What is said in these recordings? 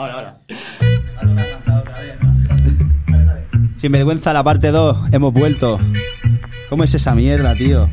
Ahora, ahora. Sin vergüenza la parte 2, hemos vuelto. ¿Cómo es esa mierda, tío?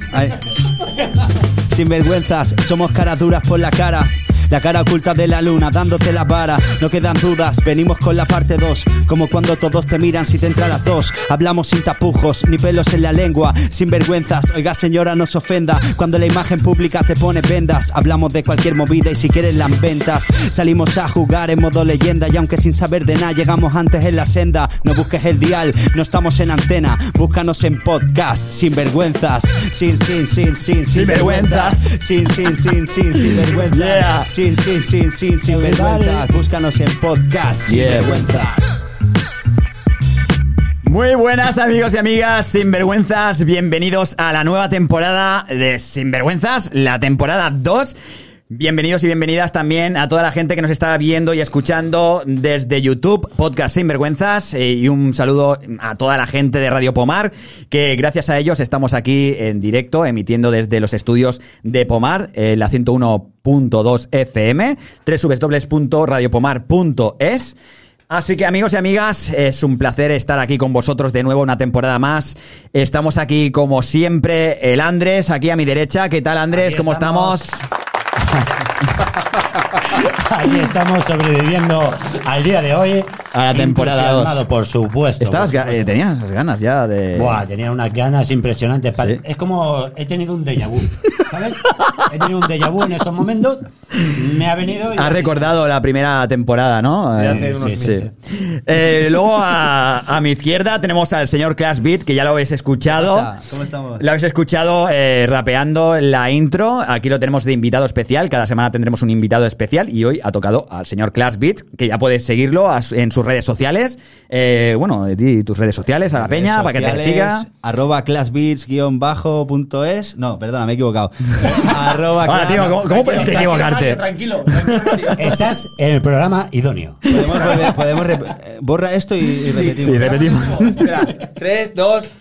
Sin vergüenzas, somos caras duras por la cara. La cara oculta de la luna, dándote la vara. No quedan dudas, venimos con la parte 2. Como cuando todos te miran si te entra la tos. Hablamos sin tapujos, ni pelos en la lengua. Sin vergüenzas, oiga señora, no se ofenda. Cuando la imagen pública te pone vendas. Hablamos de cualquier movida y si quieres las ventas. Salimos a jugar en modo leyenda. Y aunque sin saber de nada, llegamos antes en la senda. No busques el dial, no estamos en antena. Búscanos en podcast, sin vergüenzas. Sin, sin, sin, sin, sin vergüenzas. Sin, sin, sin, sin, sin vergüenzas. Sin, sin, sin, sin, sin vergüenzas. Búscanos en podcast, sin Yeah. vergüenzas. Muy buenas amigos y amigas sinvergüenzas, bienvenidos a la nueva temporada de Sinvergüenzas, la temporada 2. Bienvenidos y bienvenidas también a toda la gente que nos está viendo y escuchando desde YouTube, Podcast Sinvergüenzas, eh, y un saludo a toda la gente de Radio Pomar, que gracias a ellos estamos aquí en directo, emitiendo desde los estudios de Pomar, eh, la 101.2 FM, www.radiopomar.es. Así que amigos y amigas, es un placer estar aquí con vosotros de nuevo una temporada más. Estamos aquí como siempre el Andrés, aquí a mi derecha. ¿Qué tal Andrés? Aquí ¿Cómo estamos. estamos? Aquí estamos sobreviviendo al día de hoy. A la temporada Entusiasmado, dos. por supuesto. Estabas, por supuesto. eh, tenías ganas ya de... Buah, tenía unas ganas impresionantes. Sí. Es como he tenido un déjà vu, ¿sabes? He tenido un déjà vu en estos momentos. Me ha venido. y- Has recordado la primera temporada, ¿no? Sí, Eh, hace unos meses. Eh, luego a, a mi izquierda tenemos al señor Clash Beat, que ya lo habéis escuchado. ¿Cómo estamos? Lo habéis escuchado eh, rapeando la intro. Aquí lo tenemos de invitado especial. Cada semana tendremos un invitado especial. Y hoy ha tocado al señor Clash Beat, que ya puedes seguirlo en sus redes sociales. Eh, bueno, di tus redes sociales a la peña para que te siga. Arroba classbeats-bajo.es. No, perdona, me he equivocado. arroba Ahora, tío, ¿cómo, cómo puedes Tranquilo, equivocarte? Tranquilo, tranquilo, tranquilo. Estás en el programa idóneo. Podemos, volver- podemos eh, borra esto y, y repetimos. Sí, repetimos. Espera, 3, 2,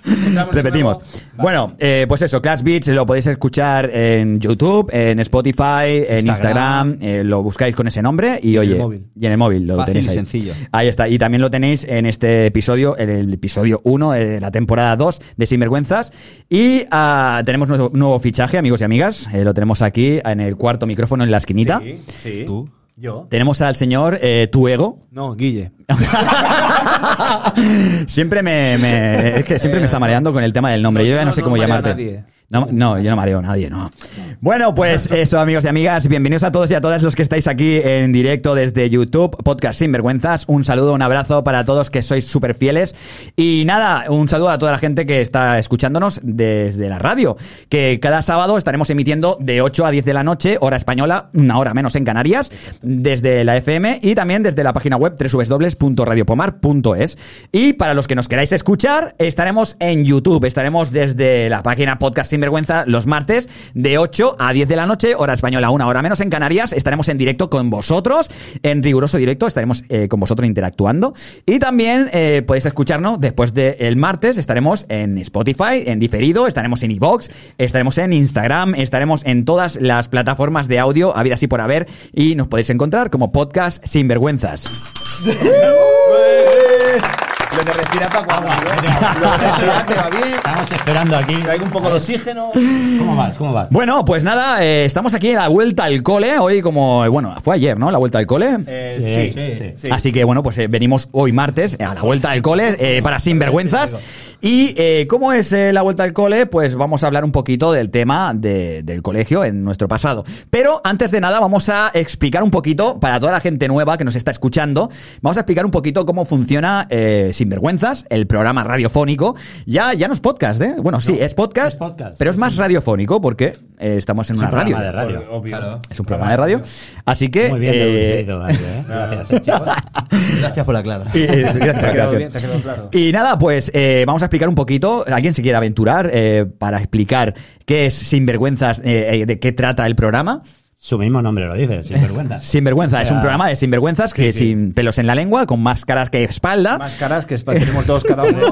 Repetimos. Bueno, eh, pues eso, Clash Beats lo podéis escuchar en YouTube, en Spotify, en Instagram. Instagram, eh, lo buscáis con ese nombre y oye, móvil. y en el móvil lo Fácil tenéis y ahí. sencillo. Ahí está, y también lo tenéis en este episodio, en el episodio 1 de la temporada 2 de Sinvergüenzas. Y ah, tenemos nuevo, nuevo fichaje, amigos y amigas, eh, lo tenemos aquí en el cuarto micrófono en la esquinita. Sí, sí. ¿Tú? Yo. Tenemos al señor eh, Tuego. No, Guille. siempre me, me- es que siempre me está mareando con el tema del nombre. No, Yo ya no no- sé no cómo llamarte. No, no, yo no mareo a nadie, no. Bueno, pues eso, amigos y amigas, bienvenidos a todos y a todas los que estáis aquí en directo desde YouTube, Podcast Sinvergüenzas. Un saludo, un abrazo para todos que sois súper fieles. Y nada, un saludo a toda la gente que está escuchándonos desde la radio, que cada sábado estaremos emitiendo de 8 a 10 de la noche, hora española, una hora menos en Canarias, desde la FM y también desde la página web www.radiopomar.es. Y para los que nos queráis escuchar, estaremos en YouTube, estaremos desde la página Podcast Sinvergüenza los martes de 8 a 10 de la noche, hora española, una hora menos en Canarias. Estaremos en directo con vosotros, en riguroso directo, estaremos eh, con vosotros interactuando. Y también eh, podéis escucharnos después del martes, estaremos en Spotify, en diferido, estaremos en iVoox, estaremos en Instagram, estaremos en todas las plataformas de audio, habidas y por haber, y nos podéis encontrar como Podcast Sinvergüenzas. Lo de respirar para cuando. Agua, ¿eh? genial. Lo de respirar te va bien. Estamos esperando aquí. Traigo un poco de oxígeno. ¿Cómo vas? ¿Cómo vas? Bueno, pues nada, eh, estamos aquí en la vuelta al cole, hoy como, bueno, fue ayer, ¿no? La vuelta al cole. Eh, Sí, sí, sí. sí. Así que bueno, pues eh, venimos hoy martes a la vuelta del cole eh, para sinvergüenzas. Y eh, ¿cómo es eh, la vuelta al cole? Pues vamos a hablar un poquito del tema de- del colegio en nuestro pasado. Pero antes de nada vamos a explicar un poquito, para toda la gente nueva que nos está escuchando, vamos a explicar un poquito cómo funciona eh, Sinvergüenzas, el programa radiofónico. Ya, ya no es podcast, ¿eh? Bueno, sí, es podcast, es podcast, pero es más radiofónico porque eh, estamos en Es una un programa radio. de radio. Obvio. Es un programa de radio. Así que... Muy bien eh, deducido, ¿eh? Gracias, eh, chicos. Gracias por la clara. y, eh, gracias bien, te ha quedado claro. Y nada, pues eh, vamos a explicar un poquito. ¿Alguien se quiere aventurar eh, para explicar qué es Sinvergüenzas, eh, eh, de qué trata el programa? Su mismo nombre lo dice, sin vergüenza. Sinvergüenza O es sea, un programa de sinvergüenzas que sí, sí. sin pelos en la lengua, con más caras que espalda. Más caras que es para tenemos dos cada uno.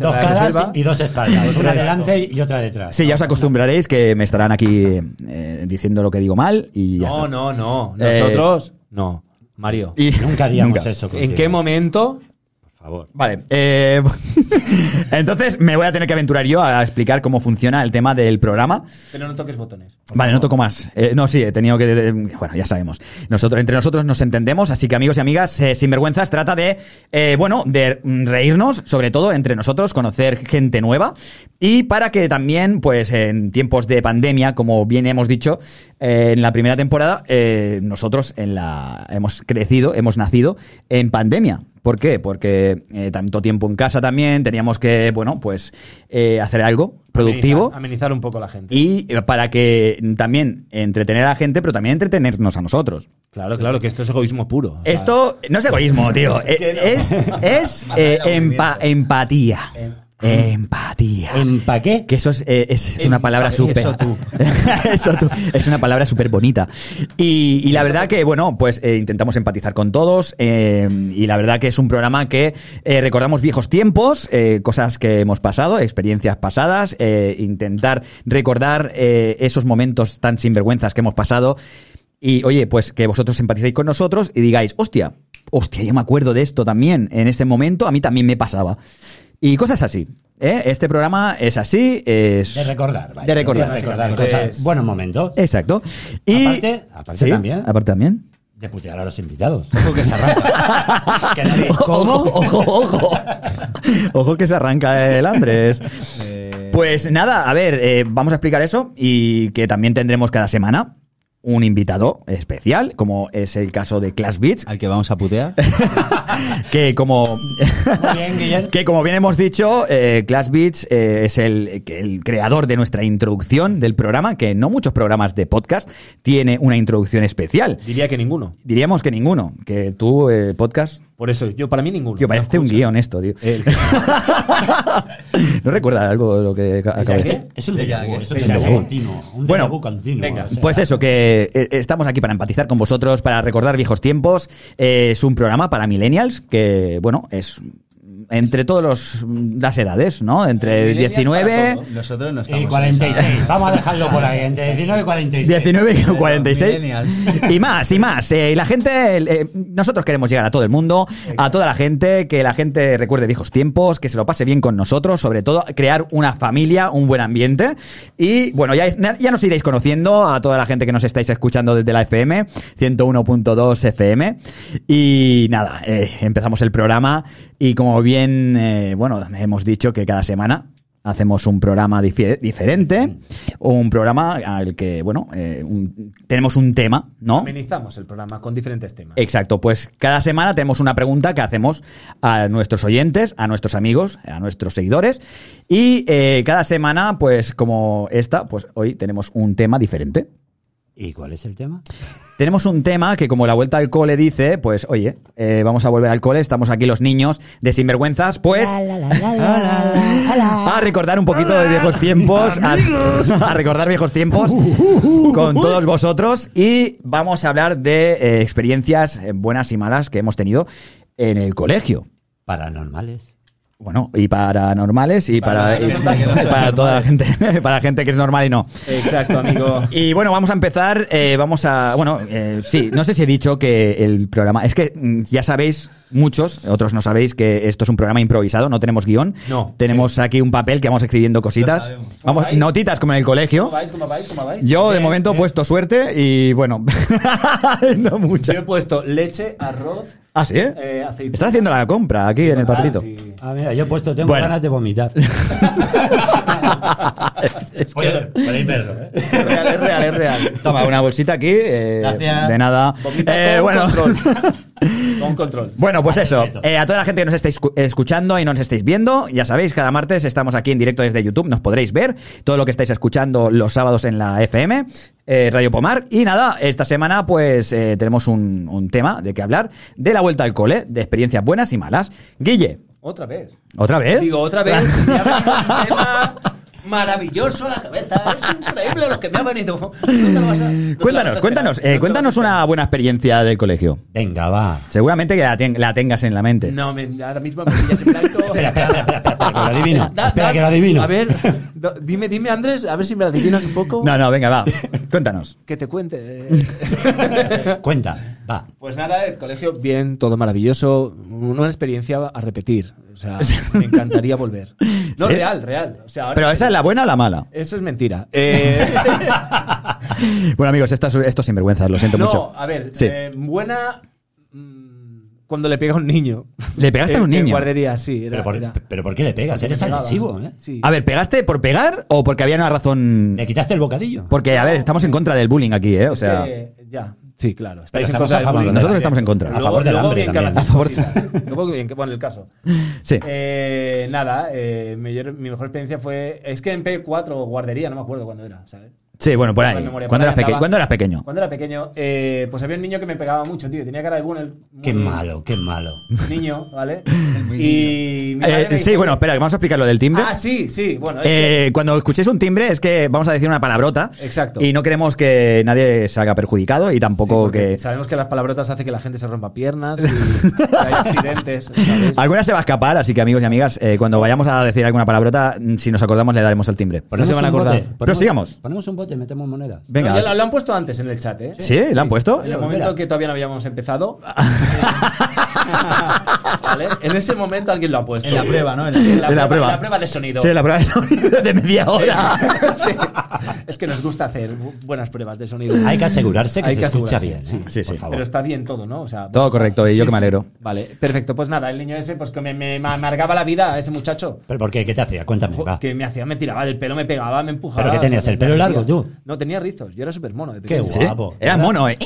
Dos caras reserva. y dos espaldas. Una delante y otra detrás. Sí, ya os acostumbraréis que me estarán aquí eh, diciendo lo que digo mal y ya No, está. no, no. Eh, Nosotros, no. Mario, Y- Nunca haríamos nunca. eso. ¿en contigo. qué momento? Favor. Vale, eh, entonces me voy a tener que aventurar yo a explicar cómo funciona el tema del programa. Pero no toques botones. Vale, no toco más. Eh, no, sí, he tenido que. eh, bueno, ya sabemos. Nosotros, entre nosotros nos entendemos, así que amigos y amigas, eh, Sinvergüenzas trata de, eh, bueno, de reírnos, sobre todo entre nosotros, conocer gente nueva. Y para que también, pues en tiempos de pandemia, como bien hemos dicho, eh, en la primera temporada, eh, nosotros en la, hemos crecido, hemos nacido en pandemia. ¿Por qué? Porque eh, tanto tiempo en casa también teníamos que, bueno, pues eh, hacer algo productivo. Amenizar, amenizar un poco a la gente. Y eh, para que también entretener a la gente, pero también entretenernos a nosotros. Claro, claro, que esto es egoísmo puro. O sea, Esto no es egoísmo, tío. Es, es eh, empa- empatía. Empatía. ¿En qué? Que eso es, eh, es una palabra Eso súper. tú. Eso tú. Es una palabra súper bonita. Y, y la verdad que, bueno, pues eh, intentamos empatizar con todos. eh, y la verdad que es un programa que recordamos viejos tiempos, eh, cosas que hemos pasado, experiencias pasadas, intentar recordar esos momentos tan sinvergüenzas que hemos pasado. Y oye, pues que vosotros empaticéis con nosotros y digáis, hostia, hostia, yo me acuerdo de esto también. En este momento a mí también me pasaba. Y cosas así. ¿eh? Este programa es así, es... De recordar. vaya. De recordar. De recordar cosas, buenos momentos. Exacto. Y Aparte- aparte también. Aparte también. De putear a los invitados. Ojo que se arranca. Que nadie- Ojo, ojo, ojo. Ojo que se arranca el Andrés. Pues nada, a ver, eh, vamos a explicar eso y que también tendremos cada semana un invitado especial, como es el caso de Clash Beats, Al que vamos a putear. que como bien, que como bien hemos dicho, eh, Clash Beats eh, es el, el creador de nuestra introducción del programa, que no muchos programas de podcast tiene una introducción especial. Diría que ninguno. Diríamos que ninguno, que tú, eh, podcast, Por eso, yo para mí ninguno. tío, parece un guion esto, tío. ¿No recuerda algo de lo que acaba de decir? Es un continuo. Un Bueno, continuo. venga, o sea, Pues eso, que eh, estamos aquí para empatizar con vosotros, para recordar viejos tiempos. Eh, es un programa para millennials que, bueno, es entre todos los las edades, ¿no? Entre Millennials 19, para todo. Nosotros no estamos. Y en 46. Vamos a dejarlo por ahí. Entre 19 y 46. 19 y 46 millennials. y más y más Eh, y la gente eh, nosotros queremos llegar a todo el mundo a toda la gente que la gente recuerde viejos tiempos que se lo pase bien con nosotros sobre todo crear una familia un buen ambiente y bueno ya ya nos iréis conociendo a toda la gente que nos estáis escuchando desde la FM 101.2 FM y nada eh, empezamos el programa y como bien eh, bueno hemos dicho que cada semana Hacemos un programa diferente, un programa al que, bueno, eh, un- tenemos un tema, ¿no? Amenizamos el programa con diferentes temas. Exacto, pues cada semana tenemos una pregunta que hacemos a nuestros oyentes, a nuestros amigos, a nuestros seguidores y eh, cada semana, pues como esta, pues hoy tenemos un tema diferente. ¿Y cuál es el tema? Tenemos un tema que como la vuelta al cole dice, pues oye, eh, vamos a volver al cole, estamos aquí los niños de sinvergüenzas, pues a recordar un poquito de viejos tiempos, a, a recordar viejos tiempos con todos vosotros y vamos a hablar de eh, experiencias eh, buenas y malas que hemos tenido en el colegio. Paranormales. Bueno, y paranormales y para, Para y para, para toda la gente, para la gente que es normal y no. Exacto, amigo. Y bueno, vamos a empezar. eh, vamos a. Bueno, eh, sí, no sé si he dicho que el programa. Es que mm, ya sabéis, muchos, otros no sabéis, que esto es un programa improvisado, no tenemos guion. No. Tenemos aquí un papel que vamos escribiendo cositas. Vamos, notitas como en el ¿Cómo colegio. vais? ¿Cómo vais? ¿Cómo vais? Yo de momento he puesto suerte y bueno, no mucha. Yo he puesto leche, arroz, Ah, sí, ¿eh? eh, aceite. Estás haciendo la compra aquí en el papelito. Ah, mira, yo he puesto, tengo Bueno. ganas de vomitar. Podéis verlo, ¿eh? Es real, es real, es real. Toma, una bolsita aquí. eh, Gracias. De nada. Vomita Eh, con bueno. control. Con control. Bueno, pues eso. Perfecto. eh, a toda la gente que nos estáis escu- escuchando y no nos estáis viendo, ya sabéis, cada martes estamos aquí en directo desde YouTube, nos podréis ver todo lo que estáis escuchando los sábados en la FM, eh, Radio Pomar. Y nada, esta semana pues eh, tenemos un, un tema de qué hablar, de la vuelta al cole, de experiencias buenas y malas. Guille, Otra vez. ¿otra vez? Digo, otra vez. maravilloso la cabeza. Es increíble lo que me ha venido. No te lo vas a- no te lo Cuéntanos, a cuéntanos, esperar. eh, No te cuéntanos lo vas a una buena experiencia del colegio. Venga, va. Seguramente que la, ten- la tengas en la mente. No, me- ahora mismo me pillas en blanco. Espera, espera, espera, espera, espera, que lo adivino. Da- Espera, da- que lo adivino. A ver, do- dime, dime, Andrés, a ver si me lo adivinas un poco. No, no, venga, va. Cuéntanos. Que te cuente. Cuenta. Va. Pues nada, el colegio, bien, todo maravilloso. Una experiencia a repetir. O sea, me encantaría volver. No, ¿Sí? real, real. O sea, ahora Pero esa es la buena o la mala. Eso es mentira. Eh, Bueno, amigos, esto es, esto es sinvergüenzas, lo siento no, mucho. a ver, Sí. eh, buena. mm, Cuando le pega a un niño. ¿Le pegaste a un En- en niño? guardería, sí. Era, Pero por, era- pero ¿por qué le pegas? Eres agresivo, ¿eh? Sí. A ver, ¿pegaste por pegar o porque había una razón? ¿Le quitaste el bocadillo? Porque, a ver, estamos en contra del bullying aquí, ¿eh? O Es sea, que, ya. Sí, claro. Estáis en contra a del favor bullying. de nosotros estamos en contra. A favor del hambre también. A favor Luego bien bueno, el caso. sí. Eh, nada, eh, mi, mi mejor experiencia fue. Es que en P4 guardería, no me acuerdo cuándo era, ¿sabes? Sí, bueno, por ahí. memoria. ¿Cuándo Por eras, ahí peque- andaba. ¿Cuándo eras pequeño? Cuando era pequeño, eh, pues había un niño que me pegaba mucho, tío. Tenía cara de bueno. Qué malo, qué malo. Niño, ¿vale? y. madre Eh, sí, dijo- bueno, espera, que vamos a explicar lo del timbre. Ah, sí, sí. Bueno, es que- Eh, cuando escuchéis un timbre es que vamos a decir una palabrota. Exacto. Y no queremos que nadie se haga perjudicado y tampoco que... Sabemos que las palabrotas hacen que la gente se rompa piernas y que hay accidentes. ¿sabes? Alguna se va a escapar, así que amigos y amigas, eh, cuando vayamos a decir alguna palabrota, si nos acordamos le daremos el timbre. No se van a acordar. Pero sigamos. Ponemos un bote y metemos monedas. Venga. No, ya lo, lo han puesto antes en el chat, ¿eh? ¿Sí? ¿La han puesto? En el momento Mira. que todavía no habíamos empezado. ¿Vale? En ese momento alguien lo ha puesto. En la prueba, ¿no? En En la- la, En la prueba, prueba. en la prueba de sonido. Sí, la prueba de sonido de media hora. Sí. Es que nos gusta hacer bu- buenas pruebas de sonido. Hay que asegurarse que Hay se que escucha bien. sí. ¿eh? Sí, Por sí. favor. Pero está bien todo, ¿no? O sea, Todo correcto, y yo que me alegro. Vale, perfecto. Pues nada, el niño ese, pues que me, me amargaba la vida, ese muchacho. ¿Pero por qué? ¿Qué te hacía? Cuéntame, Jo, va. Que me hacía, me tiraba del pelo, me pegaba, me empujaba. ¿Pero qué tenías, el pelo largo, metía. Tú? No, tenía rizos. Yo era súper mono de Qué. Guapo. Era mono, ¿eh?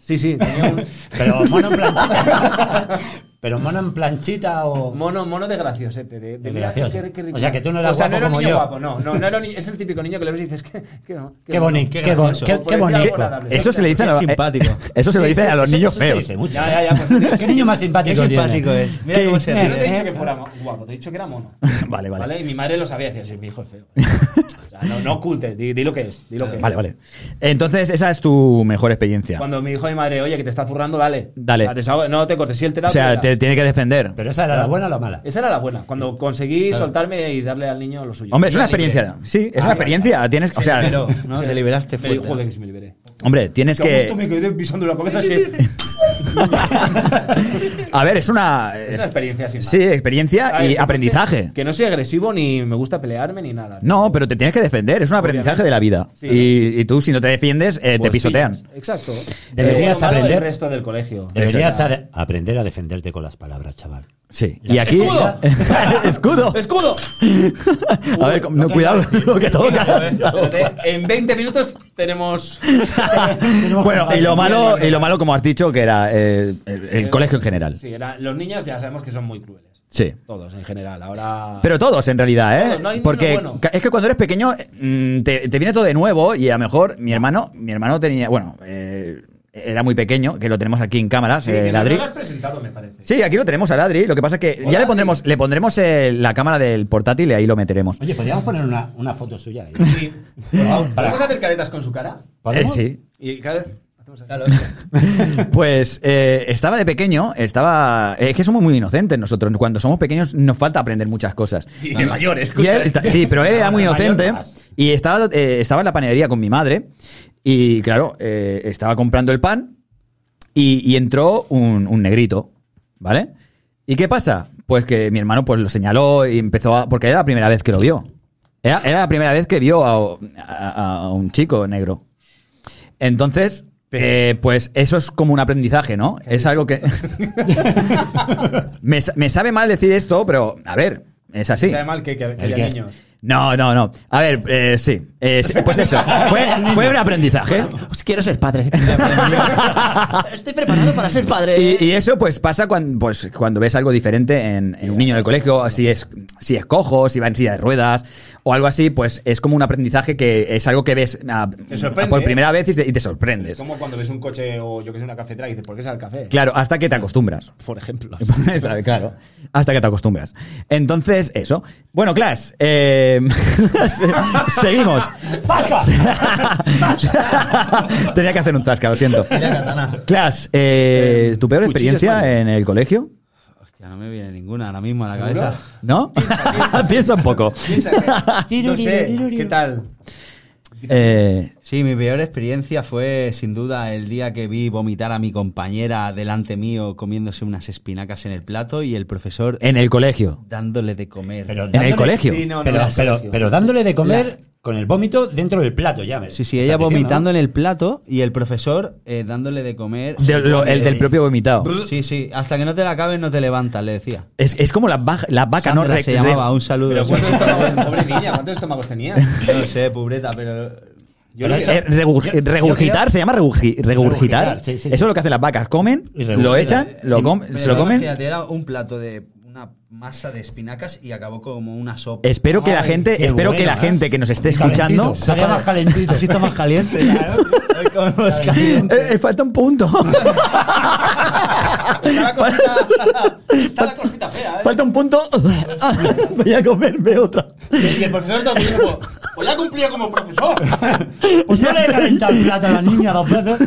Sí, sí, tenía un Pero mono en planchita. Pero mono en planchita o. mono, mono de graciosete. De, de O sea, que tú no eras o sea, guapo era un como niño yo. guapo, no, no, no era ni- es el típico niño que le ves y dices, qué, qué, Qué bonito, qué gracioso. qué- bonito. Eso se le dice a los, simpático. eh, eso se lo dicen sí, a los niños feos. dice. Ya, ya, ya. Pues, ¿Qué niño más Qué simpático es. Mira ¿Qué? cómo se Yo no te he dicho que fuera guapo, te he dicho que era mono. Vale, vale. Y mi madre lo sabía, decía, sí, mi hijo es feo. O sea, no, no ocultes, di, di lo que es, di lo que es. Vale, vale. Entonces, esa es tu mejor experiencia. Cuando me dijo mi madre, oye, que te está zurrando, dale. Dale. Ah, No te cortes, si él te da, O sea, tú te tiene que defender. Pero esa era la buena o la mala. Esa era la buena, cuando conseguí soltarme y darle al niño lo suyo. Hombre, es una experiencia. Sí, es Ah, una experiencia. Tienes, o sea, ¿no? Te liberaste fuerte. Joder, que sí me liberé. hombre, tienes Que me quedé pisando la cabeza así. A ver, es una. Es una experiencia sin más. Sí, experiencia ver, y aprendizaje. Que no soy agresivo ni me gusta pelearme ni nada. No, pero te tienes que defender. Es un aprendizaje de la vida. Sí. Y, y tú, si no te defiendes, eh, te Pues pisotean. pillas. Exacto. Deberías Eh, aprender- El resto del colegio. Deberías aprender a defenderte con las palabras, chaval. Sí. Y aquí. ¡Escudo! ¡Escudo! ¡Escudo! A ver, no, cuidado lo que toca. En 20 minutos tenemos. Bueno, y lo malo, y lo malo, como has dicho, que era eh, el, el colegio en general. Sí, era- los niños ya sabemos que son muy crueles. Sí. Todos en general. Ahora. Pero todos, en realidad, ¿eh? Todos, no hay Porque bueno. es que cuando eres pequeño mm, te, te viene todo de nuevo y a lo mejor mi hermano, mi hermano tenía, bueno, eh, era muy pequeño, que lo tenemos aquí en cámaras, Sí, eh, Ladri. lo has presentado, me parece. Sí, aquí lo tenemos a Ladri. Lo que pasa es que ya Hola, le pondremos, le pondremos eh, la cámara del portátil y ahí lo meteremos. Oye, podríamos poner una, una foto suya ahí. Sí. ¿Podemos hacer caretas con su cara? Eh, sí. Y cada vez. Pues eh, estaba de pequeño, estaba. Es que somos muy inocentes nosotros. Cuando somos pequeños nos falta aprender muchas cosas. Y de mayor, Y escucha. él está- sí, pero él era muy inocente y estaba, eh, estaba en la panadería con mi madre y, claro, eh, estaba comprando el pan y, y entró un, un negrito, ¿vale? ¿Y qué pasa? Pues que mi hermano pues lo señaló y empezó a... Porque era la primera vez que lo vio. Era, era la primera vez que vio a, a- a un chico negro. Entonces, eh, pues eso es como un aprendizaje, ¿no? Es algo que... me, me sabe mal decir esto, pero a ver, es así. Sabe mal que, que, que El haya que- niños. No, no, no. A ver, eh, sí. Eh, sí, Pues eso, fue, fue un aprendizaje. Pues quiero ser padre. Estoy preparado para ser padre. Y, y eso pues pasa cuando, pues, cuando ves algo diferente en, en un niño del colegio, si es, si es cojo, si va en silla de ruedas o algo así, pues es como un aprendizaje que es algo que ves ah, por ¿eh? primera vez y te, y te Es sorprendes. como cuando ves un coche o yo que sé, una cafetera y dices, ¿por qué es el café? Claro, hasta que te acostumbras. Por ejemplo. ¿Sabe? Claro. Hasta que te acostumbras. Entonces, eso. Bueno, Clas, eh, seguimos. Tenía que hacer un zasca, lo siento. Clas, eh, ¿tu peor cuchillo experiencia en el colegio? Hostia, no me viene ninguna ahora mismo a la ¿Seguro? cabeza. ¿No? Piensa un poco. Piensa que- no sé, ¿qué tal? Eh, Sí, mi peor experiencia fue sin duda el día que vi vomitar a mi compañera delante mío comiéndose unas espinacas en el plato y el profesor en el colegio. dándole de comer. Pero ¿En el colegio? Sí, no, no, pero, pero dándole de comer con el vómito dentro del plato, ya ves. Sí, sí, ella vomitando ¿no? en el plato y el profesor eh, dándole de comer. De- lo- el del propio vomitado. Sí, sí, hasta que no te la acabes no te levantas, le decía. Es, es como las va- las vacas, ¿no? Sandra se llamaba, un saludo. Pero ¿cuántos estómagos, pobre niña, ¿cuántos estómagos tenía? No sé, pobreta, pero... Yo Eh, regur- yo- regurgitar, creo- se llama regurgi- regurgitar. Regurgitar, sí, sí, Eso es lo que hacen las vacas. Comen, lo echan, lo com- pero se lo comen. Era un plato de masa de espinacas y acabó como una sopa. Espero que la Ay, gente, qué espero que la ¿eh? gente que nos esté Calentito, escuchando. Estaría más calentito. Así está más caliente. Calentito. caliente. Eh, eh, falta un punto. Está la cosita, está la cosita fea, ¿eh? falta un punto. Voy a comerme otra. Y el profesor está muy como, pues ya cumplía como profesor. Pues no le he calentado el plato a la niña dos veces.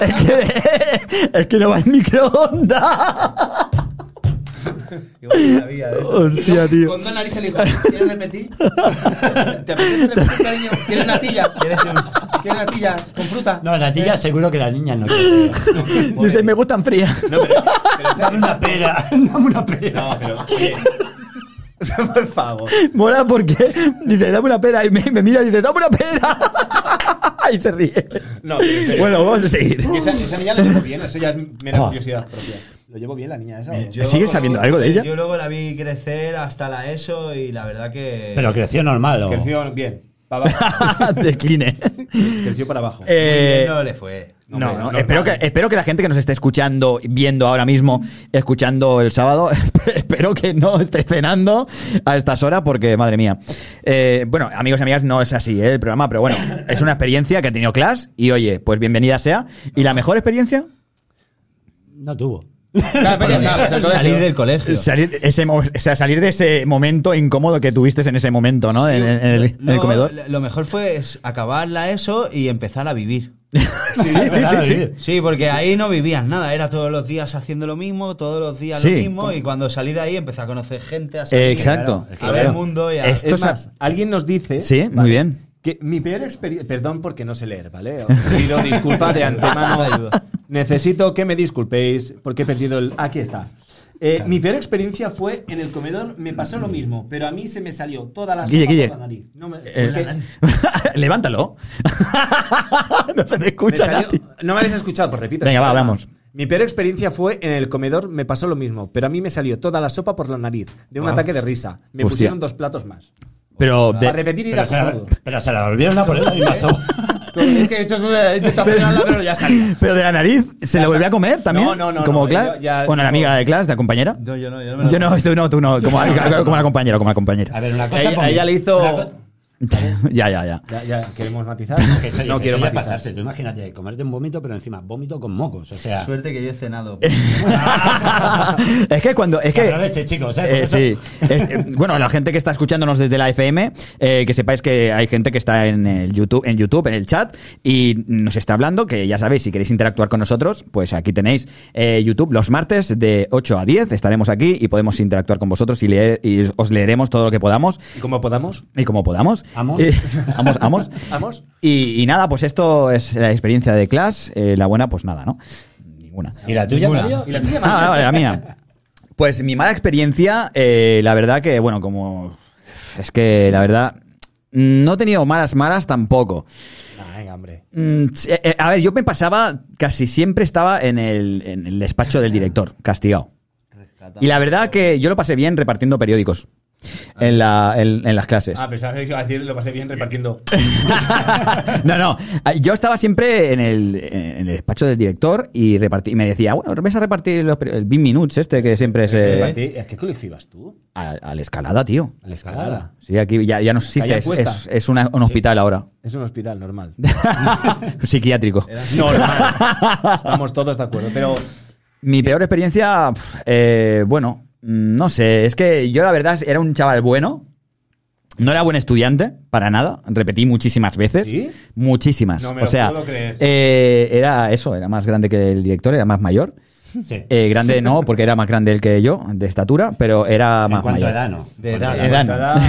es, que, es que no va en microondas. Qué maravilla de eso. Hostia, tío. Con dos narices le dijo, ¿quieres repetir? ¿Te apetece repetir, cariño? ¿Quieres natilla? ¿Quieres, ¿Quieres natilla con fruta? No, Natilla seguro que la niña no quiere. Dice, me gustan frías. No, pero, pero Dame una pera, dame una pera. No, pero, oye, Por favor. Mola porque dice, dame una pera. Y me, me mira y dice, dame una pera. y se ríe. no, pero en serio. Bueno, vamos a seguir. Esa, esa niña lo llevo bien, eso ya es mera Ah. curiosidad propia. ¿Lo llevo bien la niña esa? Yo- ¿Sigues sabiendo algo de ella? Yo luego la vi crecer hasta la ESO y la verdad que... Pero creció normal, ¿o? Creció bien, para abajo. Decline. Creció para abajo. Eh, no le fue. No, no, espero que, espero que la gente que nos esté escuchando, viendo ahora mismo, escuchando el sábado, espero que no esté cenando a estas horas porque, madre mía. Eh, bueno, amigos y amigas, no es así ¿eh? el programa, pero bueno, es una experiencia que ha tenido Class y oye, pues bienvenida sea. ¿Y la mejor experiencia? No tuvo. Pero. Salir del colegio. Salir, ese, o sea, salir de ese momento incómodo que tuviste en ese momento, ¿no? En, en el, en el Luego, comedor. Lo mejor fue acabar la ESO y empezar a vivir. Sí, sí, sí, sí. Sí, porque ahí no vivías nada, era todos los días haciendo lo mismo, todos los días Sí. lo mismo, y cuando salí de ahí empecé a conocer gente, a salir, Exacto. a ver el mundo y a... Es- Esto Es más, alguien nos dice Sí, muy bien. Que mi peor experiencia. Perdón porque no sé leer, ¿vale? Os pido disculpas de antemano. Necesito que me disculpéis porque he perdido el. Aquí está. Eh, mi peor experiencia fue en el comedor, me pasó lo mismo, pero a mí se me salió toda la Guille, sopa Guille. por la nariz. No me, Eh, porque Levántalo. no se te me escucha salió- nadie. no me habéis escuchado, pues repito. Venga, va, vamos. Mi peor experiencia fue en el comedor, me pasó lo mismo, pero a mí me salió toda la sopa por la nariz, de un ataque de risa. Me Hostia. pusieron dos platos más. Pero de- Para repetir y ir Pero a se, la, pero se la volvieron a poner la misma sopa. Es que he hecho frenarla, pero ya salía. Pero de la nariz, ¿se lo volvió a comer también? No, no, no, Como no, Clas. yo ya- Con la amiga de Clas, de compañera. No, yo no, yo no me Yo no, tú no, tú no. Como, como la compañera, como la compañera. A ver, una cosa. ella, ella le hizo. Ya, ya, ya. Ya, ya, ¿queremos matizar? que eso- no que quiero matizar. pasarse. Tú imagínate, comerte un vómito, pero encima vómito con mocos. O sea. Suerte que yo he cenado. es que cuando. Es Que que. aproveche, chicos, ¿eh? Eh, Porque eso- sí. Es- eh, bueno, la gente que está escuchándonos desde la FM, eh, que sepáis que hay gente que está en el YouTube, en YouTube, en el chat, y nos está hablando, que ya sabéis, si queréis interactuar con nosotros, pues aquí tenéis eh, YouTube los martes de 8 a 10, estaremos aquí y podemos interactuar con vosotros y, leer, y os leeremos todo lo que podamos. ¿Y cómo podamos? Y como podamos. Amos. Eh, amos, amos. ¿Amos? Y, y nada, pues esto es la experiencia de Clash. eh, la buena, pues nada, ¿no? Ninguna. ¿Y la tuya, Mario? ¿Y la tuya, Ah, vale, la mía. Pues mi mala experiencia, eh, la verdad que, bueno, como. Es que, la verdad. No he tenido malas, malas tampoco. Ay, hombre. Mm, eh, a ver, yo me pasaba, casi siempre estaba en el, en el despacho del director, castigado. Y la verdad que yo lo pasé bien repartiendo periódicos en, la, en, en las clases. Ah, pensaba que iba a decir, lo pasé bien repartiendo. no, no. Yo estaba siempre en el, en el despacho del director y, repartí, y me decía, bueno, ves a repartir los, el 20 Minutes este que siempre se... Repartí- ¿A qué colegio ibas tú? A, a la escalada, tío. A la escalada. Sí, aquí ya, ya no existe, es, es, es una- un hospital ahora. Es un hospital normal. Psiquiátrico. normal. Estamos todos de acuerdo. Pero Mi peor experiencia, eh, bueno, no sé, es que yo la verdad era un chaval bueno. No era buen estudiante, para nada. Repetí muchísimas veces. ¿Sí? Muchísimas. No me o lo sea, puedo creer. eh, era eso, era más grande que el director, era más mayor. Sí. Eh, grande no, porque era más grande el que yo, de estatura, pero era en más cuanto a mayor. edad, no. De edad.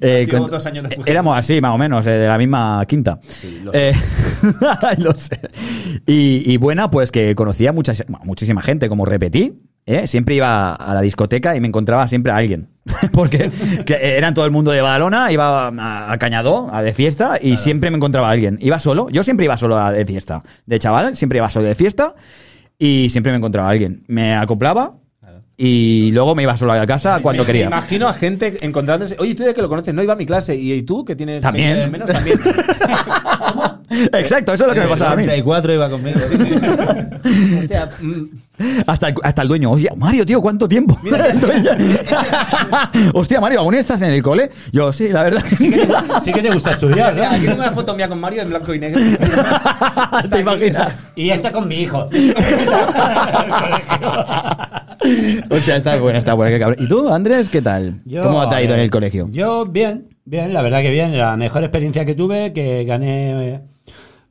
Eh, edad Eh, dos años después. Éramos así, más o menos, eh, de la misma quinta. lo Eh, lo sé. Y, y buena, pues que conocía bueno, muchísima gente, como repetí. ¿Eh? Siempre iba a la discoteca y me encontraba siempre a alguien. Porque que eran todo el mundo de Badalona, iba a, a Cañadó, a de fiesta, y siempre me encontraba a alguien. Iba solo, yo siempre iba solo a de fiesta. De chaval, siempre iba solo de fiesta y siempre me encontraba a alguien. Me acoplaba y luego me iba solo a casa cuando Me quería. imagino a gente encontrándose. Oye, tú de que lo conoces, no iba a mi clase. Y, y tú que tienes También. 20 menos también. Exacto, eso es lo que me pasaba a mí. 34 iba conmigo. Hostia, mm, Hasta el, hasta el dueño. Oye, Mario, tío, ¿cuánto tiempo? Hostia, Mario, ¿aún estás en el cole? Yo, sí, la verdad. Sí que, sí que te gusta estudiar, ¿no? aquí tengo una foto mía con Mario en blanco y negro. ¿Te imaginas? Y esta con mi hijo. Hostia, está buena, está buena. qué cabrón. ¿Y tú, Andrés, qué tal? Yo, ¿Cómo te ha ido eh, en el colegio? Yo, bien, bien, la verdad que bien. La mejor experiencia que tuve, que gané.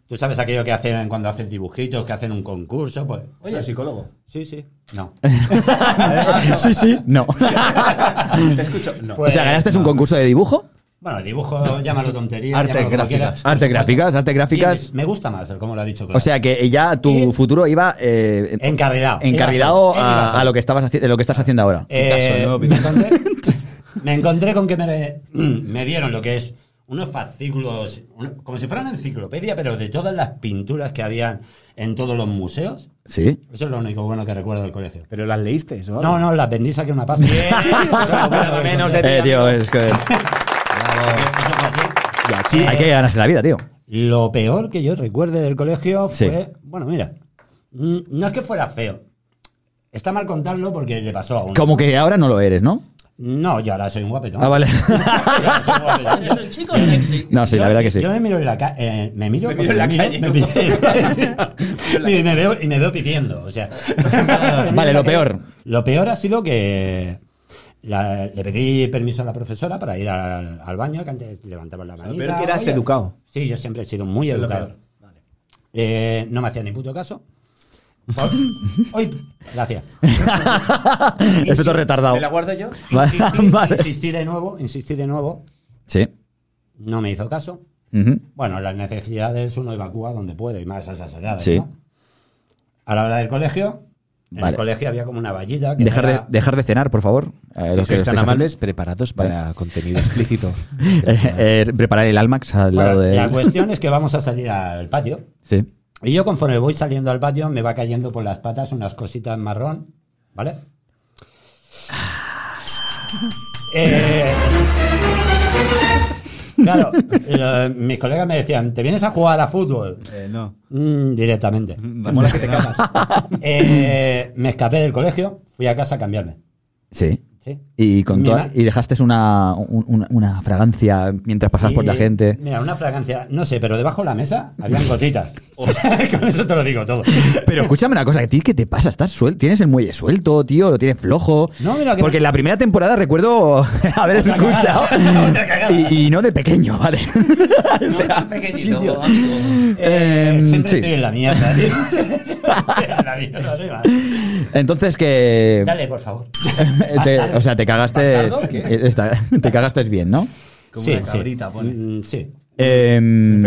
Tú sabes aquello que hacen cuando hacen dibujitos, que hacen un concurso, pues. Oye, psicólogo. Sí, sí. No. sí, sí, no. Te escucho. No. Pues, o sea, ¿ganaste un no. concurso de dibujo? Bueno, dibujo, llámalo tontería. Artes gráficas. Artes gráficas, artes gráficas. Me gusta más, como lo ha dicho. O sea, que ya tu Y- futuro iba eh, Encarrilado. encarrilado a, lo que estabas lo que estás haciendo ahora. Eh, Caso, ¿no? me, encontré, me encontré con que me, me dieron lo que es unos fascículos, una- como si fuera una enciclopedia, pero de todas las pinturas que habían en todos los museos. Sí. Eso es lo único bueno que recuerdo del colegio. Pero las leíste, ¿no? No, no, las vendí, saqué una pasta. Menos de- Eh, tío, es que así. hay que ganarse la vida, tío. Lo peor que yo recuerde del colegio Sí. fue, bueno, mira, mm, no es que fuera feo. Está mal contarlo porque le pasó a uno. Como que ahora no lo eres, ¿no? No, yo ahora soy un guapetón. Ah, vale. Yo ahora soy un guapetón. Eres el chico sexy. No, sí, la verdad que sí. Yo me miro en la calle. me miro, Me miro en la calle. me miro- y, me veo, y me veo pidiendo. O sea. Vale, lo peor. Lo peor ha sido que. la- le pedí permiso a la profesora para ir al, al baño, que antes levantaba la manita. peor que eras oye. educado. Sí, yo siempre he sido muy educado. peor. Eh, no me hacía ni puto caso. Gracias. Efecto retardado. ¿Me la guardo yo? Vale, Insistí, vale. insistí de nuevo, insistí de nuevo. Sí. No me hizo caso. Ujú. Bueno, las necesidades uno evacúa donde puede y más a esas edades, Sí. ¿no? A la hora del colegio, en Vale. el colegio había como una vallita que Dejar de, era- dejar de cenar, por favor. Eh, los que estáis amables, preparados para contenido explícito. Eh, eh, preparar el Almax al Bueno, lado de. La cuestión es que vamos a salir al patio. Sí. Y yo conforme voy saliendo al patio me va cayendo por las patas unas cositas marrón, ¿vale? Eh, claro, lo- mis colegas me decían, ¿te vienes a jugar a fútbol? Eh, no. Mm, directamente. Mola que te. Eh, me escapé del colegio, fui a casa a cambiarme. Sí. ¿Sí? Y, con toda- y dejaste una, un- una, una fragancia mientras pasabas por la gente. Mira, una fragancia, no sé, pero debajo de la mesa habían gotitas. Con eso te lo digo todo. Pero escúchame una cosa, ¿a ti qué te pasa? ¿Estás suelto? ¿Tienes el muelle suelto, tío? ¿Lo tienes flojo? No, mira que Porque me- en la primera temporada recuerdo haber Otra escuchado. y, y no de pequeño, ¿vale? O sea, Pequeñito. Eh, siempre sí. estoy en la mierda, tío. Siempre estoy en la mierda, sí. Entonces que. Dale, por favor. te-. O sea, te cagaste. Te cagaste bien, ¿no? Como Sí, una sí. cabrita, pone. Mm, sí. Em,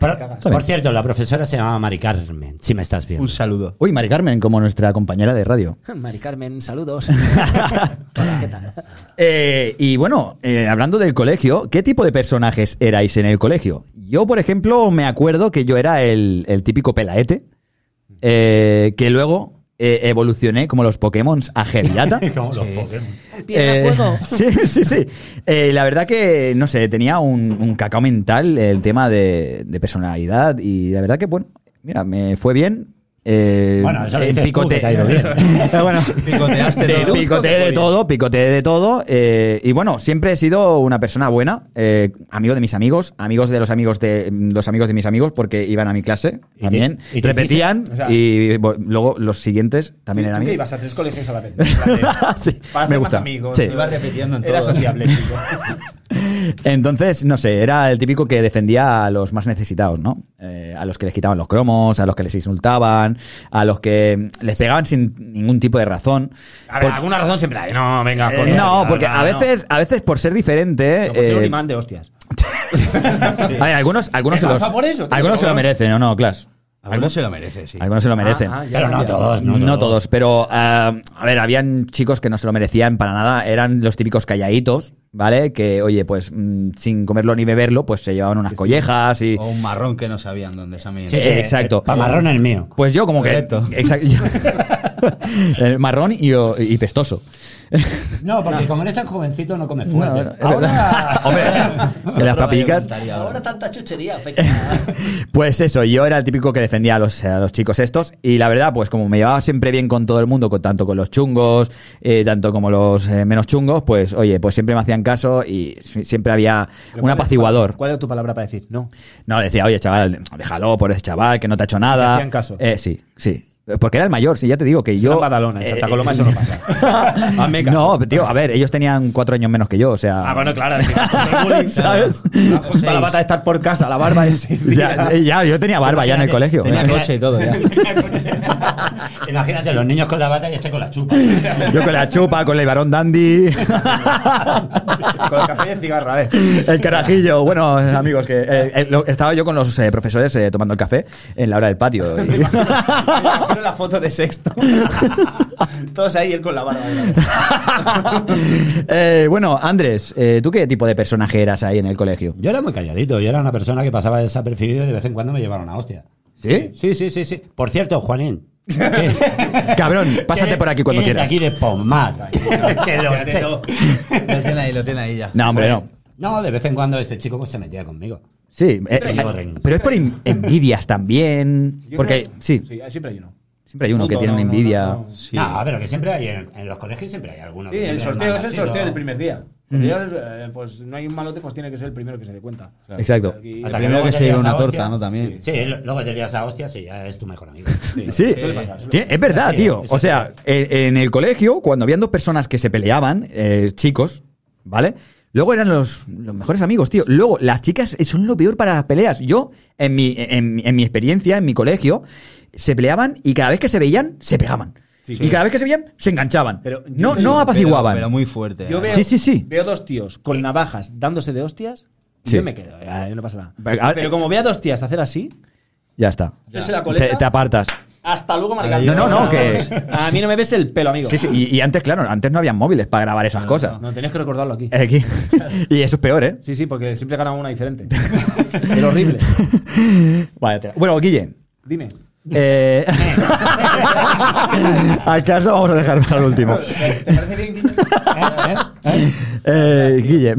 Por, por cierto, la profesora se llamaba Mari Carmen, si me estás viendo. Un saludo. Uy, Mari Carmen, como nuestra compañera de radio. Mari Carmen, saludos. Hola, ¿qué tal? Eh, y bueno, eh, hablando del colegio, ¿qué tipo de personajes erais en el colegio? Yo, por ejemplo, me acuerdo que yo era el, el típico pelaete, eh, que luego eh, evolucioné como los Pokémon a Geriata. Como los Pokémon. Piedra Eh, fuego. Sí, sí, sí. Eh, la verdad que, no sé, tenía un, un cacao mental el tema de, de personalidad y la verdad que, bueno, mira, me fue bien. Eh, Bueno, eso lo eh, tú, que te ha ido bien. Bueno, Picoteaste de- todo. picoteé de todo, picoteé de todo. eh, y bueno, siempre he sido una persona buena, eh, amigo de mis amigos, amigos de los amigos de los amigos de mis amigos, porque iban a mi clase ¿Y te- también, y te repetían? O sea- y bo- luego los siguientes también eran ¿Tú qué amigos. ibas a tres colegios a la vez? Sí, me gusta. Amigos, Sí. Ibas repitiendo en Era todo. sociable, chico. Entonces, no sé, era el típico que defendía a los más necesitados, ¿no? Eh, a los que les quitaban los cromos, a los que les insultaban, a los que les pegaban sin ningún tipo de razón. A ver, Por- alguna razón siempre hay. No, venga, Eh, no, porque a no. veces, a veces por ser diferente. No, por ser un eh, imán de hostias. a ver, algunos, algunos se ¿Te los, por eso, algunos se lo merecen, ¿o no, Clas? Algunos se lo merece, sí. Algunos se lo merecen. Ah, ah, ya, Pero no ya. todos, No, no, todos, pero ah, a ver, habían chicos que no se lo merecían para nada, eran los típicos calladitos, ¿vale? Que, oye, pues mm, sin comerlo ni beberlo, pues se llevaban unas collejas y... O un marrón que no sabían dónde se Sí, sí, exacto. Para marrón el mío. Pues yo como que... Correcto. Exacto. el marrón y, y pestoso. No, porque como eres tan jovencito no comes fuerte. No, no, Ahora. Hombre, las. Ahora tanta chuchería. Pues eso, yo era el típico que defendía a los, a los chicos estos y la verdad, pues como me llevaba siempre bien con todo el mundo, con, tanto con los chungos, eh, tanto como los eh, menos chungos, pues oye, pues siempre me hacían caso y si- siempre había un ¿cuál es- apaciguador. ¿Cuál es tu palabra para decir? No. No, decía, oye, chaval, déjalo por ese chaval que no te ha hecho ¿Te nada. hacían caso? Eh, sí, sí. Porque era el mayor, sí, ya te digo que yo. Yo. En Badalona, en Santa eh, Coloma eso no pasa. No, tío, a ver, ellos tenían cuatro años menos que yo, o sea. Ah, bueno, claro. es que el bullying, ¿Sabes? La justa la bata de estar por casa, la barba es. Ya, ya, yo tenía barba ya en el colegio. Tenía coche y todo ya. Imagínate, los niños con la bata y este con la chupa. Yo con la chupa, con el varón dandy, Con el café y el cigarro, a ver. el carajillo. Bueno, amigos, que eh, eh, lo- estaba yo con los eh, profesores eh, tomando el café en la hora del patio. y- La foto de sexto. Todos ahí, él con la barba. Eh, bueno, Andrés, eh, ¿tú qué tipo de personaje eras ahí en el colegio? Yo era muy calladito, yo era una persona que pasaba desapercibido y de vez en cuando me llevaron a hostia. ¿Sí? Sí, sí, sí, sí. Por cierto, Juanín. ¿qué- Cabrón, pásate por aquí cuando ¿quién es de quieras. aquí de Pomar. que los che- Lo tiene ahí, lo tiene ahí ya. No, hombre, no. No, de vez en cuando este chico pues se metía conmigo. Sí, eh, eh, pero es por en- envidias también. Yo Porque, creo- sí, Sí, siempre hay uno. Siempre hay uno que tiene no, una envidia. no, no. Sí. No, pero que siempre hay en, en los colegios siempre hay alguno. Sí, que el sorteo es el sorteo del primer día. El día, eh, pues no hay un malote, pues tiene que ser el primero que se dé cuenta. Exacto. Hasta Primero luego que te se lleve una torta, hostia. ¿no? También. Sí, luego te lías a hostias y ya es tu mejor amigo. Sí, suele pasar, es verdad, Sí, tío. O sea, en, en el colegio, cuando habían dos personas que se peleaban, eh, chicos, ¿vale? Luego eran los, los mejores amigos, tío. Luego, las chicas son lo peor para las peleas. Yo, en mi, en, en mi experiencia, en mi colegio, se peleaban y cada vez que se veían, se pegaban. y cada vez que se veían, se enganchaban. Pero no, no digo, apaciguaban. Pero, pero muy fuerte. Yo veo, Sí, sí, sí. Veo dos tíos con navajas dándose de hostias y Sí. yo me quedo. ya, no pasa nada. Pero, a ver, Pero como veo a dos tías hacer así, Ya está. hacerse la coleta, Te, te apartas. Hasta luego, marcando. No, no, no, que- A mí no me ves el pelo, amigo. Sí, sí. Y, y antes, claro, antes no habían móviles para grabar esas cosas. No, tenías que recordarlo aquí. Aquí. y eso es peor, ¿eh? Sí, sí, porque siempre ganaba una diferente. Pero horrible. Vale, bueno, Guille. Dime. Eh... Al caso vamos a dejar para el último. ¿Te parece bien, Guille? Eh, Guille.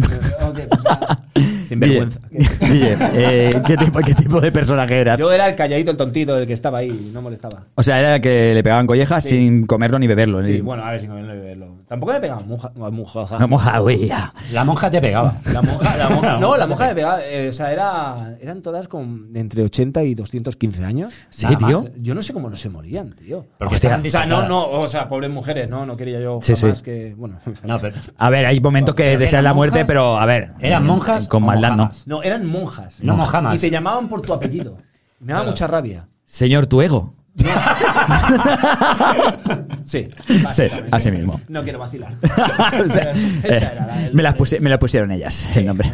Sin vergüenza. Guille, eh, ¿qué, tipo, ¿qué tipo de personaje eras? Yo era el calladito, el tontito, el que estaba ahí, no molestaba. O sea, era el que le pegaban collejas Sí. sin comerlo ni beberlo. Sí, ni- bueno, a ver si no me verlo. Tampoco le pegaban monja. no, monja güey, ya. La monja te pegaba. La monja, la monja- La no, la te monja me pegaba. eh, o sea, era, eran todas con de entre 80 y 215 años. Sí, Nada tío. Yo no sé cómo no se morían, tío. Porque Hostia. estaban O sea, no, no, o sea, pobres mujeres, no, no quería yo Sí, jamás sí. que. Bueno. No, pero A ver, hay momentos que ¿eran la muerte, monjas? pero a ver. ¿Eran monjas Con o maldad, no. mojamas? No, eran monjas. No mojamas. Y te llamaban por tu apellido. Me daba mucha rabia. Señor, tu ego. Sí. Sí, básicamente. así mismo. No quiero vacilar. O sea, Esa era la- el- me, las puse- me la pusieron ellas, el nombre.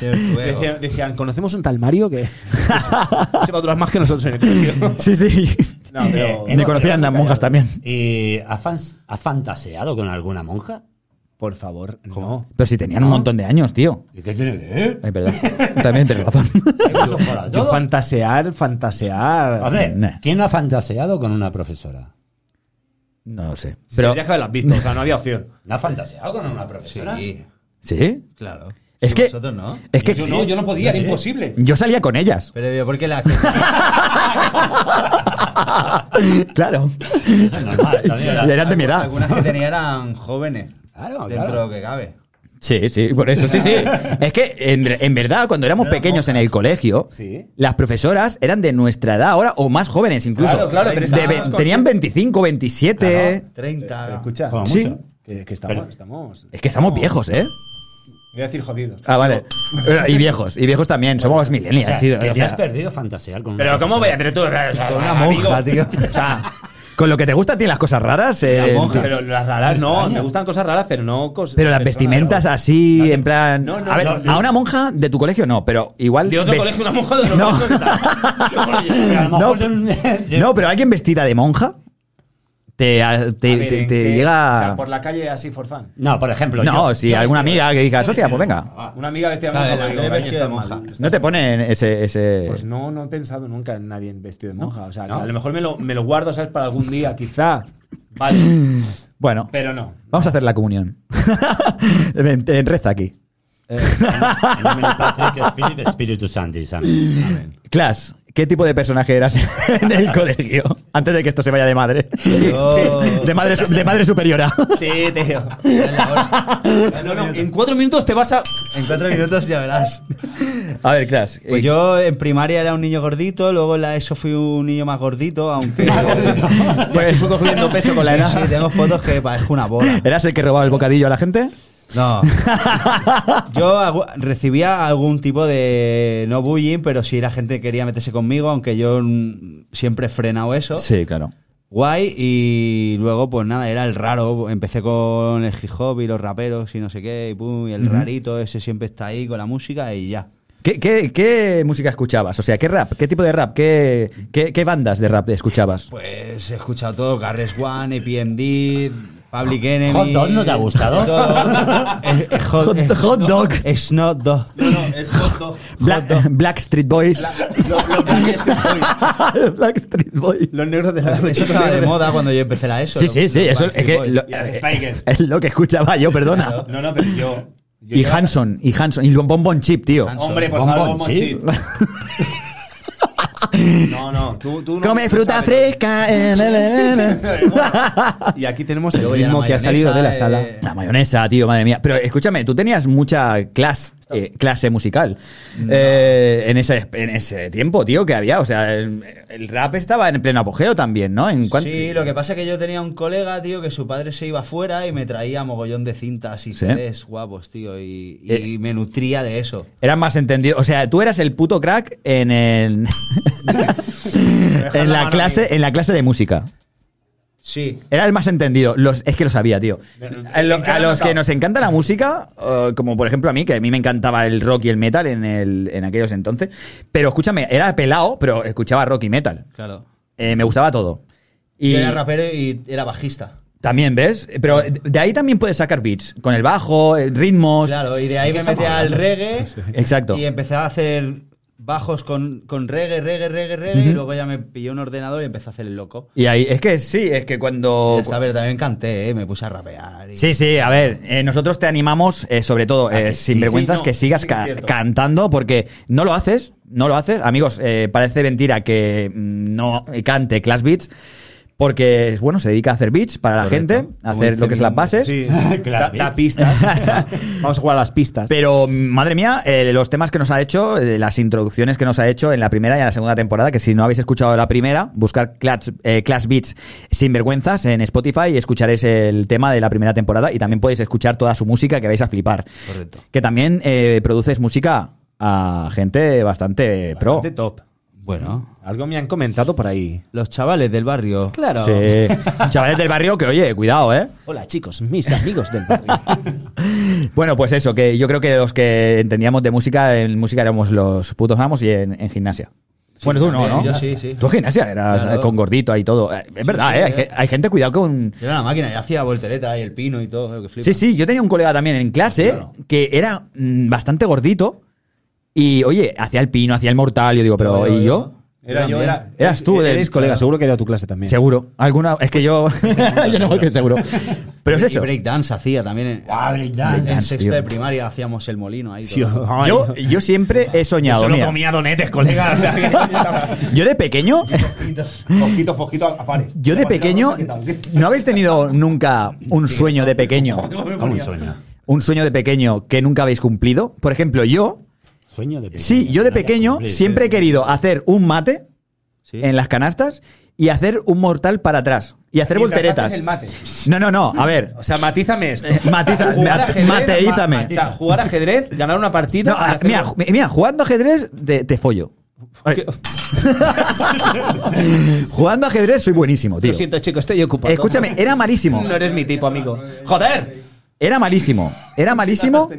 Decían, decían, conocemos un tal Mario que se va a durar más que nosotros en el colegio. Sí, sí. No, pero. Me conocían las monjas también. ¿Y ha, fans- ha fantaseado con alguna monja? Por favor, no. Pero si tenían un montón de años, tío. ¿Y qué tiene que ver? Ay, perdón. También tienes razón. Yo fantasear, fantasear. Hombre, Nah. ¿quién ha fantaseado con una profesora? No lo sé. Pero tendrías que haberlas visto, o sea, no había opción. ¿No ha fantaseado con una profesora? Sí, ¿sí? claro. Es Sí, que- Vosotros no. Es que yo, no, yo no podía, era imposible. yo salía con ellas. Pero digo, ¿por qué la.? claro. Eso es normal. también era- Y eran de mi edad. Algunas que tenía eran jóvenes. Claro, Dentro claro. de lo que cabe. Sí, sí, por eso, sí, sí. Es que, en, en verdad, cuando éramos pequeños en el colegio, Sí. las profesoras eran de nuestra edad ahora, o más jóvenes incluso. Claro, claro, pero De ve- tenían 25, 27. 30. Pero escucha, Como Sí. mucho. que, que estamos, Pero- estamos. Es que estamos viejos, ¿eh? Voy a decir jodidos. Ah, vale. Y viejos, y viejos también. Somos O millennials. sea, sí, que o te has perdido fantasear con Pero una ¿cómo voy a pero tú, o sea, Con una amigo, monja, tío. O sea, con lo que te gusta a ti las cosas raras. eh, monja, pero las raras no, me gustan cosas raras, pero no cosas. pero las vestimentas raras. así, en plan. no, no, a ver, a una monja de tu colegio no, pero igual. De otro vest- colegio, una monja de otro No. colegio, No, pero alguien vestida de monja te, a- te, A ver, te- ¿en te qué? llega. O sea, por la calle así for fun. No, por ejemplo. no, yo- si yo alguna vestido- amiga que digas, hostia, pues venga. Una amiga vestida de Claro, monja. No te ponen ese. ese... Pues no, no he pensado nunca en nadie vestido de monja. O sea, a lo mejor me lo, me lo guardo, ¿sabes? Para algún día, quizá. Vale. Bueno, Pero no. vamos a hacer la comunión. Ven, eh, Reza aquí. En nomine Patri, Filip, Spiritus Sancti. Amén. Clas, ¿qué tipo de personaje eras en el colegio? Antes de que esto se vaya de madre. Yo- De madre, su- de madre superiora. Sí, tío. No, no, en cuatro minutos te vas a. En cuatro minutos ya verás. A ver, Clas. Pues eh, yo en primaria era un niño gordito, luego en la ESO fui un niño más gordito, aunque. Pues fue cogiendo peso con la Sí, edad. sí, tengo fotos que parezco una bola. ¿Eras el que robaba el bocadillo a la gente? No. Yo recibía algún tipo de. No bullying, pero sí la gente quería meterse conmigo, aunque yo mm, siempre he frenado eso. Sí, claro. Guay, y luego, pues nada, era el raro. Empecé con el hip hop y los raperos y no sé qué, y pum, y el rarito, ese siempre está ahí con la música y ya. ¿Qué, qué, qué música escuchabas? O sea, ¿qué rap? ¿Qué tipo de rap? ¿Qué, qué, qué bandas de rap escuchabas? Pues he escuchado todo: Garres One, APMD, Public Enemy. Hot Dog no te ha gustado? hot, Hot- eh, hot dog. Snot Dog. No, no, es hot dog. Black, Black Street Boys. Los, los- Black Street Boys. los negros de la Eso estaba de moda cuando yo empecé la ESO. Sí, sí, sí. Eso es que Boys. lo, eh, es lo que escuchaba yo, perdona. No, no, pero yo. yo Y Hanson, y Hanson, y Bon Bon Chip, tío. Hanson. Hombre, por favor, Bonbon chip. chip. No, no, tú, tú no- Come fruta sabes. fresca. eh. Y aquí tenemos el la ritmo que ha salido de la mayonesa, sala. eh, La mayonesa, tío, madre mía. Pero escúchame, tú tenías mucha clase, eh, clase musical eh, en, ese, en ese tiempo, tío, que había. O sea, el, el rap estaba en pleno apogeo también, ¿no? En Sí, lo que pasa es que yo tenía un colega, tío, que su padre se iba fuera y me traía mogollón de cintas y ¿Sí? CDs guapos, tío, y, y Eh. me nutría de eso. Eran más entendidos. O sea, tú eras el puto crack en el. en, la clase, en la clase de música. Sí. Era el más entendido. Los, es que lo sabía, tío. A, lo- ¿en qué a los que nos encanta la música, como por ejemplo a mí, que a mí me encantaba el rock y el metal en, el, en aquellos entonces. Pero escúchame, era pelado, pero escuchaba rock y metal. Claro. Eh, me gustaba todo. Y Yo era rapero y era bajista. también, ¿ves? Pero de ahí también puedes sacar beats. Con el bajo, eh, ritmos. Claro, y de ahí me metí al reggae. Exacto. Y empecé a hacer bajos con, con reggae, reggae, reggae, reggae, y luego ya me pillé un ordenador y empecé a hacer el loco. Y ahí, es que sí, es que cuando. Esta vez también canté, ¿eh? me puse a rapear. y- Sí, sí, a ver, eh, nosotros te animamos, eh, sobre todo, sin sí, vergüenzas, sí, no, que sigas sí que cantando, porque no lo haces, no lo haces. Amigos, eh, parece mentira que mm, no cante Class Beats, porque, bueno, se dedica a hacer beats para la gente, a hacer lo que es las bases. Sí, da, da Beats. pistas. Vamos a jugar a las pistas. Pero, madre mía, eh, los temas que nos ha hecho, eh, las introducciones que nos ha hecho en la primera y en la segunda temporada, que si no habéis escuchado la primera, buscar eh, Class Beats sin vergüenzas en Spotify y escucharéis el tema de la primera temporada y también podéis escuchar toda su música que vais a flipar. Correcto. Que también eh, produces música a gente bastante pro. Bastante top. Bueno, Algo me han comentado por ahí. los chavales del barrio. Claro. Sí. Chavales del barrio que, oye, cuidado, ¿eh? Hola chicos, mis amigos del barrio. Bueno, pues eso, que yo creo que los que entendíamos de música, en música éramos los putos amos y en, en gimnasia. bueno, tú no, ¿no? yo sí, sí. Tú en gimnasia eras Claro. eh, con gordito ahí todo. Eh, Es verdad, sí, ¿eh? Hay, eh. hay gente, cuidado con... Yo era una máquina, y hacía voltereta y el pino y todo, que flipa. Sí, sí, yo tenía un colega también en clase que era mm, bastante gordito y, oye, hacía el pino, hacía el mortal. Yo digo, pero Yo, yo, ¿y yo? yo. Era yo, era. Eras tú, de- Eres colega, seguro que he ido a tu clase también. Seguro. Alguna... Es que yo... yo no voy que seguro. Pero es Y eso. breakdance hacía también. En, Ah, breakdance. en Breakdance, sexto de primaria hacíamos el molino ahí. Sí, todo. ay. Yo, yo siempre he soñado, Solo mira, comía donetes, colega. O sea, que- yo de pequeño... Fosquito, fosquito, a pares. Yo de pequeño, ¿no habéis tenido nunca un sueño de pequeño? ¿Cómo un sueño? Un sueño de pequeño que nunca habéis cumplido. Por ejemplo, yo, Sueño de pequeño. sí, yo de pequeño siempre he querido hacer un mate Sí. en las canastas y hacer un mortal para atrás. Y hacer Mientras volteretas. haces el mate. No, no, no. A ver. O sea, matízame esto. Matiza- Jugar mate- ajedrez, mateízame. ma- O sea, jugar ajedrez, ganar una partida. No, ah, hacer- mira, mira, jugando ajedrez te, te follo. Jugando ajedrez soy buenísimo, tío. Lo siento, chicos, estoy ocupado. Escúchame, era malísimo. No eres mi tipo, amigo. ¡Joder! Era malísimo. Era malísimo.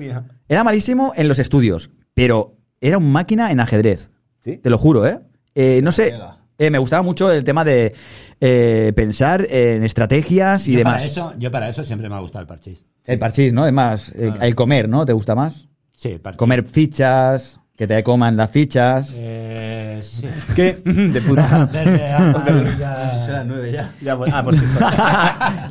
Era malísimo en los estudios. Pero era un máquina en ajedrez. ¿Sí? Te lo juro, ¿eh? Eh, no sé. eh, me gustaba mucho el tema de eh, pensar en estrategias y yo demás. Para eso, yo para eso siempre me ha gustado el parchís. El parchís, ¿no? Es más, eh, el comer, ¿no? ¿Te gusta más? Sí, parchís. Comer fichas, que te coman las fichas. Eh, sí. ¿Qué? De puta. Verde, amarilla. Serán nueve ya. Ya, pues- ah, por cierto.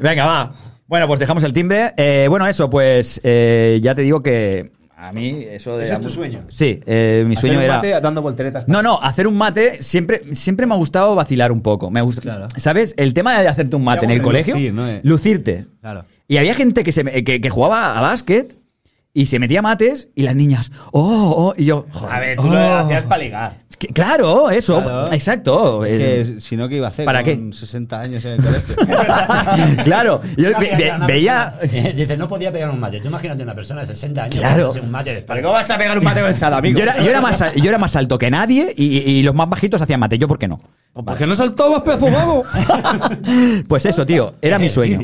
Venga, va. Bueno, pues dejamos el timbre. Eh, bueno, eso, pues eh, ya te digo que a mí eso de... ¿Ese es tu sueño? Sí, eh, mi sueño Hacer un era... mate dando volteretas. No, no, hacer un mate siempre, siempre me ha gustado vacilar un poco. Me gusta, Claro. ¿Sabes? El tema de hacerte un mate en el colegio, lucir, ¿no? Lucirte. Claro. Y había gente que, se, me- que, que jugaba a básquet y se metía mates y las niñas, oh, oh, y yo, joder, A ver, tú oh. lo hacías para ligar. Que- Claro, eso, Claro. exacto. Es Eh, que si no, ¿qué iba a hacer? ¿Para con qué? 60 años en el colegio. claro, yo ve- ve- veía... persona- Dice, no podía pegar un mate. Tú imagínate una persona de 60 años Claro. un mate de ¿Para espalda. cómo vas a pegar un mate con sal, amigo? Yo era, yo, era más, al- yo era más alto que nadie y, y los más bajitos hacían mate. ¿Yo por qué no? ¿Por qué no saltabas, pedazo vago? Pues eso, tío, era mi sueño.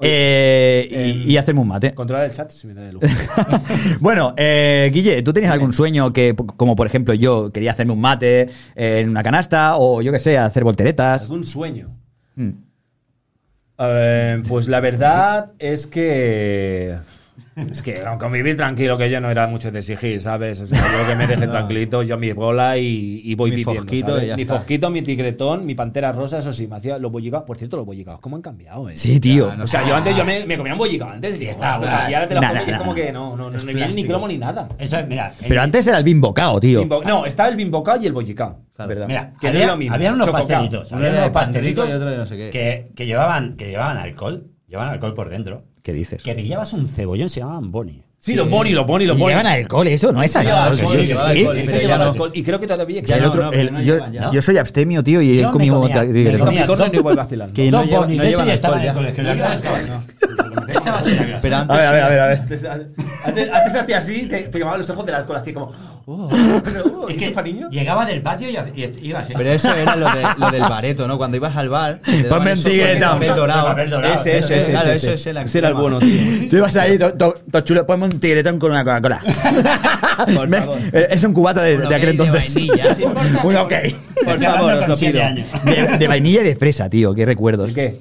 Eh, y, y hacerme un mate. Controlar el chat si me da lujo. bueno, eh, Guille, ¿tú tenías algún sueño que, como por ejemplo yo, quería hacerme un mate en una canasta o yo qué sé, hacer volteretas? ¿Algún sueño? Mm. Eh, pues la verdad es que. Es que con convivir tranquilo, que yo no era mucho de exigir, ¿sabes? O sea, yo que me deje tranquilito, yo mi bola y, y voy Mi viviendo. fosquito mi está. fosquito, mi tigretón, mi pantera rosa, eso sí, me hacía los bollicaos. Por cierto, los bollicaos, ¿cómo han cambiado, eh? Sí, tío. O sea, yo antes yo me, me comía un bollicao antes y Ostras. y ahora te lo nah, y es como que no, no, no, viene ni cromo ni nada. Eso, mira, Pero antes era el bimbocao, tío. Bimbo- no, estaba el bimbocao y el bollicao. ¿verdad? Mira, que no había, mismo. había unos Chococao. pastelitos. Había unos pastelitos. Que, que llevaban, que llevaban alcohol. Llevaban alcohol por dentro. ¿Qué dices? Que pillabas un cebollón, se llamaban Bonnie. Sí, los boni, los boni, los boni. Llevan alcohol, eso no es alcohol. Y creo que todavía El existe. no, no, no yo, soy abstemio, tío, y he comido me comía dos- y voy vacilando. Que no Dos Bonnie no de ya en el colegio. Estaba-. Pero antes, A ver, a ver, a ver. A ver. Antes, antes hacía así, te, te quemaban los ojos del alcohol, así como. Oh, oh, ¿y Es que para niño? llegaba del patio y, y iba así. pero eso era lo, de, lo del bareto, ¿no? Cuando ibas al bar. tigre, el no. papel dorado. Papel dorado. Ese, ese, ese. Claro, ese, eso ese. es el Ese era el bueno, tío. Tú ibas ahí, to- to- to chulo, ponme un tigretón con una Coca-Cola. Eh, es un cubata de, de aquel entonces. vainilla, sí. un ok. Por favor, os lo pido. De, de vainilla y de fresa, tío, qué recuerdos. ¿El qué?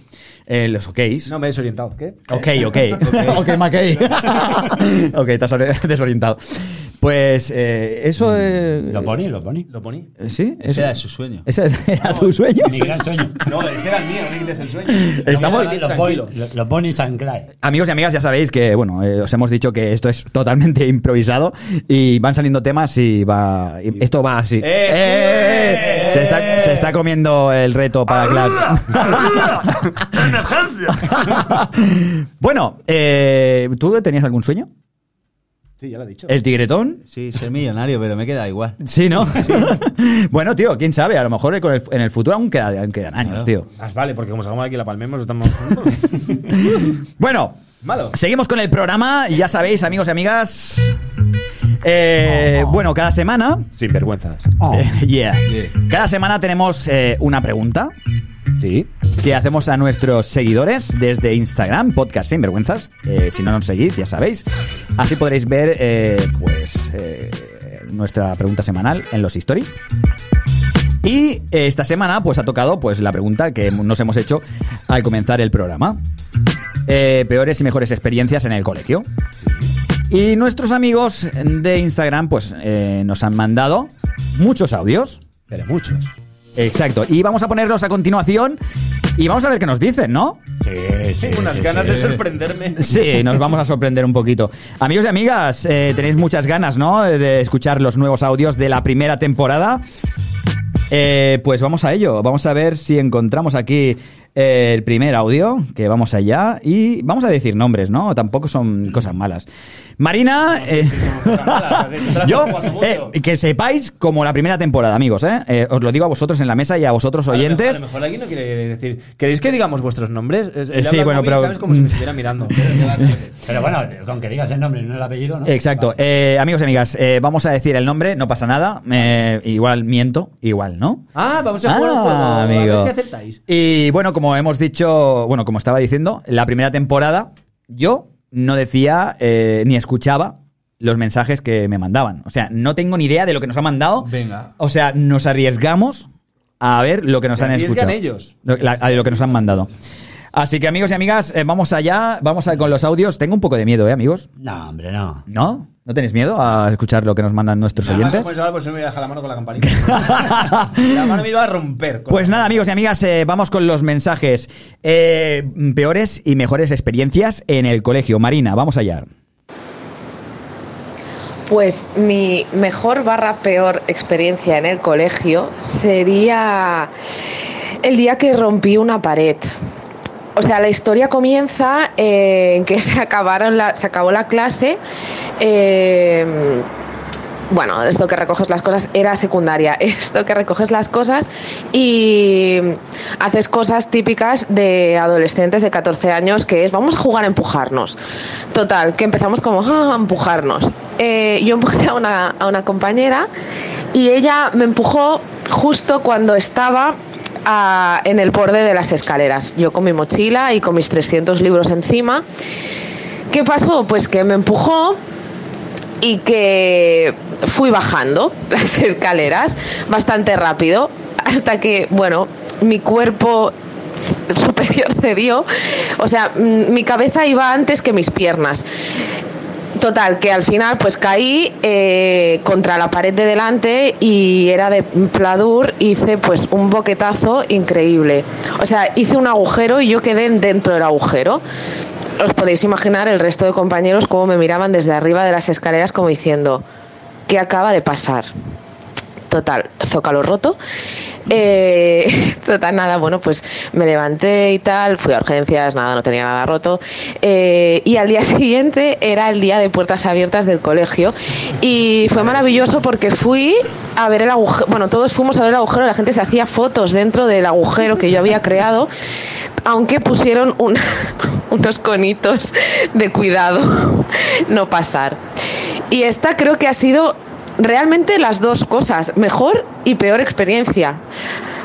Eh, los ok's. No, me he desorientado. ¿Qué? Ok, ok. ok, Mackey. ok, estás ori- desorientado. Pues eh, eso es. Lo poní, lo poní. ¿Lo poní? ¿Sí? Ese eso- era su sueño. ¿Ese era tu sueño? Mi gran sueño. No, ese era el mío, no quites el sueño. Estamos- Bonnie and Clyde. Amigos y amigas, ya sabéis que, bueno, eh, os hemos dicho que esto es totalmente improvisado y van saliendo temas y va. y esto va así. ¡Eh! Se, está, se está comiendo el reto para Glass. bueno, eh, ¿tú tenías algún sueño? Sí, ya lo he dicho. ¿El tigretón? Sí, ser millonario, pero me queda igual. Sí, ¿no? bueno, tío, quién sabe, a lo mejor en el futuro aún quedan, quedan años, Claro. tío. Más vale, porque como sacamos aquí la palmemos, estamos. Bueno, Malo. seguimos con el programa y ya sabéis, amigos y amigas. Eh, Bueno, cada semana. Sin vergüenzas. eh, yeah. Cada semana tenemos eh, una pregunta Sí. que hacemos a nuestros seguidores desde Instagram, podcast sin vergüenzas. Eh, si no nos seguís, ya sabéis. Así podréis ver, eh, pues, eh, nuestra pregunta semanal en los stories. Y eh, esta semana, pues, ha tocado, pues, la pregunta que nos hemos hecho al comenzar el programa. Eh, peores y mejores experiencias en el colegio. Y nuestros amigos de Instagram, pues, eh, nos han mandado muchos audios. Pero muchos. Exacto. Y vamos a ponerlos a continuación y vamos a ver qué nos dicen, ¿no? Sí, sí. Tengo unas sí, ganas sí. de sorprenderme. Sí, nos vamos a sorprender un poquito. Amigos y amigas, eh, tenéis muchas ganas, ¿no? De escuchar los nuevos audios de la primera temporada. Eh, pues vamos a ello. Vamos a ver si encontramos aquí eh, el primer audio, que vamos allá, y vamos a decir nombres, ¿no? Tampoco son cosas malas. Marina, eh, yo, eh, que sepáis como la primera temporada, amigos, ¿eh? Eh, Os lo digo a vosotros en la mesa y a vosotros oyentes. A lo mejor aquí no quiere decir. ¿Queréis que digamos vuestros nombres? Sí, bueno, pero- ¿Sabes? Como si me estuviera mirando. Pero bueno, con que digas el nombre no el apellido, ¿no? Exacto. Eh, amigos y amigas, vamos a decir el nombre, no pasa nada. Igual miento, igual, ¿no? Ah, vamos a jugar un juego. A ver amigo. si acertáis. Y bueno, como hemos dicho, bueno, como estaba diciendo, la primera temporada yo no decía eh, ni escuchaba los mensajes que me mandaban. O sea, no tengo ni idea de lo que nos han mandado. Venga. O sea, nos arriesgamos a ver lo que nos Se han escuchado. ellos. Lo, la- a lo que nos han mandado. Así que amigos y amigas, eh, vamos allá, vamos a, con los audios. Tengo un poco de miedo, ¿eh, amigos? No, hombre, no. ¿No? ¿No tenéis miedo a escuchar lo que nos mandan nuestros oyentes? Pues ahora pues me voy a dejar la mano con la campanita. la mano me iba a romper. Pues nada, amigos y amigas, eh, vamos con los mensajes. Eh, peores y mejores experiencias en el colegio. Marina, vamos allá. Pues mi mejor barra peor experiencia en el colegio sería el día que rompí una pared. O sea, la historia comienza eh, en que se, acabaron la, se acabó la clase. eh, bueno, esto que recoges las cosas era secundaria. Esto que recoges las cosas y haces cosas típicas de adolescentes de 14 años, que es vamos a jugar a empujarnos. Total, que empezamos como "Ah, a empujarnos. Eh, yo empujé a una, a una compañera y ella me empujó justo cuando estaba en el borde de las escaleras. Yo con mi mochila y con mis 300 libros encima. ¿Qué pasó? Pues que me empujó y que fui bajando las escaleras bastante rápido hasta que, bueno, mi cuerpo superior cedió, o sea, mm, mi cabeza iba antes que mis piernas. Total, que al final pues caí eh, contra la pared de delante y era de pladur, hice pues un boquetazo increíble. O sea, hice un agujero y yo quedé dentro del agujero. Os podéis imaginar el resto de compañeros cómo me miraban desde arriba de las escaleras como diciendo, ¿qué acaba de pasar? Total, zócalo roto. Eh, total, nada, bueno, pues me levanté y tal, fui a urgencias, nada, no tenía nada roto. Eh, y al día siguiente era el día de puertas abiertas del colegio. Y fue maravilloso porque fui a ver el agujero, bueno, todos fuimos a ver el agujero, la gente se hacía fotos dentro del agujero que yo había creado, aunque pusieron un- unos conitos de cuidado, no pasar. Y esta creo que ha sido realmente las dos cosas, mejor y peor experiencia.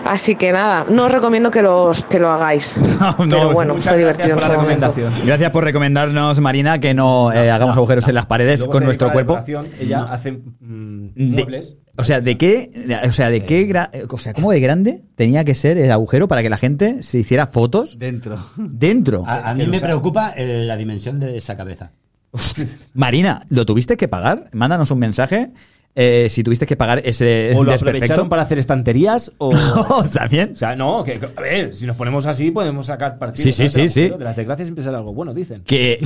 Así que nada, no os recomiendo que, los, que lo hagáis. Pero bueno, muchas fue gracias divertido en por recomendación. Gracias por recomendarnos, Marina, que no, eh, hagamos agujeros en las paredes con nuestro cuerpo. Ella hace mm, De- muebles. o sea, ¿de qué, o sea, de qué, gra- o sea, cómo de grande tenía que ser el agujero para que la gente se hiciera fotos Dentro. dentro? A, a mí me preocupa eh, la dimensión de esa cabeza. Marina, ¿lo tuviste que pagar? Mándanos un mensaje eh, si tuviste que pagar ese O lo desperfecto. aprovecharon para hacer estanterías o... ¿También? O sea, no, que, a ver, si nos ponemos así podemos sacar partido. Sí, sí, sí, sí. De las desgracias siempre sale algo bueno, dicen. Que,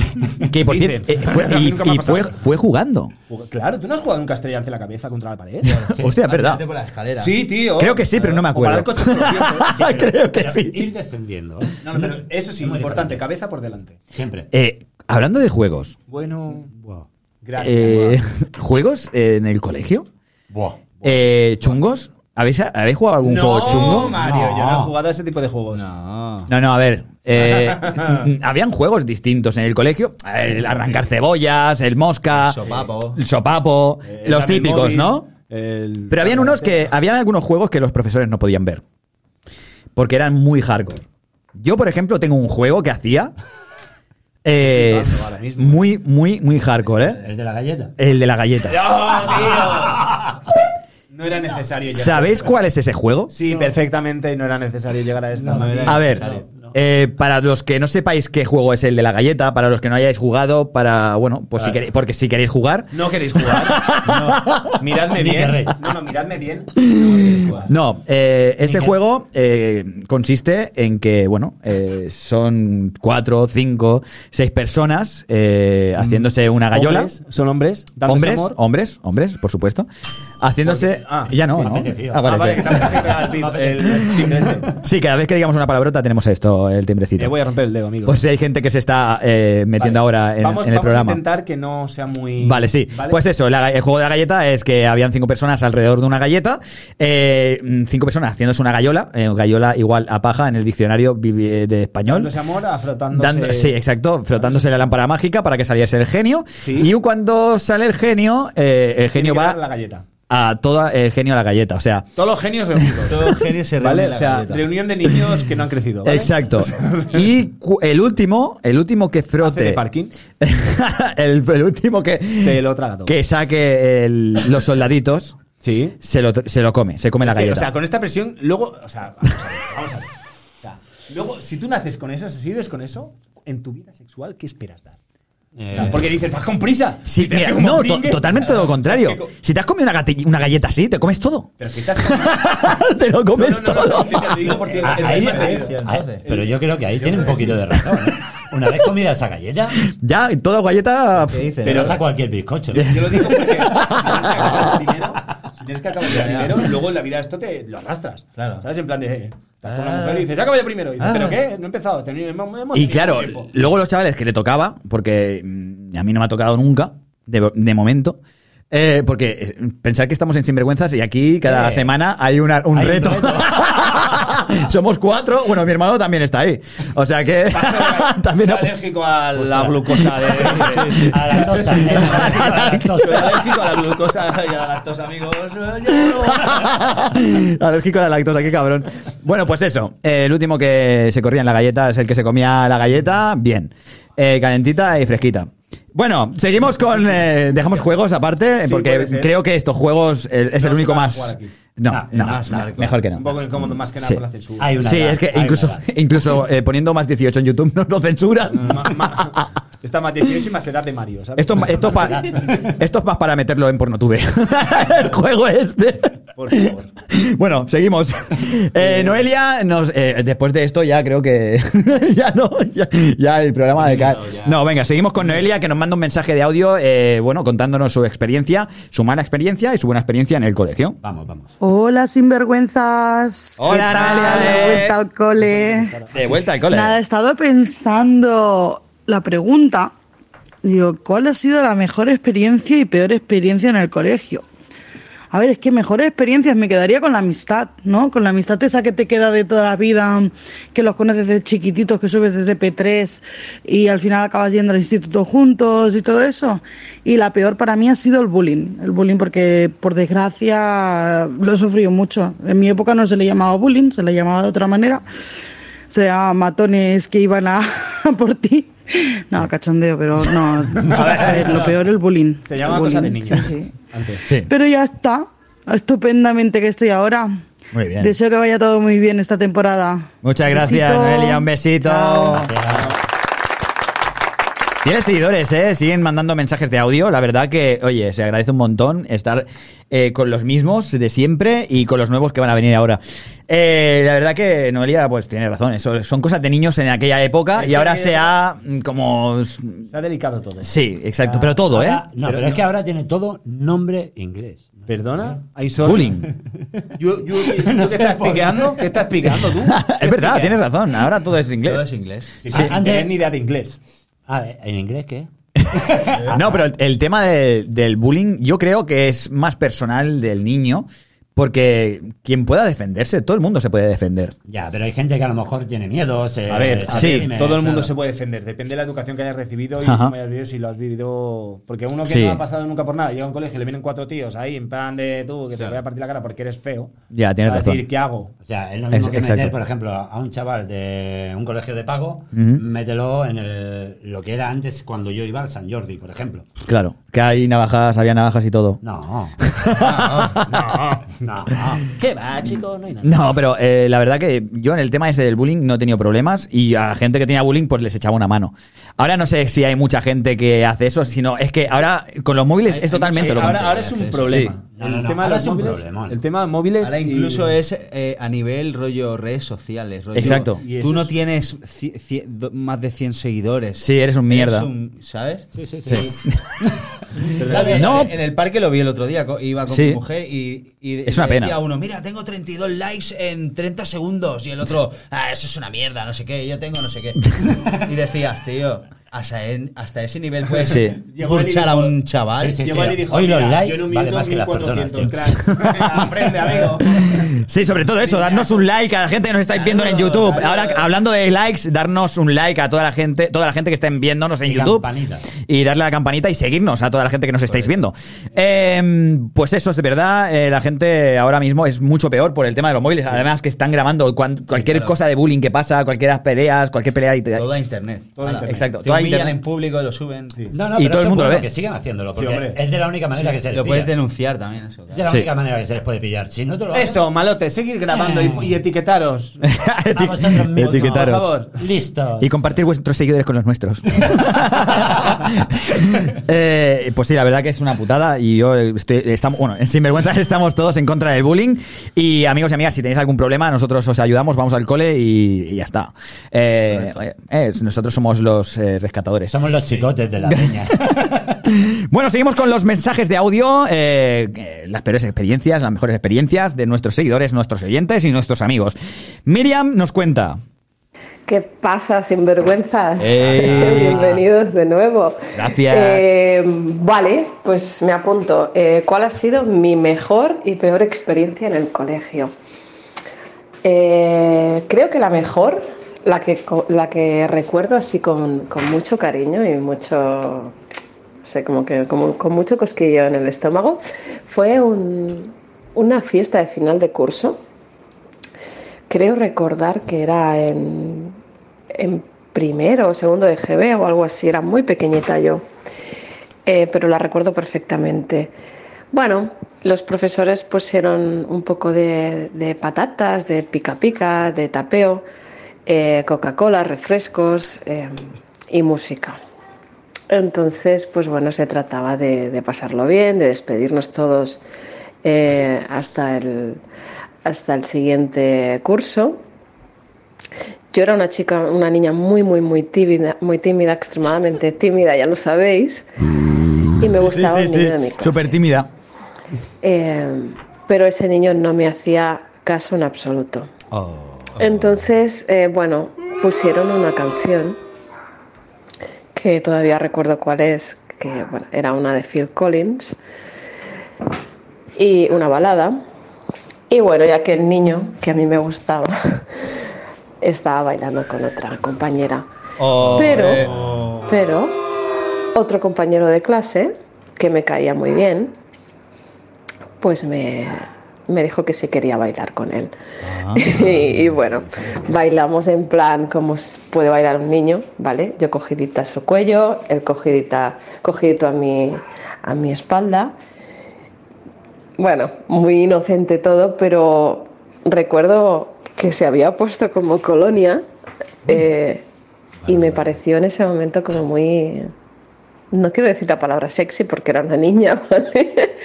que por cierto, eh, fue- y, fue, fue jugando. Claro, ¿tú no has jugado nunca estrellarte la cabeza contra la pared? Hostia, es verdad. Por la escalera. Sí, tío. Creo que sí, pero no me acuerdo. pies, ¿eh? Sí, pero- Creo que Pero sí. Ir descendiendo. No, no, pero eso sí, Es muy importante, diferente. cabeza por delante. Siempre. Eh, hablando de juegos, Bueno, Buah. Gracias. eh, ¿juegos en el colegio? Buah. Eh, ¿Chungos? ¿Habéis, ¿Habéis jugado algún no, juego chungo? Mario, yo no No. he jugado a ese tipo de juegos. No. No, no, a ver. eh, habían juegos distintos en el colegio. El arrancar cebollas, el mosca, Sopapo. el sopapo, Eh, los típicos, móvil, ¿no? el- Pero habían unos que. Habían algunos juegos que los profesores no podían ver. Porque eran muy hardcore. Yo, por ejemplo, tengo un juego que hacía. Eh, Sí, mismo. muy, muy, muy hardcore, ¿eh? El de la galleta. El de la galleta. ¡Oh, tío! No era necesario llegar ¿Sabéis a cuál es ese juego? Sí, perfectamente, no era necesario llegar a esta. No, no A ver, eh, para los que no sepáis qué juego es el de la galleta, para los que no hayáis jugado, para, bueno, pues si queréis, porque si queréis jugar, No queréis jugar. No. Miradme bien. No, no, miradme bien. No eh, este juego eh, consiste en que, bueno, eh, son cuatro, cinco, seis personas eh, haciéndose una gallola. ¿Hombres? ¿Son hombres? ¿Dándose Hombres, amor? hombres, hombres, por supuesto. Haciéndose. Ah, ya no, ¿no? Ah, vale, Ah, vale, que- también el timbre este. Sí, cada vez que digamos una palabrota tenemos esto, el timbrecito. Te voy a romper el dedo, amigo. Pues si hay gente que se está eh, metiendo Vale. ahora en, vamos, en el vamos programa. a intentar que no sea muy. Vale, sí. ¿Vale? Pues eso, la- el juego de la galleta es que habían cinco personas alrededor de una galleta, eh, mm, cinco personas haciéndose una gallola, eh, gallola igual a paja en el diccionario de español. Dándose amor, afrotándose. Dando- sí, exacto, frotándose la lámpara mágica para que saliese el genio. Sí. Y cuando sale el genio, eh, el genio va dar la galleta. A toda el genio a la galleta. O sea, Todos los genios reunidos. Todo genio se reúne ¿Vale? en la O sea, galleta. reunión de niños que no han crecido. ¿vale? exacto. Y el último, el último que Hace frote. de parking. el, el último que, Se lo traga todo. que saque el- los soldaditos. Sí. Se lo, se lo come, se come la galleta. o sea, con esta presión, luego. O sea, vamos a ver. Vamos a ver. O sea, luego, si tú naces con eso, si vives con eso, en tu vida sexual, ¿qué esperas dar? O sea, porque dices, vas con prisa. Sí, mira, no, to- totalmente lo contrario. Si te has comido una, una galleta así, te comes todo. Pero si estás. te lo comes No, no, no, todo. no, ah, pero yo creo que ahí tiene un poquito de razón. ¿eh? Una vez comida esa galleta, Ya, todo galleta. Pero pasa cualquier bizcocho. Yo lo digo porque si tienes que acabar primero, si tienes que acabar primero, luego en la vida esto te lo arrastras. Claro. ¿Sabes? En plan de. Estás con una mujer y dices, ya acabo yo primero. Y dices, Ah. ¿pero qué? No he empezado. Hemos- hemos Y claro, luego los chavales que le tocaba, porque mm, a mí no me ha tocado nunca, de, de momento. eh, porque eh, pensar que estamos en sinvergüenzas y aquí cada Eh. semana hay una- un Hay un reto. Somos cuatro. Bueno, mi hermano también está ahí. O sea que también. Soy alérgico a la glucosa de. Eh, a la lactosa. Soy alérgico a la glucosa y a la lactosa, amigos. Alérgico a la lactosa, qué cabrón. Bueno, pues eso. eh, el último que se corría en la galleta es el que se comía la galleta bien. Eh, calentita y fresquita. Bueno, seguimos con. eh, dejamos juegos aparte, Sí, porque creo que estos juegos eh, es No el único más. No, No, no, no, no, no, mejor que no. Un poco incómodo más que nada Sí. por la censura. Hay una Sí, edad, es que hay incluso, incluso eh, poniendo más 18 en YouTube nos lo censuran. Ma- ma- Está más 18 y más edad de Mario, ¿sabes? Esto, esto, pa- esto es más para meterlo en Pornotube. el juego este. Por favor. Bueno, seguimos. Eh, Noelia, nos, eh, después de esto ya creo que ya no, ya, ya el programa de. No, venga, seguimos con Noelia que nos manda un mensaje de audio, eh, bueno, contándonos su experiencia, su mala experiencia y su buena experiencia en el colegio. Vamos, vamos. Hola, sinvergüenzas. Hola. Nale. De vuelta al cole. De vuelta al cole. Nada, he estado pensando la pregunta. Digo, ¿cuál ha sido la mejor experiencia y peor experiencia en el colegio? A ver, es que mejores experiencias me quedaría con la amistad, ¿no? Con la amistad esa que te queda de toda la vida, que los conoces desde chiquititos, que subes desde P3 y al final acabas yendo al instituto juntos y todo eso. Y la peor para mí ha sido el bullying. El bullying porque, por desgracia, lo he sufrido mucho. En mi época no se le llamaba bullying, se le llamaba de otra manera. Se llamaba matones que iban a, a por ti. No, cachondeo, pero no. A ver, lo peor el bullying. Se llama El cosa de bullying, niños. sí, sí. Pero ya está. Estupendamente que estoy ahora. Muy bien. Deseo que vaya todo muy bien esta temporada. Muchas gracias, Besito. Noelia. Un besito. Chao. Tienes seguidores, ¿eh? Siguen mandando mensajes de audio. La verdad que, oye, se agradece un montón estar eh, con los mismos de siempre y con los nuevos que van a venir ahora. Eh, la verdad que Noelia, pues tiene razón. Eso son cosas de niños en aquella época Es y ahora se ha mm, como... Se ha delicado todo. Sí, exacto. Pero todo, ¿eh? Ahora- No, pero, es que ahora tiene todo nombre inglés. ¿Perdona? Hay solo. Bullying. Yo, yo, ¿Tú qué estás explicando? ¿Qué estás explicando tú? es verdad, tienes razón. Ahora todo es Todo inglés. es inglés. Sí, sí, sin Antes- tener ni idea de inglés. Ah, ¿en inglés qué? No, pero el, tema de- del bullying yo creo que es más personal del niño porque quien pueda defenderse, todo el mundo se puede defender. Ya, pero hay gente que a lo mejor tiene miedo. Se, A ver, se sí, deprime, Todo el mundo claro. se puede defender. Depende de la educación que hayas recibido y Ajá. cómo hayas vivido, si lo has vivido. Porque uno que Sí. no ha pasado nunca por nada, llega a un colegio y le vienen cuatro tíos ahí en plan de tú, que te voy a partir la cara porque eres feo. Ya, tienes razón. decir, ¿qué hago? O sea, es lo mismo Es- que exacto. meter, por ejemplo, a un chaval de un colegio de pago, mételo en el, lo que era antes cuando yo iba al San Jordi, por ejemplo. Claro, que hay navajas, había navajas y todo. No, No, no, No. ¿Qué va, chicos? No hay nada. No, pero eh, la verdad que yo en el tema ese del bullying no he tenido problemas y a la gente que tenía bullying pues les echaba una mano. Ahora no sé si hay mucha gente que hace eso, sino es que ahora con los móviles Hay- es totalmente lo ahora, ahora es un Sí. No, el no, no, tema de los móviles, el tema de móviles Ahora y- incluso es eh, a nivel rollo redes sociales. rollo- Exacto. Tú no es- tienes más de 100 seguidores. Sí, eres un mierda. un- ¿Sabes? Sí, sí, sí. No. En el parque lo vi el otro día, iba con Sí. mi mujer y, y Es y una decía pena. uno, mira, tengo 32 likes en 30 segundos y el otro, ah, eso es una mierda, no sé qué, yo tengo no sé qué. y decías, tío, hasta, en- hasta ese nivel puedes Sí. Burchar a dijo- un chaval. Sí, sí, Llegó él y dijo, Hoy los "Mira, likes vale más que las personas, 1400 tío. cracks". Aprende, amigo. Sí, sobre todo eso, darnos un like a la gente que nos estáis viendo en YouTube. Ahora, hablando de likes, darnos un like a toda la gente, toda la gente que estén viéndonos en Y YouTube. campanita. Y darle a la campanita y seguirnos a toda la gente que nos estáis viendo. Eh, pues eso, es de verdad, eh, la gente ahora mismo es mucho peor por el tema de los móviles. Además que están grabando cuan- cualquier claro. cosa de bullying que pasa, cualquier peleas, cualquier pelea y te- Todo a internet. Todo a Ahora, internet. Exacto, Te todo a humillan internet. en público, lo suben. No, no, Y pero todo el mundo lo ve. Que sigan haciéndolo, porque es de la única manera que se les Lo puedes denunciar también. Eso. Es de la Sí. única manera que se les puede pillar. Si no te lo Eso, seguir grabando y, y etiquetaros. a vosotros mismos, Etiquetaros. Por favor. Listo. Y compartir vuestros seguidores con los nuestros. Eh, pues sí, la verdad que es una putada y yo estoy, estamos, bueno, en Sinvergüenzas estamos todos en contra del bullying y amigos y amigas, si tenéis algún problema, nosotros os ayudamos, vamos al cole y, y ya está. Eh, eh, nosotros somos los eh, rescatadores. Somos los chicotes de la peña. Bueno, seguimos con los mensajes de audio, eh, eh, las peores experiencias, las mejores experiencias de nuestros seguidores, nuestros oyentes y nuestros amigos. Miriam nos cuenta. ¿Qué pasa, sinvergüenzas? ¡Eh! Bienvenidos de nuevo. Gracias. Eh, vale, pues me apunto. Eh, ¿Cuál ha sido mi mejor y peor experiencia en el colegio? Creo que la mejor, la que, la que recuerdo así con, con mucho cariño y mucho, no sé, como que como, con mucho cosquillo en el estómago, fue un- una fiesta de final de curso. Creo recordar que era en, primero o segundo de GB o algo así, era muy pequeñita yo, Eh, pero la recuerdo perfectamente. Bueno, los profesores pusieron un poco de, de patatas, de pica pica, de tapeo, eh, Coca-Cola, refrescos eh, y música. Entonces, pues bueno, se trataba de, de pasarlo bien, de despedirnos todos eh, hasta, el, hasta el siguiente curso. Yo era una chica, una niña muy, muy, muy tímida, muy tímida, extremadamente tímida, ya lo sabéis. Y me gustaba un niño de mi clase. Súper tímida. Eh, pero ese niño no me hacía caso en absoluto. Oh. Entonces, eh, bueno, pusieron una canción que todavía recuerdo cuál es, que bueno, era una de Phil Collins y una balada. Y bueno, ya que el niño, que a mí me gustaba, estaba bailando con otra compañera. pero, pero, otro compañero de clase, que me caía muy bien, pues me, me dijo que sí quería bailar con él. y, y bueno, bailamos en plan como puede bailar un niño, ¿vale? Yo cogidita a su cuello, él cogidita, cogidito a mi, a mi espalda. Bueno, muy inocente todo, pero recuerdo que se había puesto como colonia eh, y me pareció en ese momento como muy... No quiero decir la palabra sexy porque era una niña, ¿vale?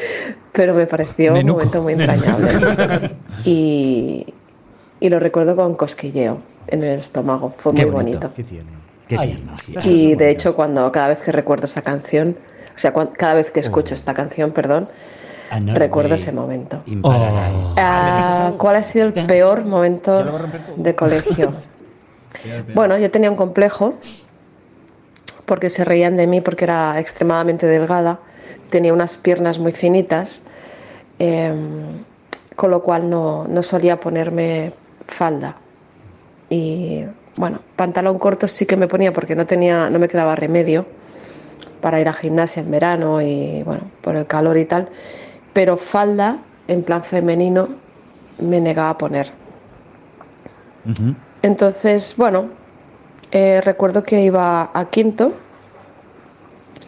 Pero me pareció un momento muy entrañable. Y, y lo recuerdo con cosquilleo en el estómago. Fue Qué muy bonito. bonito. Qué tierno. Qué Ay, tierno. Y de hecho, cuando cada vez que recuerdo esa canción, o sea, cada vez que escucho esta canción, perdón, Another recuerdo Day ese momento. Paradise. Ah, ¿Cuál ha sido el peor momento de colegio? Bueno, yo tenía un complejo porque se reían de mí porque era extremadamente delgada, tenía unas piernas muy finitas, em, con lo cual no, no solía ponerme falda. Y bueno, pantalón corto sí que me ponía porque no, tenía, no me quedaba remedio para ir a gimnasia en verano y bueno, por el calor y tal, pero falda en plan femenino me negaba a poner. Entonces, bueno, eh, recuerdo que iba a quinto,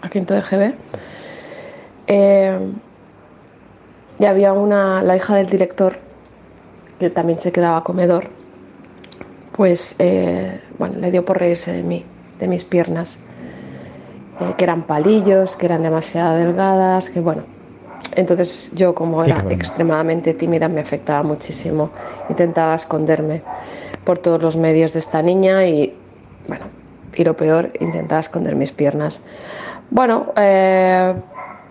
a quinto de GB, eh, y había una, la hija del director, que también se quedaba a comedor, pues eh, bueno, le dio por reírse de mí, de mis piernas, eh, que eran palillos, que eran demasiado delgadas, que bueno. Entonces yo como era extremadamente tímida me afectaba muchísimo. Intentaba esconderme por todos los medios de esta niña y bueno, y lo peor, intentaba esconder mis piernas. Bueno, eh,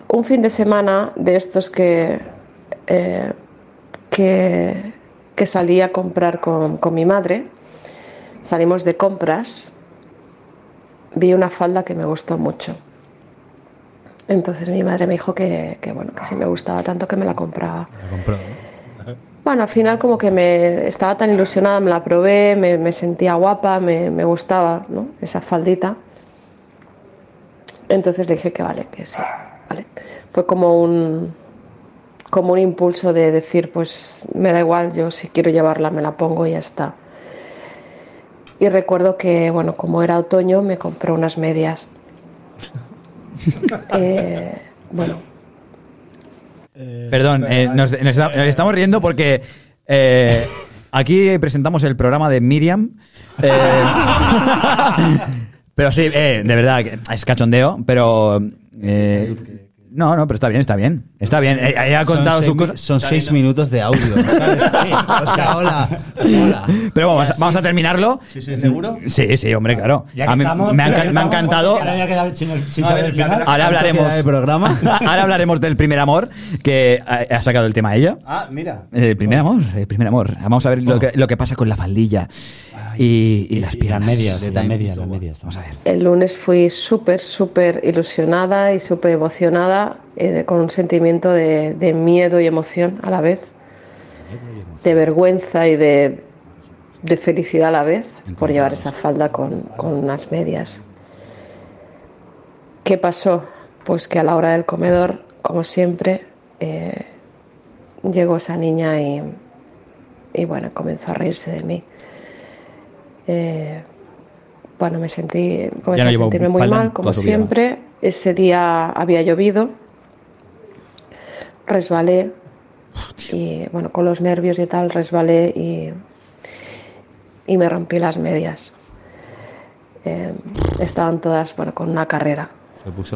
un fin de semana de estos que, eh, que, que salí a comprar con, con mi madre, salimos de compras, vi una falda que me gustó mucho. Entonces mi madre me dijo que, que, bueno, que si me gustaba tanto que me la compraba. Bueno, al final como que me estaba tan ilusionada, me la probé, me, me sentía guapa, me, me gustaba ¿no? esa faldita. Entonces le dije que vale, que sí, vale. Fue como un, como un impulso de decir, pues me da igual, yo si quiero llevarla me la pongo y ya está. Y recuerdo que, bueno, como era otoño, me compré unas medias. Eh, bueno, Perdón, eh, nos, nos está- nos estamos riendo porque eh, aquí presentamos el programa de Miriam. eh, pero sí, eh, de verdad, es cachondeo, pero... eh, no, no, pero está bien, está bien. Está bien. Eh, ella ha contado son sus seis, cosas. Son seis minutos de audio. ¿sabes? O sea, hola. Hola. Pero vamos, vamos a terminarlo. Sí, sí, ¿seguro? Sí, sí, hombre, claro. Ya que A mí estamos, me, ha, me encantado. ahora voy a quedar sin, el- sin No, a saber el final. Ahora ¿Cuánto hablaremos queda de programa? Ahora hablaremos del primer amor que ha, ha sacado el tema ella. Ah, mira. El primer amor, el primer amor. Vamos a ver lo que, lo que pasa con la faldilla y, y las Y las piernas. medias, de las medias, is las over. medias. Vamos a ver. El lunes fui súper, súper ilusionada y súper emocionada, eh, con un sentimiento de, de miedo y emoción a la vez, de vergüenza y de, de felicidad a la vez por llevar esa falda con, con unas medias. ¿Qué pasó? Pues que a la hora del comedor, como siempre, eh, llegó esa niña y, y bueno, comenzó a reírse de mí. Eh, bueno, me sentí, comencé no a sentirme muy mal, como su vida, siempre. Ese día había llovido, resbalé y bueno, con los nervios y tal, resbalé y, y me rompí las medias. Eh, estaban todas, bueno, con una carrera.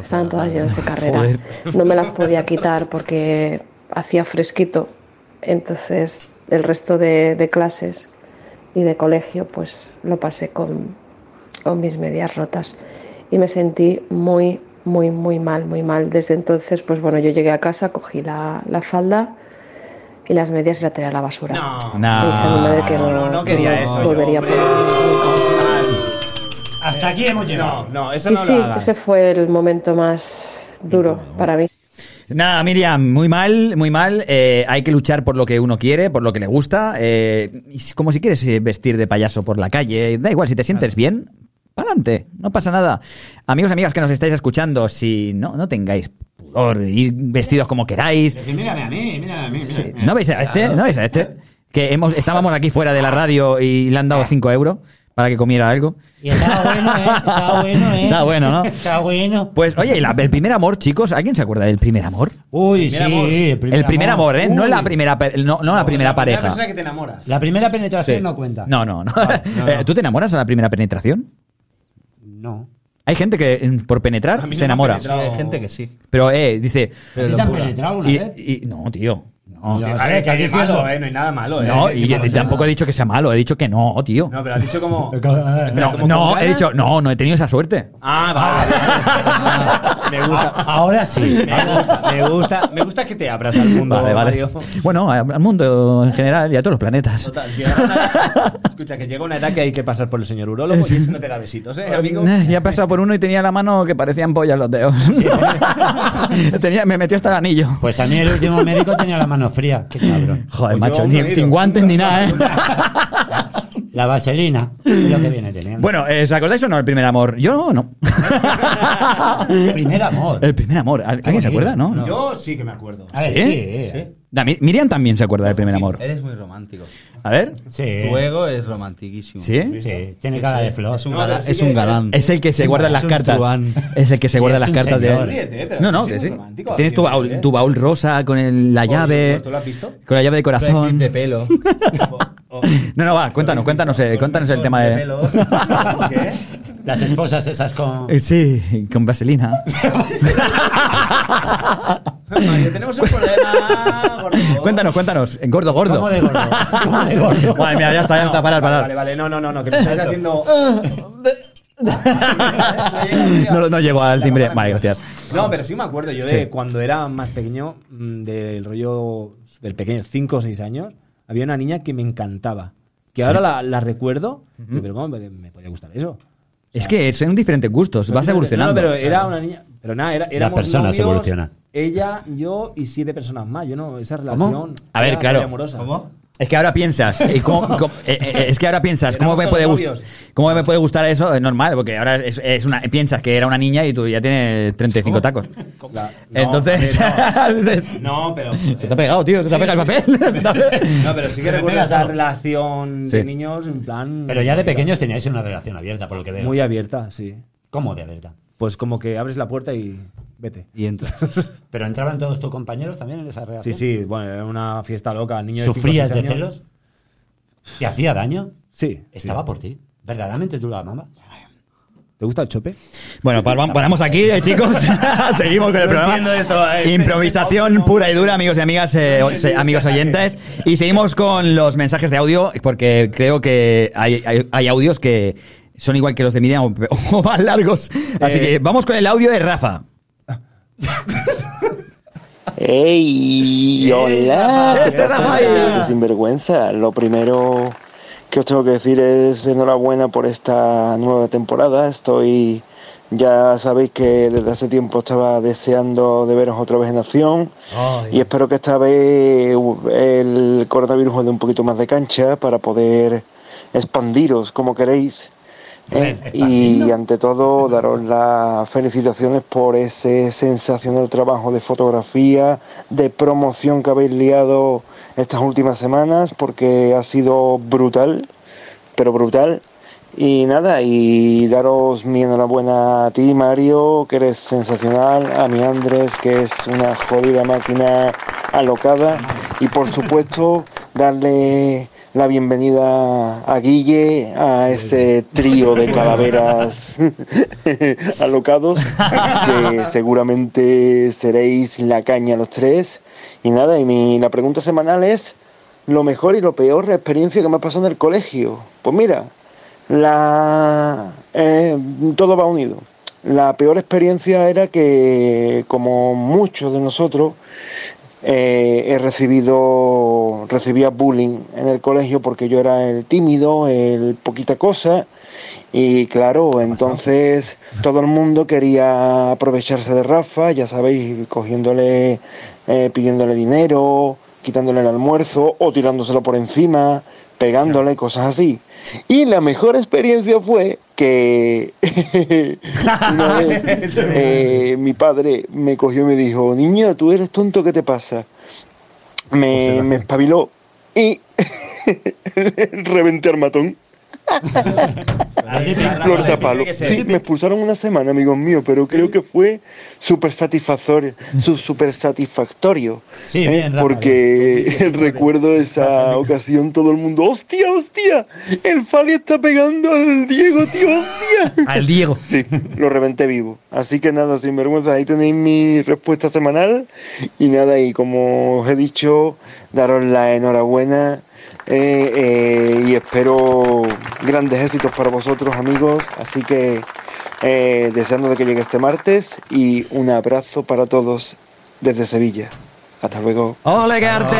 Estaban todas llenas de carrera. No me las podía quitar porque hacía fresquito. Entonces, el resto de, de clases y de colegio, pues lo pasé con, con mis medias rotas. Y me sentí muy, muy, muy mal, muy mal. Desde entonces, pues bueno, yo llegué a casa, cogí la, la falda y las medias y la tiré a la basura. No. Nah. Le dije a mi madre que no, no, no quería eso volvería por. Hasta aquí hemos llegado. No, no, eso Y no sí, lo hagas. ese fue el momento más duro para mí. Nada, Miriam, muy mal, muy mal. Eh, hay que luchar por lo que uno quiere, por lo que le gusta. eh, como si quieres eh, vestir de payaso por la calle, da igual, si te sientes bien, pa'lante, no pasa nada. Amigos, amigas que nos estáis escuchando, si no, no tengáis pudor, ir vestidos como queráis. Mírame a mí, mírame a mí. mírame. ¿No veis a este? ¿No veis a este? Que hemos, estábamos aquí fuera de la radio y le han dado 5 euros para que comiera algo. Y está bueno, ¿eh? Está bueno, ¿eh? Está bueno, ¿no? Está bueno. Pues, oye, ¿y la- el primer amor, chicos, ¿alguien se acuerda del primer amor? Uy, Primer sí, amor. el primer, el primer amor, ¿eh? No Uy. la primera, pe- no, no la primera pareja. persona que te enamoras. La primera penetración Sí. no cuenta. No, no, no. no, Eh, no. ¿Tú te enamoras a la primera penetración? No. Hay gente que mm, por penetrar A mí no se me ha enamora. penetrado. Hay gente que sí. Pero, eh, dice. ¿A ti te han penetrado alguna Y, vez? y- no, tío. No, A ver, que es diciendo- malo, ¿eh? No hay nada malo, ¿eh? No, y malo y tampoco he dicho que sea malo, he dicho que no, tío. No, pero has dicho como... Eh, No, como no, he ganas. dicho, no, no he tenido esa suerte. Ah, vale. me gusta. Ahora sí. Me gusta, me gusta, me gusta que te abras al mundo, Vale, vale. Mario. Bueno, al mundo en general y a todos los planetas. Total, llega una- escucha, que llega una edad que hay que pasar por el señor urólogo y ese no te da besitos, ¿eh, amigo? Eh, Ya he pasado por uno y tenía la mano que parecían pollas los dedos. tenía, me metió hasta el anillo. Pues a mí el último médico tenía la mano fría. Qué cabrón. Joder, Pues macho, ni- sin guantes ni nada, ¿eh? La vaselina es lo que viene teniendo. Bueno, eh, ¿os acordáis o no el primer amor? Yo no. primer amor. El primer amor. ¿Alguien se acuerda? No. no. Yo sí que me acuerdo. A ver, ¿Sí? sí, eh. Da, Mi- Miriam también se acuerda del primer amor. Eres muy romántico. A ver. Sí. Tu ego es romantiquísimo. ¿Sí? Sí, tiene cara de flor. Es un, No, sí es un galán. Es el que se guarda en las un cartas. truán. Es el que se guarda es las un cartas señor. de. Pero No, no, sí que sí. romántico, Tienes tu tío, baúl, ¿eh? tu baúl rosa con el- la llave. ¿Tú lo has visto? Con la llave de corazón. de pelo. No, no, va, cuéntanos, cuéntanos, eh, cuéntanos el tema de. ¿Qué? Las esposas esas con... Eh, Sí, con vaselina. Tenemos un problema. gordo. cuéntanos, cuéntanos. En gordo, gordo. ¿Cómo de gordo? ¿Cómo de gordo? Madre mía, ya está, ya está, parar, parar. Vale, vale, no, no, no, no, que me estáis haciendo. No, no llego al timbre. Vale, gracias. No, pero sí me acuerdo yo de Sí. cuando era más pequeño, mm, del rollo del pequeño, 5 o 6 años, había una niña que me encantaba. Que ahora la, la recuerdo, digo, pero ¿cómo me, me podía gustar eso? Es que son diferentes gustos, vas evolucionando. No, pero era una niña. Pero nada, era, éramos persona se novios, evoluciona. Ella, yo y siete personas más. Yo no, esa relación. A ver, era claro. poliamorosa. Es que ahora piensas, eh, ¿cómo- cómo- eh, eh, es que ahora piensas, ¿cómo me puede gustar? novios. ¿Cómo me puede gustar eso? Es normal, porque ahora es, es una, piensas que era una niña y tú ya tienes 35 tacos. No, Entonces, no. No, pero. se te ha pegado, tío, se te ha pegado el papel. No, pero sí que pega esa relación Sí. de niños en plan. Pero ya de pequeños teníais una relación abierta, por lo que veo. Muy abierta, sí. ¿Cómo de abierta? Pues como que abres la puerta y vete. Y entras. ¿Pero entraban todos tus compañeros también en esa Sí, relación? sí, bueno, era una fiesta loca. Niño de ¿Sufrías de años. celos? ¿Te hacía daño? Sí. Estaba sí. por ti. ¿Verdaderamente tú la amabas? ¿Te gusta el chope? Bueno, pues paramos aquí, eh, chicos. Seguimos con el programa. esto, eh. Improvisación pura y dura, amigos y amigas, eh, amigos oyentes. Y seguimos con los mensajes de audio, porque creo que hay, hay- hay audios que son igual que los de Miriam o, o más largos. Así Eh. que vamos con el audio de Rafa. ¡Ey! ¡Hola! ¡Ese Rafael! Sinvergüenza. Lo primero que os tengo que decir es enhorabuena por esta nueva temporada. Estoy. Ya sabéis que desde hace tiempo estaba deseando de veros otra vez en acción. Y espero que esta vez el coronavirus os dé un poquito más de cancha para poder expandiros como queréis. ¿Eh? Y ante todo, daros las felicitaciones por ese sensacional trabajo de fotografía, de promoción que habéis liado estas últimas semanas, porque ha sido brutal, pero brutal. Y nada, y daros mi enhorabuena a ti, Mario, que eres sensacional, a mi Andrés, que es una jodida máquina alocada, y por supuesto, darle la bienvenida a Guille, a ese trío de calaveras alocados, que seguramente seréis la caña los tres. Y nada, y mi, la pregunta semanal es lo mejor y lo peor experiencia que me ha pasado en el colegio. Pues mira, la eh, todo va unido. La peor experiencia era que, como muchos de nosotros, eh, he recibido recibía bullying en el colegio porque yo era el tímido, el poquita cosa y claro, entonces todo el mundo quería aprovecharse de Rafa, ya sabéis, cogiéndole, eh, pidiéndole dinero, quitándole el almuerzo o tirándoselo por encima, pegándole, cosas así. Y la mejor experiencia fue que una vez eh, mi padre me cogió y me dijo, niño, tú eres tonto, ¿qué te pasa? Me, me espabiló y reventé al matón. Flor tapalo. Sí, me expulsaron una semana, amigos míos, pero creo que fue súper satisfactorio, súper satisfactorio. Sí, ¿eh? bien, Rafa, Porque recuerdo esa ocasión, todo el mundo, hostia, hostia, el Fali está pegando al Diego, tío, hostia. Al Diego. Sí, lo reventé vivo. Así que nada, sin vergüenza, ahí tenéis mi respuesta semanal. Y nada, y como os he dicho, daros la enhorabuena. Eh, eh, y espero grandes éxitos para vosotros, amigos. Así que eh, deseando de que llegue este martes. Y un abrazo para todos desde Sevilla. Hasta luego. ¡Ole, Garte!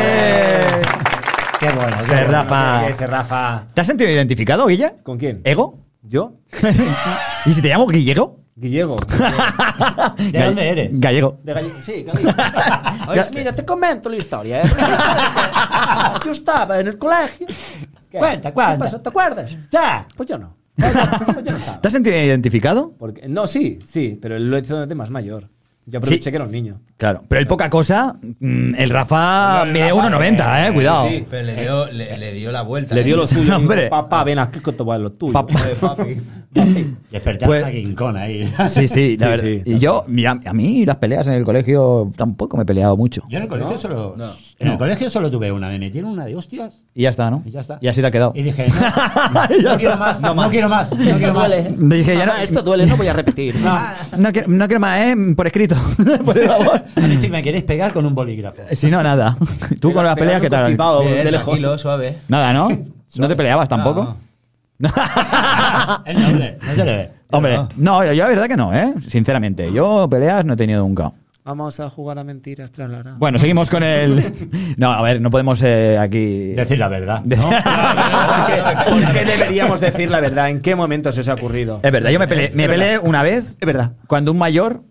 Qué bueno. qué bueno. Rafa. Ese Rafa. ¿Te has sentido identificado, Guilla? ¿Con quién? ¿Ego? ¿Yo? ¿Y si te llamo Guillego? Guillego. ¿De dónde eres? Gallego. De Galle- Sí, Gallego. Oye, mira, te comento la historia. ¿eh? Yo estaba en el colegio ¿Qué? Cuenta, ¿Qué cuenta. pasó? ¿Te acuerdas? Ya. Pues yo no. Pues yo no estaba. ¿Te has sentido identificado? Porque, no, sí, sí, pero lo hizo de más mayor. Yo aproveché que era un niño. Claro. Pero el poca cosa, mm, el Rafa mide Rafa, 1,90, eh, cuidado. sí. Pero le dio, le, le dio la vuelta. Le dio lo suyo. Hombre. Dijo, Papá, ven aquí que te voy a lo tuyo. Papá. Papi. Despertar Pues- a Kong ahí. Sí, sí, la Sí, verdad. sí, y yo, a, a mí las peleas en el colegio tampoco me he peleado mucho. Yo en el colegio solo. En el colegio solo tuve una. Me metieron una de hostias. Y ya está, ¿no? Y ya está. Y así te ha quedado. Y dije, no, no quiero más, no, quiero más. No Esto quiero más. duele. Dije, ya no- esto duele, no voy a repetir. No quiero más, ¿eh? Por escrito. Por favor. A mí si me queréis pegar con un bolígrafo. Si no, nada. Tú con las peleas, ¿qué tal? constipado, Bien, de lejos. tranquilo, suave. Nada, ¿no? ¿No te peleabas tampoco? Es noble, no se le ve. Hombre, no, yo la verdad que no, ¿eh? Sinceramente, yo peleas no he tenido nunca. Vamos a jugar a mentiras tras la hora. Bueno, seguimos con el... No, a ver, no podemos eh, aquí... Decir la verdad. De- ¿Por qué deberíamos decir la verdad? ¿En qué momento se os ha ocurrido? Es verdad, yo me peleé, me peleé una vez Es verdad. cuando un mayor...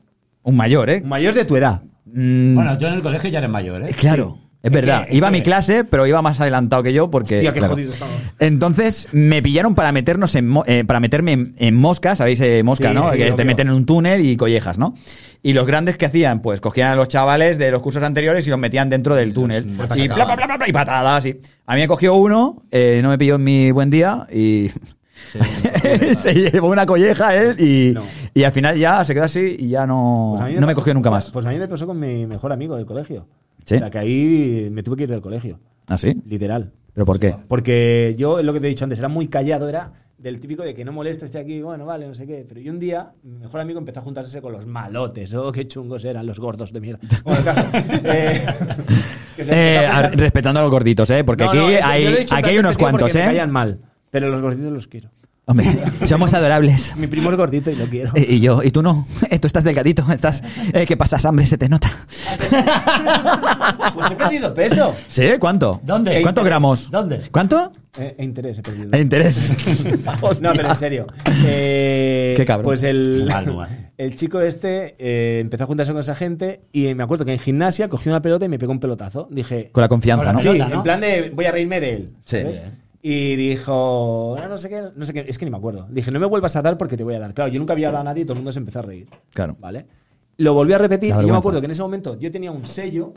Un mayor, ¿eh? Un mayor de tu edad. Mm, Bueno, yo en el colegio ya eres mayor, ¿eh? Claro, es verdad. Iba a mi que- clase, pero iba más adelantado que yo porque. Hostia, qué claro. jodido estaba. Entonces me pillaron para meternos en eh, para meterme en, en moscas, sabéis eh, mosca, Sí, ¿no? sí, que te meten en un túnel y collejas, ¿no? Y los grandes que hacían, pues cogían a los chavales de los cursos anteriores y los metían dentro del túnel. Y, bla, bla, bla, bla, y patadas. Y. A mí me cogió uno, eh, no me pilló en mi buen día y. se llevó una colleja él y, No. y al final ya se quedó así y ya no, Pues mí no me cogió nunca más. Pues a mí me pasó con mi mejor amigo del colegio. ¿Sí? O sea, que ahí me tuve que ir del colegio. ¿Ah, sí? Literal. ¿Pero por qué? Porque yo, lo que te he dicho antes, era muy callado, era del típico de que no molesto, estoy aquí, bueno, vale, no sé qué. Pero yo un día, mi mejor amigo empezó a juntarse con los malotes. Oh, qué chungos eran los gordos de mierda. Bueno, el caso, eh, Eh, a respetando a los gorditos, ¿eh? Porque No, aquí, no, eso, hay, he aquí hay unos cuantos, Me ¿eh? callan mal, pero los gorditos los quiero. Hombre, somos adorables. Mi primo es gordito y lo quiero. Eh, Y yo, y tú no. Eh, Tú estás delgadito, estás. Eh, ¿Qué pasa, hambre? Se te nota. Pues he perdido peso. ¿Sí? ¿Cuánto? ¿Dónde? ¿Cuántos gramos? ¿Dónde? ¿Cuánto? Eh, e interés he perdido. Eh, Interés. No, pero en serio. Eh, Qué cabrón. Pues el, el chico este eh, empezó a juntarse con esa gente y me acuerdo que en gimnasia cogió una pelota y me pegó un pelotazo. Dije, Con la confianza, Con ¿no? la sí, pelota, ¿no? en plan de voy a reírme de él. Sí. ¿sabes? Y dijo, no, no sé qué, no sé qué, es que ni me acuerdo. Dije, no me vuelvas a dar porque te voy a dar. Claro, yo nunca había dado a nadie y todo el mundo se empezó a reír. Claro. ¿Vale? Lo volví a repetir y yo me acuerdo que en ese momento yo tenía un sello,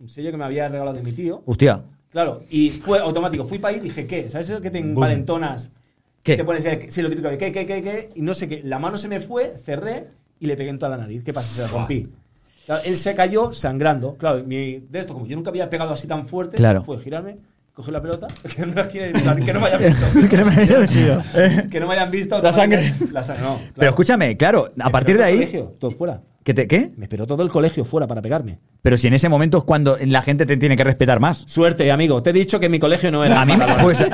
un sello que me había regalado de mi tío. Hostia. Claro, y fue automático. Fui para ahí y dije, ¿qué? ¿Sabes eso que te envalentonas? ¿Qué? Te pones, el- sí, lo típico de ¿qué, qué, qué, qué? Y no sé qué. La mano se me fue, cerré y le pegué en toda la nariz. ¿Qué pasa? Se la rompí. Claro, él se cayó sangrando. Claro, mi- de esto, como yo nunca había pegado así tan fuerte, Claro. fue girarme, coger la pelota, que no, que no me hayan visto. Que no me haya sido. Eh, que no me hayan visto. La sangre. La sangre, no. claro. Pero escúchame, claro, a Me partir de ahí. colegio, todo fuera. ¿Qué te, ¿Qué? Me esperó todo el colegio fuera para pegarme. Pero si en ese momento es cuando la gente te tiene que respetar más. Suerte, amigo. Te he dicho que mi colegio no era. A mí me, pues,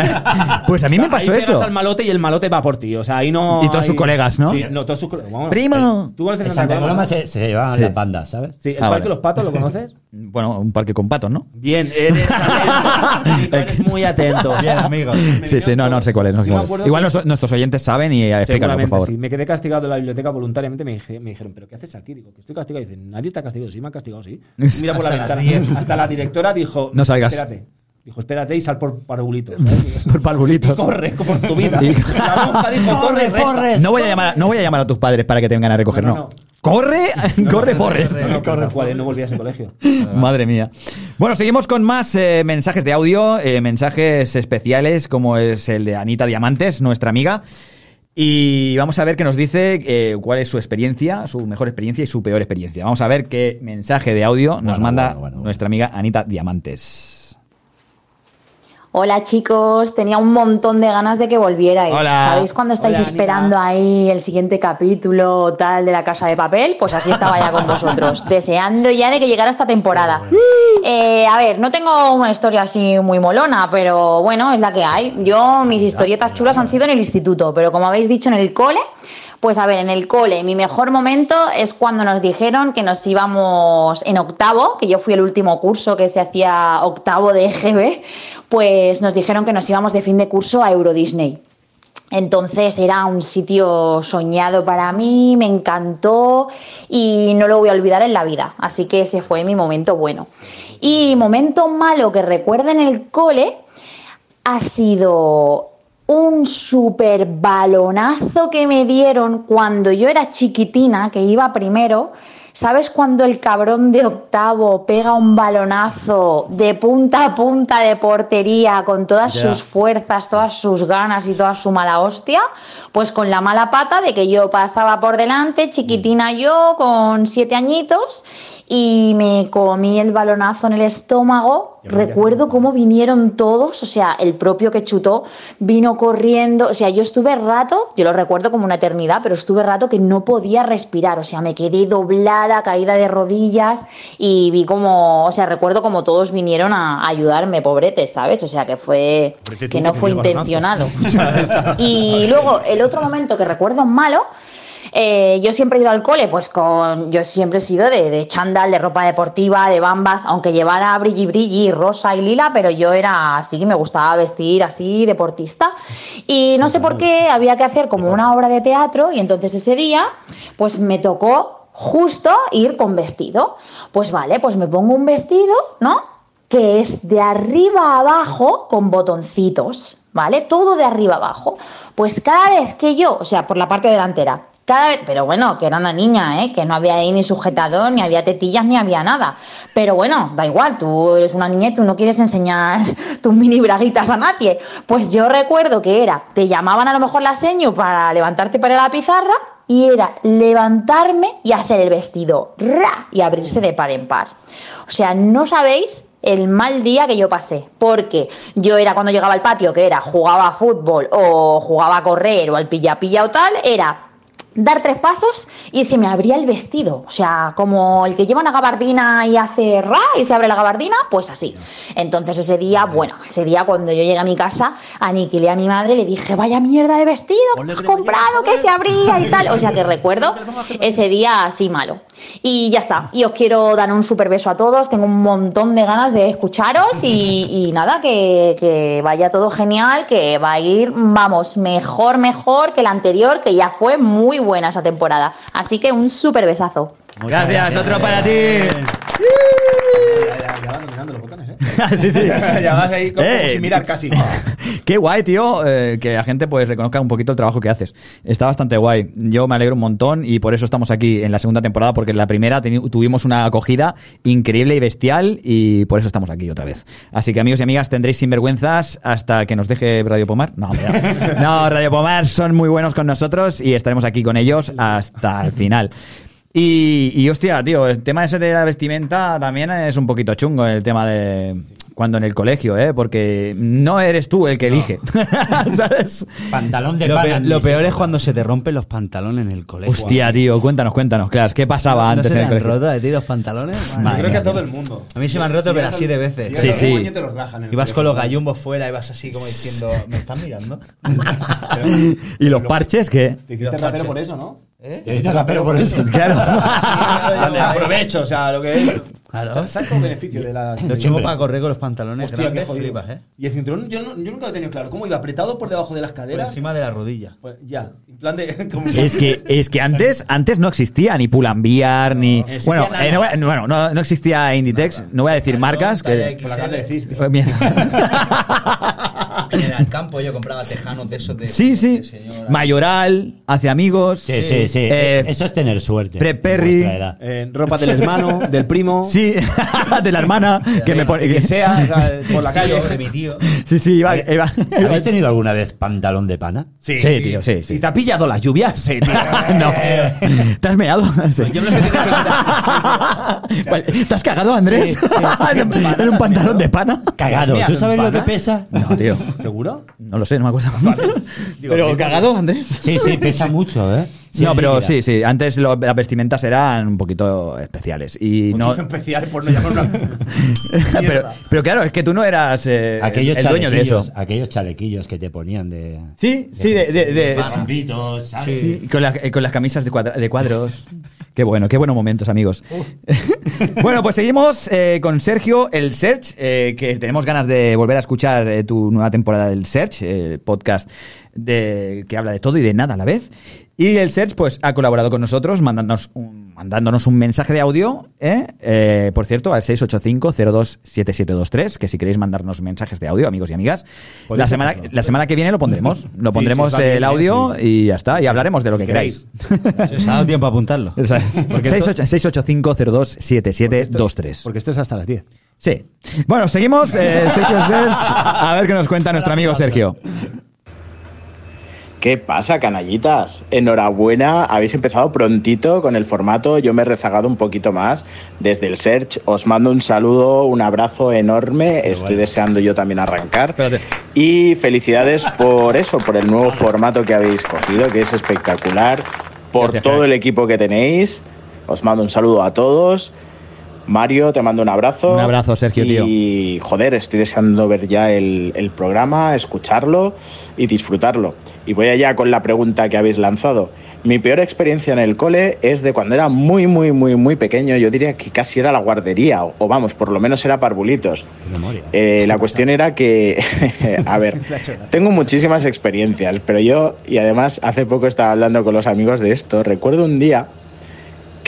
pues a mí me Ahí pasó pegas eso. al malote y el malote va por ti. O sea, ahí no. Y todos hay- sus colegas, ¿no? Sí, no, todos sus colegas. ¡Primo! eh, ¿Tú conoces Santa? Coloma se, se llevaban Sí. las bandas, ¿sabes? Sí, el Ah, Parque vale. Los Patos, ¿lo conoces? Bueno, un parque con patos, ¿no? Bien, eres atento. Eres muy atento. Bien, amigo. Sí, sí, no, no sé cuál es. no sé cuál es. Igual que- nuestros- nuestros oyentes saben y eh, explícalo, por Seguramente favor. sí. Me quedé castigado de la biblioteca voluntariamente. Me, dije- me dijeron, ¿pero qué haces aquí? Digo, que estoy castigado. Y dicen, nadie te ha castigado. Sí, me han castigado, sí. Y Mira por la ventana. 10. Hasta la directora dijo, No salgas. Espérate. Dijo, espérate y sal por parvulitos. Por parvulitos. corre por tu vida. Y- La monja dijo, corre, resta. No voy, a llamar, no voy a llamar a tus padres para que te vengan a recoger, no. No, no, no. ¡Corre! ¡Corre, Forrest! No, no, corre, cuál, no volví a ese colegio. Madre mía. Bueno, seguimos con más eh, mensajes de audio, eh, mensajes especiales como es el de Anita Diamantes, nuestra amiga. Y vamos a ver qué nos dice eh, cuál es su experiencia, su mejor experiencia y su peor experiencia. Vamos a ver qué mensaje de audio nos Bueno, manda bueno, bueno, bueno. nuestra amiga Anita Diamantes. Hola chicos, tenía un montón de ganas de que volvierais. Hola. ¿Sabéis cuando estáis Hola, esperando ahí el siguiente capítulo o tal de la casa de papel? Pues así estaba ya con vosotros, deseando ya de que llegara esta temporada. Eh, a ver, no tengo una historia así muy molona, pero bueno, es la que hay. Yo, mis historietas chulas han sido en el instituto, pero como habéis dicho en el cole, pues a ver, en el cole, mi mejor momento es cuando nos dijeron que nos íbamos en octavo, que yo fui el último curso que se hacía octavo de EGB, pues nos dijeron que nos íbamos de fin de curso a Euro Disney. Entonces era un sitio soñado para mí, me encantó y no lo voy a olvidar en la vida. Así que ese fue mi momento bueno. Y momento malo que recuerdo en el cole, ha sido un super balonazo que me dieron cuando yo era chiquitina, que iba primero. ¿Sabes cuando el cabrón de octavo pega un balonazo de punta a punta de portería con todas sus fuerzas, todas sus ganas y toda su mala hostia? Pues con la mala pata de que yo pasaba por delante, chiquitina yo, con siete añitos, y me comí el balonazo en el estómago. Recuerdo cómo vinieron todos, o sea, el propio que chutó vino corriendo, o sea, yo estuve rato, yo lo recuerdo como una eternidad, pero estuve rato que no podía respirar, o sea, me quedé doblada, caída de rodillas y vi como, o sea, recuerdo como todos vinieron a ayudarme, pobretes, ¿sabes? O sea, que fue, que no fue intencionado. Y luego, el otro momento que recuerdo malo, eh, yo siempre he ido al cole, pues con. Yo siempre he sido de, de chándal, de ropa deportiva, de bambas, aunque llevara brilli brilli, rosa y lila, pero yo era así, me gustaba vestir así, deportista. Y no sé por qué había que hacer como una obra de teatro, y entonces ese día, pues me tocó justo ir con vestido. Pues vale, pues me pongo un vestido, ¿no? que es de arriba abajo con botoncitos, ¿vale? Todo de arriba abajo. Pues cada vez que yo, o sea, por la parte delantera, cada vez, pero bueno, que era una niña, ¿eh? Que no había ahí ni sujetador, ni había tetillas, ni había nada. Pero bueno, da igual, tú eres una niña y tú no quieres enseñar tus mini braguitas a nadie. Pues yo recuerdo que era, te llamaban a lo mejor la seño para levantarte para la pizarra y era levantarme y hacer el vestido, ¡ra! y abrirse de par en par. O sea, no sabéis el mal día que yo pasé, porque yo era cuando llegaba al patio, que era jugaba a fútbol o jugaba a correr o al pilla-pilla o tal, era dar tres pasos y se me abría el vestido. O sea, como el que lleva una gabardina y hace ra y se abre la gabardina, pues así. Entonces ese día, bueno, ese día cuando yo llegué a mi casa, aniquilé a mi madre, le dije, vaya mierda de vestido que has comprado, que se abría y tal. O sea que recuerdo ese día así malo. Y ya está. Y os quiero dar un súper beso a todos. Tengo un montón de ganas de escucharos y, y nada, que, que vaya todo genial, que va a ir, vamos, mejor, mejor que la anterior, que ya fue muy buena esa temporada. Así que un súper besazo. Gracias, otro para ti. Ya van dominando los botones, ¿eh? sí, sí. ya vas ahí como, Eh, sin mirar casi. Qué guay, tío, eh, que la gente pues reconozca un poquito el trabajo que haces. Está bastante guay. Yo me alegro un montón y por eso estamos aquí en la segunda temporada, porque en la primera tuvimos una acogida increíble y bestial y por eso estamos aquí otra vez. Así que amigos y amigas, tendréis sinvergüenzas hasta que nos deje Radio Pomar. No. no, Radio Pomar son muy buenos con nosotros y estaremos aquí con ellos hasta el final. Y, y hostia, tío, el tema ese de la vestimenta también es un poquito chungo, el tema de cuando en el colegio, ¿eh? Porque no eres tú el que elige, ¿sabes? Pantalón de Lo, peor, lo peor es cuando se te rompen los pantalones en el colegio. Hostia, tío, cuéntanos, cuéntanos, claro, ¿qué pasaba ¿No antes se en te el han colegio? roto de ti los pantalones? Madre Yo creo que a todo el mundo. A mí se me han roto, Si pero vas así al- de veces. si Sí, vas sí. moño, te los rajan en el Ibas con los gallumbos fuera, ibas así como diciendo, ¿me están mirando? ¿Y los parches qué? Te hiciste rapero por eso, ¿no? Te hiciste rapero por eso. Claro. Vale, aprovecho, o sea, lo que es. Claro. Saco beneficio de la. Lo chungo para correr con los pantalones Hostia, qué grandes, jodido. flipas, ¿eh? Y el cinturón, yo, no- yo nunca lo he tenido claro. ¿Cómo iba? ¿Apretado por debajo de las Por caderas? encima de la rodilla. Pues ya, en plan de. como- Es que, es que antes, antes no existía ni Pull&Bear, ni... existía Bueno, nada. eh, no, voy a- bueno no, no existía Inditex, no voy a decir marcas. Que, Por la cara de decís. Eh, mierda. En el campo yo compraba tejanos de esos de. Sí, sí. de señora. Mayoral, hace amigos. Sí, sí, sí. Eh, Eso es tener suerte. Fred en Perry. Eh, ropa del hermano, del primo. Sí, de la hermana que me pone. de quien sea, o sea, por la calle. de mi tío. Sí, sí, iba. iba- ¿Habéis tenido alguna vez pantalón de pana? Sí, tío, sí, sí. ¿Y te ha pillado las lluvias? Sí, tío. No. ¿Te has meado? Sí. Yo que quitar. Vale, ¿Te has cagado, Andrés? en, un- en un pantalón de pana. Cagado. ¿Tú sabes lo que pesa? No, tío. ¿Seguro? No lo sé, no me acuerdo. Digo, Pero cagado, Andrés. Sí, sí, pesa mucho, ¿eh? Sí, no, pero sí, sí. Antes lo- las vestimentas eran un poquito especiales. Y Un no. poquito especial por no llamarlo. pero, pero claro, es que tú no eras eh, Aquellos el dueño de eso. Aquellos chalequillos que te ponían de. Sí, sí, de. de- de- Barbitos, ¿sabes? sí, con, la- eh, con las camisas de, cuadra- de cuadros. Qué bueno, qué buenos momentos, amigos. bueno, pues seguimos eh, con Sergio, el Search, eh, que tenemos ganas de volver a escuchar eh, tu nueva temporada del Search, eh, el podcast de, que habla de todo y de nada a la vez. Y el Search, pues, ha colaborado con nosotros, mandándonos un mandándonos un mensaje de audio, ¿eh? Eh, por cierto, al 685-027723, que si queréis mandarnos mensajes de audio, amigos y amigas, la semana, hacerlo. la semana que viene lo pondremos. Lo pondremos el audio sí. y ya está, y hablaremos de lo si que queráis. Os ha dado tiempo a apuntarlo. Esa es. Porque esto- 685-027723. Porque esto es hasta las 10. Sí. Bueno, seguimos. eh, Sergio Serge, a ver qué nos cuenta nuestro amigo Sergio. ¿Qué pasa, canallitas? Enhorabuena, habéis empezado prontito con el formato. Yo me he rezagado un poquito más desde el search. Os mando un saludo, un abrazo enorme. Estoy deseando yo también arrancar. Y felicidades por eso, por el nuevo formato que habéis cogido, que es espectacular. Por Gracias, todo el equipo que tenéis. Os mando un saludo a todos. Mario, te mando un abrazo. Un abrazo, Sergio, tío. Y joder, estoy deseando ver ya el, el programa, escucharlo y disfrutarlo. Y voy allá con la pregunta que habéis lanzado. Mi peor experiencia en el cole es de cuando era muy, muy, muy, muy pequeño. Yo diría que casi era la guardería, o, o vamos, por lo menos era parvulitos. Eh, la cuestión era que, a ver, tengo muchísimas experiencias, pero yo, y además hace poco estaba hablando con los amigos de esto, recuerdo un día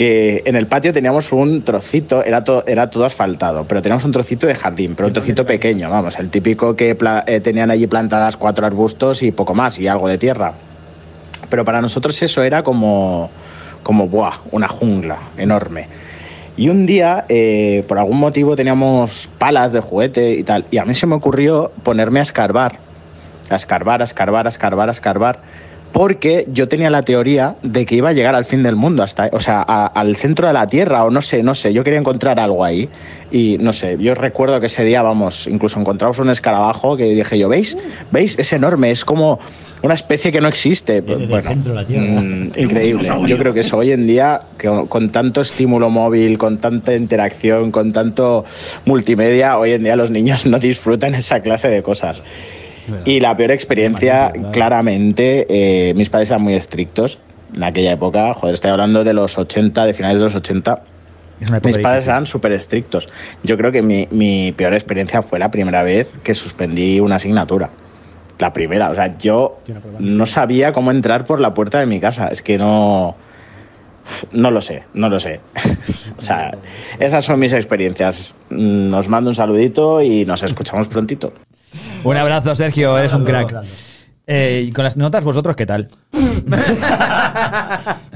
que en el patio teníamos un trocito, era, to- era todo asfaltado, pero teníamos un trocito de jardín, pero un trocito pequeño, vamos, el típico que eh, tenían allí plantadas cuatro arbustos y poco más, y algo de tierra. Pero para nosotros eso era como, como buah, una jungla enorme. Y un día, eh, por algún motivo, teníamos palas de juguete y tal, y a mí se me ocurrió ponerme a escarbar, a escarbar, a escarbar, a escarbar, a escarbar, porque yo tenía la teoría de que iba a llegar al fin del mundo, hasta, o sea, a- al centro de la Tierra, o no sé, no sé, yo quería encontrar algo ahí, y no sé, yo recuerdo que ese día, vamos, incluso encontramos un escarabajo que dije yo, ¿veis? ¿Veis? Es enorme, es como una especie que no existe. Viene del Bueno, centro de la Tierra. mm, increíble. Yo creo que eso hoy en día, con tanto estímulo móvil, con tanta interacción, con tanto multimedia, hoy en día los niños no disfrutan esa clase de cosas. Y la peor experiencia, claramente, eh, mis padres eran muy estrictos en aquella época. Joder, estoy hablando de los 80, de finales de los 80. Es una época Mis padres eran súper estrictos. Yo creo que mi, mi peor experiencia fue la primera vez que suspendí una asignatura. La primera, o sea, yo no sabía cómo entrar por la puerta de mi casa. Es que no. No lo sé, no lo sé. o sea, esas son mis experiencias. Mm, Os mando un saludito y nos escuchamos prontito. Un abrazo, Sergio, eres un crack. Eh, y con las notas, vosotros, ¿qué tal?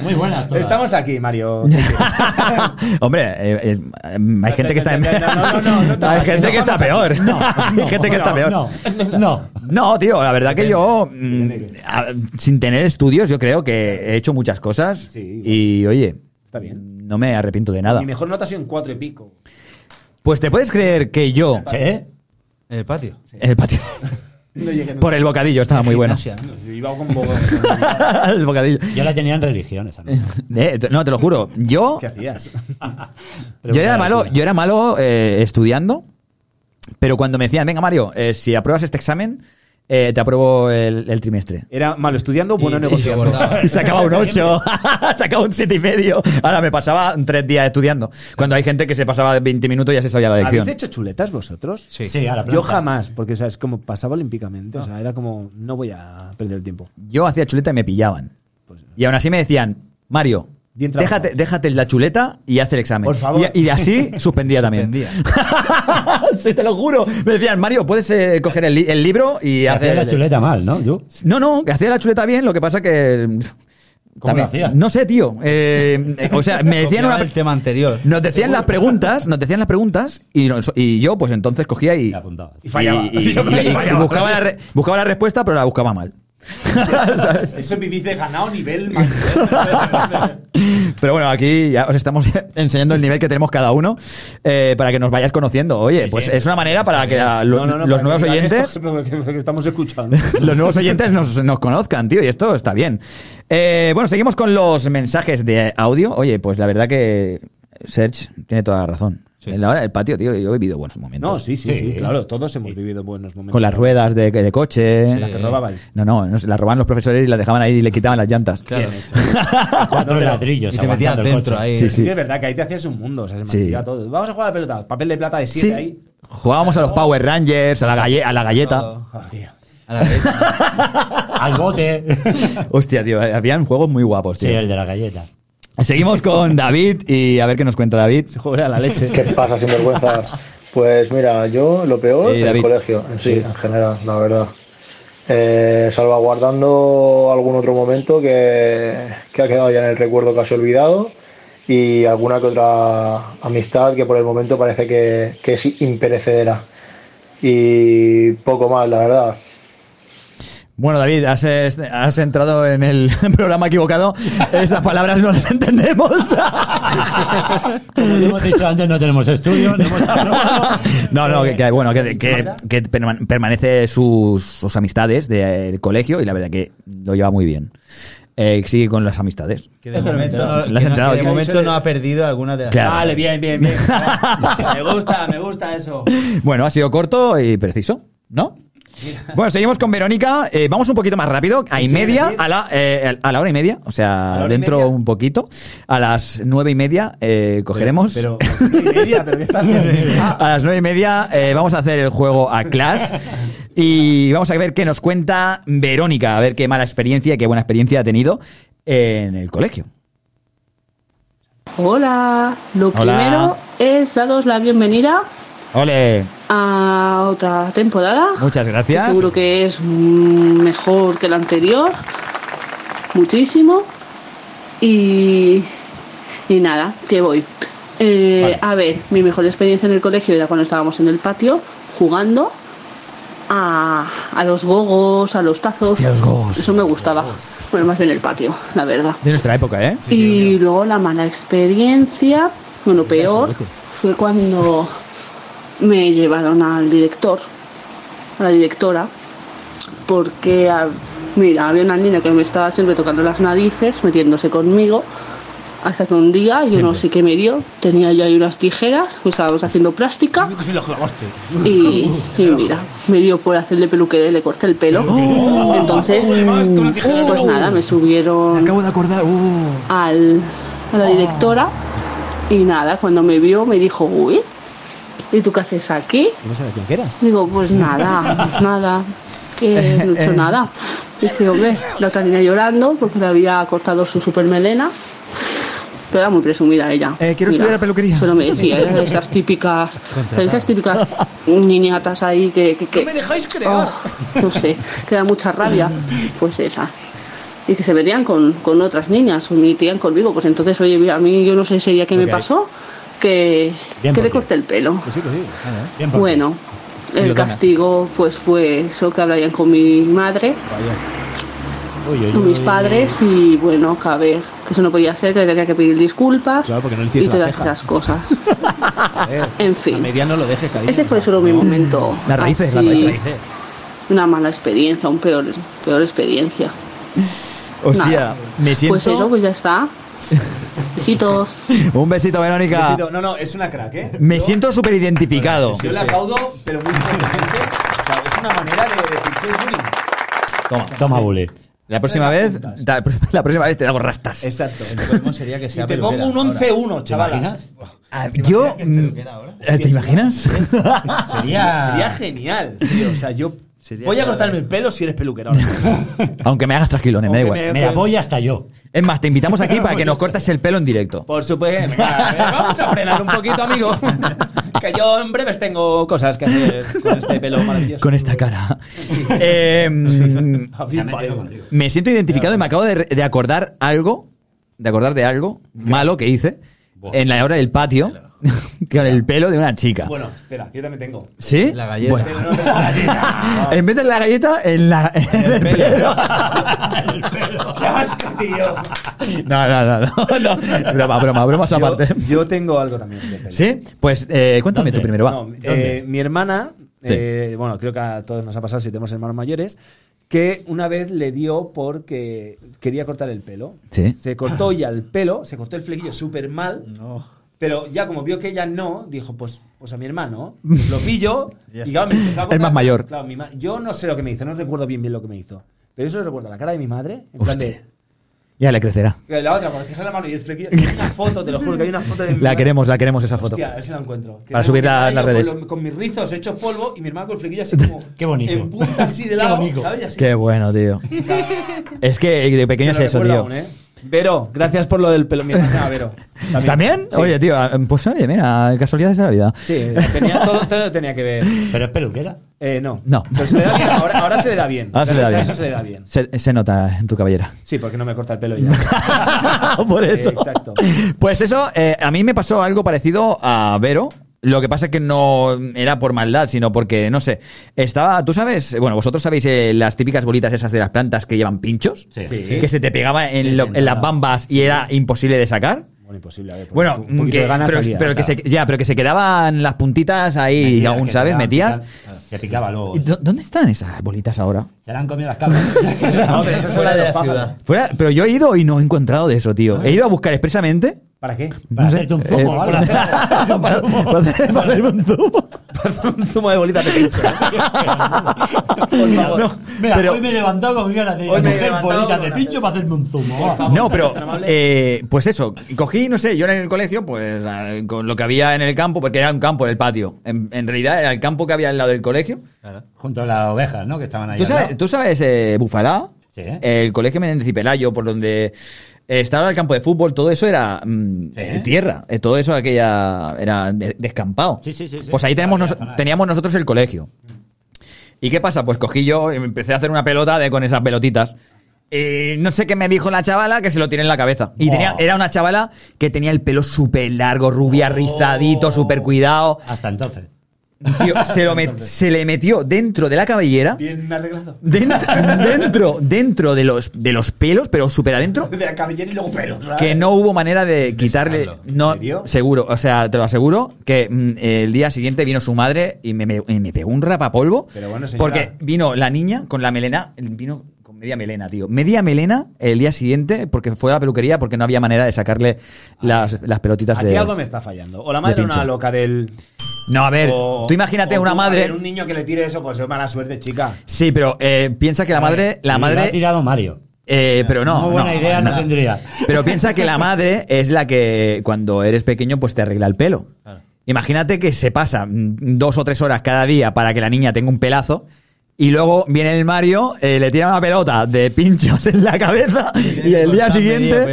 Muy buenas todas. Estamos aquí, Mario. Hombre, eh, eh, hay gente que está en... No, no, no, no te Hay gente que está peor. Hay gente que está peor. No, no. No, tío, la verdad que yo, mm, a- sin tener estudios, yo creo que he hecho muchas cosas Sí, y, oye, Está bien. no me arrepiento de nada. Mi mejor nota ha sido en cuatro y pico. Pues te puedes creer que yo, ¿Sí? En el patio. en el patio, No llegué por el bocadillo, estaba muy bueno. Iba con el bocadillo. Yo la tenía en religión esa nota. Eh, no, te lo juro. Yo, ¿Qué hacías? yo era malo, yo era malo eh, estudiando, pero cuando me decían, venga Mario, eh, si apruebas este examen, eh, te apruebo el, el trimestre. Era malo estudiando o bueno negociando. Y sacaba un 8, sacaba un 7 y medio. Ahora me pasaba tres días estudiando. Cuando hay gente que se pasaba 20 minutos y ya se sabía la lección. ¿Habéis hecho chuletas vosotros? Sí, sí, a la Yo jamás, porque o sea, es como pasaba olímpicamente. O sea, era como, no voy a perder el tiempo. Yo hacía chuleta y me pillaban. Y aún así me decían, Mario, Bien déjate, déjate la chuleta y haz el examen. Por favor. Y, y así suspendía también. sí, te lo juro. Me decían, Mario, puedes eh, coger el, li- el libro y Hacía hacer. la chuleta mal, ¿no? Yo. No, no, que hacía la chuleta bien, lo que pasa que. ¿Cómo también- lo hacía? No sé, tío. Eh, eh, o sea, me decían una. el tema anterior. Nos decían las preguntas, nos decían las preguntas y, nos- y yo pues entonces cogía y, Y fallaba. y- y- buscaba, la re- buscaba la respuesta pero la buscaba mal. Eso vivís de ganado nivel. Pero bueno, aquí ya os estamos enseñando el nivel que tenemos cada uno eh, para que nos vayáis conociendo. Oye, pues es una manera para que a lo- los nuevos oyentes que estamos escuchando. los nuevos oyentes nos, nos conozcan, tío, y esto está bien. Eh, bueno, seguimos con los mensajes de audio. Oye, pues la verdad que Serge tiene toda la razón. En la hora del patio, tío, yo he vivido buenos momentos. No, sí, sí, sí, Sí. claro. Todos hemos vivido buenos momentos. Con las ruedas de, de coche. La que robaban. No, no, no, se las robaban los profesores y las dejaban ahí y le quitaban las llantas. Claro. Cuatro ladrillos. Y te el dentro ahí. Sí, Sí, sí. es verdad que ahí te hacías un mundo. O sea, se Sí. todo. Vamos a jugar a la pelota. Papel de plata de 7 Sí. ahí. Jugábamos a los Power Rangers, a la, galle- a la galleta. Oh, tío. A la vez. Al bote. Hostia, tío, habían juegos muy guapos, Sí, tío. el de la galleta. Seguimos con David y a ver qué nos cuenta David. Se juega a la leche. ¿Qué pasa, sinvergüenzas? Pues mira, yo lo peor el David. colegio, en sí, en general, la verdad. Eh, salvaguardando algún otro momento que, que ha quedado ya en el recuerdo casi olvidado y alguna que otra amistad que por el momento parece que, que es imperecedera. Y poco más, la verdad. Bueno, David, has, entrado en el programa equivocado. Esas palabras no las entendemos. Como hemos dicho antes, no tenemos estudio, no hemos aprobado. No, no, que, que, bueno, que, que- que perma- permanece sus, sus amistades del colegio y la verdad que lo lleva muy bien. Eh, sigue con las amistades. Que de momento, no, ¿Le has que no- enterado? que de momento no ha perdido alguna de las. Claro. Vale, bien, bien, bien. me gusta, me gusta eso. Bueno, ha sido corto y preciso, ¿no? Bueno, seguimos con Verónica. Eh, vamos un poquito más rápido. A y media, a la, eh, a la hora y media, o sea, dentro un poquito. A las nueve y media eh, cogeremos. Pero, pero, y media, pero ¿qué estás haciendo? A las nueve y media eh, vamos a hacer el juego a Clash y vamos a ver qué nos cuenta Verónica, a ver qué mala experiencia y qué buena experiencia ha tenido en el colegio. Hola, lo Hola. primero es daros la bienvenida Ole, a otra temporada. muchas que gracias. seguro que es mejor que la anterior, muchísimo. Y, y nada, que voy. Eh, A ver, mi mejor experiencia en el colegio era cuando estábamos en el patio jugando a, a los gogos, a los tazos. Hostia, los gogos. Eso me gustaba. Bueno, más bien el patio, la verdad. De nuestra época, ¿eh? y luego la mala experiencia, bueno, peor, fue cuando me llevaron al director, a la directora, porque, mira, había una niña que me estaba siempre tocando las narices, metiéndose conmigo, hasta que un día, yo no sé qué me dio, tenía yo ahí unas tijeras, pues estábamos haciendo plástica, y, y mira, me dio por hacerle peluquería y le corté el pelo. Entonces, pues nada, me subieron Acabo de acordar. uh. al, a la directora y nada, cuando me vio me dijo, uy, ¿y tú qué haces aquí? No sabes quién que eras. Digo, pues nada, nada, que no he hecho nada. Dice, hombre, la otra niña llorando porque le había cortado su super melena. Pero era muy presumida ella. Eh, quiero estudiar peluquería. Solo me decía, era de esas típicas, de esas típicas niñatas ahí que, que, que- No me dejáis crear. Oh, no sé, que da mucha rabia. Pues esa. Y que se verían con, con otras niñas, o metían conmigo. Pues entonces, oye, a mí yo no sé ese día qué me pasó, que, que le corté el pelo. Pues sí, pues sí. Bueno, el castigo pues fue eso que hablarían con mi madre, Uy, uy, con mis padres y bueno, que a ver, que eso no podía ser, que le tenía que pedir disculpas Claro, no y todas esas cosas. Eh, En fin, media no lo dejes, cariño. ese fue solo mi momento. Las raíces, así, las raíces. Una mala experiencia, un peor, peor experiencia. Hostia, Nada. me siento. Pues eso, pues ya está. Besitos. Un besito, Verónica. Besito. No, no, es una crack, ¿eh? Me Yo- siento súper identificado. Yo le aplaudo, pero muy fuertemente. O sea, es una manera de decir que es bullying. Toma. Toma, Bully. La próxima vez, da- la próxima vez te hago rastas. Exacto. El sería que Y sea te pongo un ahora. 11-1, chaval. imaginas? Ah, Yo, mm, ¿te imaginas? Sería. Sería genial, tío. O sea, yo voy a cortarme el pelo si eres peluquero. Aunque me hagas trasquilones, me da igual. me- Me apoya hasta yo. Es más, te invitamos aquí para que nos cortes el pelo en directo. Por supuesto. Venga, vamos a frenar un poquito, amigo. Que yo en breves tengo cosas que hacer con este pelo maravilloso. Con esta cara. Eh, contigo. me siento identificado y me acabo de, de acordar algo, de acordar de algo malo que hice en la hora del patio con el pelo de una chica. Bueno, espera, yo también tengo. ¿Sí? La galleta. Bueno. Pero no tengo la galleta. En vez de la galleta, en, la, en el pelo. ¡Qué asco, tío! No, no, no, no, no. Broma, broma, bromas Yo, aparte. yo tengo algo también de pelo. ¿Sí? Pues eh, cuéntame ¿Dónde? tú primero, va. No, eh, mi hermana, Sí. eh, bueno, creo que a todos nos ha pasado si tenemos hermanos mayores, que una vez le dio porque quería cortar el pelo. Sí. Se cortó ya el pelo, se cortó el flequillo súper mal. Pero ya como vio que ella no, dijo, pues, pues a mi hermano, pues lo pillo y claro, me empezó a más mayor. Claro, mi ma- yo no sé lo que me hizo, no recuerdo bien bien lo que me hizo. Pero eso lo recuerdo, la cara de mi madre, en plan de... Ya le crecerá. La otra, cuando en la mano y el flequillo... Hay una foto, te lo juro, que hay una foto de mi La queremos, la queremos esa foto. Hostia, a ver si la encuentro. Que Para tengo subirla que a las con redes. lo- Con, mis rizos hechos polvo y mi hermano con el flequillo así como. Qué bonito. En punta así de Qué lado. bonito. ¿sabes? Y así. Qué bueno, tío. Es que de pequeño es Se lo eso, recuerdo tío. aún, ¿eh? Vero, gracias por lo del pelo. Mi hermana Vero. ¿También? Sí. Oye, tío, pues oye, mira, casualidades de la vida. Sí, tenía, todo, todo tenía que ver. ¿Pero es peluquera? Eh, no. No. Pero se le da bien. Ahora, ahora se le da bien. Ahora se le da bien. Eso se le da bien. Se, se nota en tu cabellera. Sí, porque no me corta el pelo ya. Por eso. Eh, exacto. Pues eso, eh, a mí me pasó algo parecido a Vero. Lo que pasa es que no era por maldad, sino porque, no sé, estaba, tú sabes, bueno, vosotros sabéis eh, las típicas bolitas esas de las plantas que llevan pinchos, Sí. Sí. que se te pegaba en, Sí, lo- en las bambas y era imposible de sacar. Bueno, imposible. A ver, pues, Bueno, un poquito que, de ganas pero, salía, pero o que sea. se, ya, pero que se quedaban las puntitas ahí aún, que ¿sabes? Metías. picaban, Se picaba luego. ¿Y dó- ¿Dónde están esas bolitas ahora? Se la han comido las cabras. No, pero eso es fuera de la ciudad. Fuera, pero yo he ido y no he encontrado de eso, tío. He ido a buscar expresamente. ¿Para qué? Para No sé, hacerte un eh, zumo o algo. para, para- para hacer- para hacerme un zumo. un zumo de bolitas de pincho. Por favor. No, Mira, pero- hoy me he levantado con ganas de levantado bolitas de pincho para hacerme un zumo. No, pero eh, pues eso, cogí, no sé, yo en el colegio, pues eh, con lo que había en el campo, porque era un campo en el patio. En, en realidad era el campo que había al lado del colegio. Junto a las ovejas, ¿no? Que estaban ahí. ¿Tú sabes, tú sabes eh, Bufalá? Sí. El colegio Menéndez y Pelayo, por donde eh, estaba el campo de fútbol, todo eso era mm, eh, tierra. Eh, todo eso aquella era de- descampado. Sí, sí, sí, sí. Pues ahí tenemos nos- teníamos nosotros el colegio. ¿Y qué pasa? Pues cogí yo empecé a hacer una pelota de, con esas pelotitas. Y no sé qué me dijo la chavala que se lo tiene en la cabeza. Y tenía, era una chavala que tenía el pelo súper largo, rubia, rizadito, súper cuidado. Hasta entonces. Tío, se, lo met- se le metió dentro de la cabellera. Bien arreglado. Dentro, dentro, dentro de los, de los pelos, pero súper adentro, De la cabellera y luego pelos. ¿sabes? que no hubo manera de quitarle. No, seguro, o sea, te lo aseguro, que mm, el día siguiente vino su madre y me, me- y me pegó un rapapolvo. Pero bueno, señora. Porque vino la niña con la melena, vino con media melena, tío. Media melena el día siguiente, porque fue a la peluquería, porque no había manera de sacarle las, las pelotitas Aquí de. algo me está fallando. O la madre de era una loca del. No, a ver, o- tú imagínate o una tú, a madre. ver, un niño que le tire eso, pues es mala suerte, chica. Sí, pero eh, piensa que la madre. La lo ha madre. tirado Mario. Eh, pero no. Muy buena no, idea no tendría. Pero piensa que la madre es la que cuando eres pequeño pues te arregla el pelo. Imagínate que se pasa mm, dos o tres horas cada día para que la niña tenga un pelazo y luego viene el Mario, eh, le tira una pelota de pinchos en la cabeza y el día siguiente...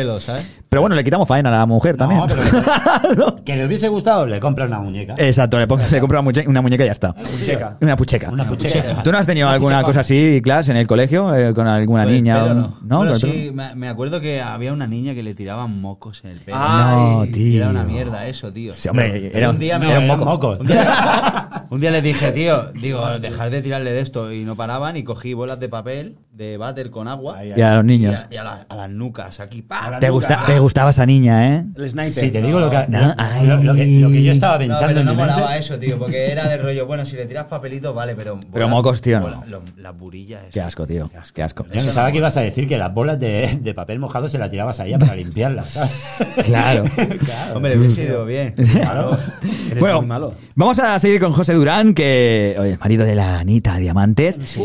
Pero bueno, le quitamos faena a la mujer también. No, que le hubiese gustado, le compra una muñeca. Exacto, le, le compro una, una muñeca y ya está. Pucheca. Una pucheca. Una pucheca. ¿Tú no has tenido alguna cosa así, Clash, en el colegio? eh, con alguna Pues, niña? o- no. ¿No? Bueno, ¿Con el sí, me, acuerdo que había una niña que le tiraban mocos en el pelo. No, tío. Era una mierda eso, tío. Sí, hombre, era- un día me era un moco. mocos. Un día, un día les dije, tío, digo, dejar de tirarle de esto y no paraban y cogí bolas de papel de váter con agua Y a los y niños. a, y a la- a las nucas aquí. Te, gusta, te gustaba esa niña, ¿eh? El sniper. Si te digo lo que, No, lo, ay. lo- lo que, yo estaba No, pensando pero en no mi mente. molaba eso, tío, porque era del rollo, bueno, si le tiras papelitos, vale, pero... Pero bolas- mocos, tío, no. Las burillas. Qué asco, tío. Qué asco. Yo pensaba que ibas a decir que las bolas de, de papel mojado se las tirabas a ella para limpiarlas. ¿sabes? Claro. Hombre, hubiese ido bien. Claro. Eres Bueno, muy malo. vamos a seguir con José Durán, que oye, el marido de la Anita Diamantes,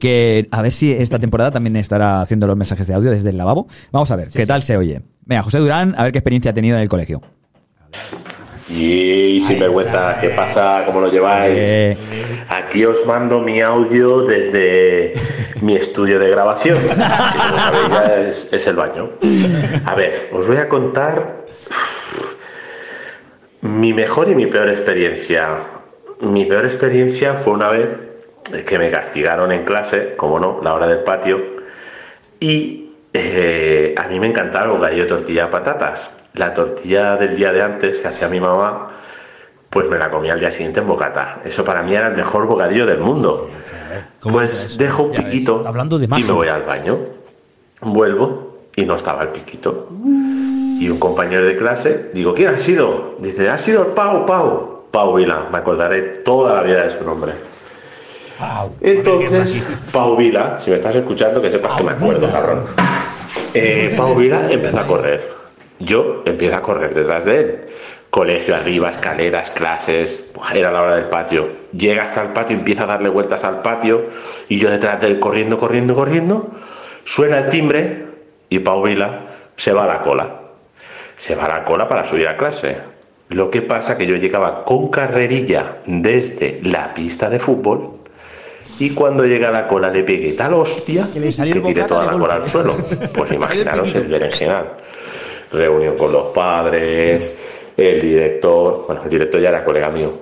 que a ver si esta temporada también estará haciendo los mensajes de audio desde el lavabo. Vamos a ver, ¿qué tal se oye? Venga, José Durán, a ver qué experiencia ha tenido en el colegio. Y sin vergüenza, ¿qué pasa? ¿Cómo lo lleváis? Eh, Aquí os mando mi audio desde mi estudio de grabación, que como sabéis ya es, es el baño. A ver, os voy a contar mi mejor y mi peor experiencia. Mi peor experiencia fue una vez que me castigaron en clase, como no, la hora del patio, y eh, a mí me encantaba el bocadillo de tortilla de patatas. La tortilla del día de antes que hacía mi mamá, pues me la comía al día siguiente en bocata. Eso para mí era el mejor bocadillo del mundo. Pues dejo un piquito Hablando de y me voy al baño. Vuelvo y no estaba el piquito. Y un compañero de clase, digo, ¿quién ha sido? Dice, ha sido el Pau, Pau. Pau Vila, me acordaré toda la vida de su nombre. Entonces, Pau Vila, si me estás escuchando, que sepas que me acuerdo, cabrón. Eh, Pau Vila empezó a correr. Yo empiezo a correr detrás de él. Colegio arriba, escaleras, clases. Era la hora del patio. Llega hasta el patio, empieza a darle vueltas al patio. Y yo detrás de él corriendo, corriendo, corriendo. Suena el timbre y Pau Vila se va a la cola. Se va a la cola para subir a clase. Lo que pasa que yo llegaba con carrerilla desde la pista de fútbol Y cuando llega a la cola le pegué tal hostia que, le tiré bocata toda la cola al suelo. Pues imaginaros el berenjenal. Reunión con los padres, el director, bueno, el director ya era colega mío.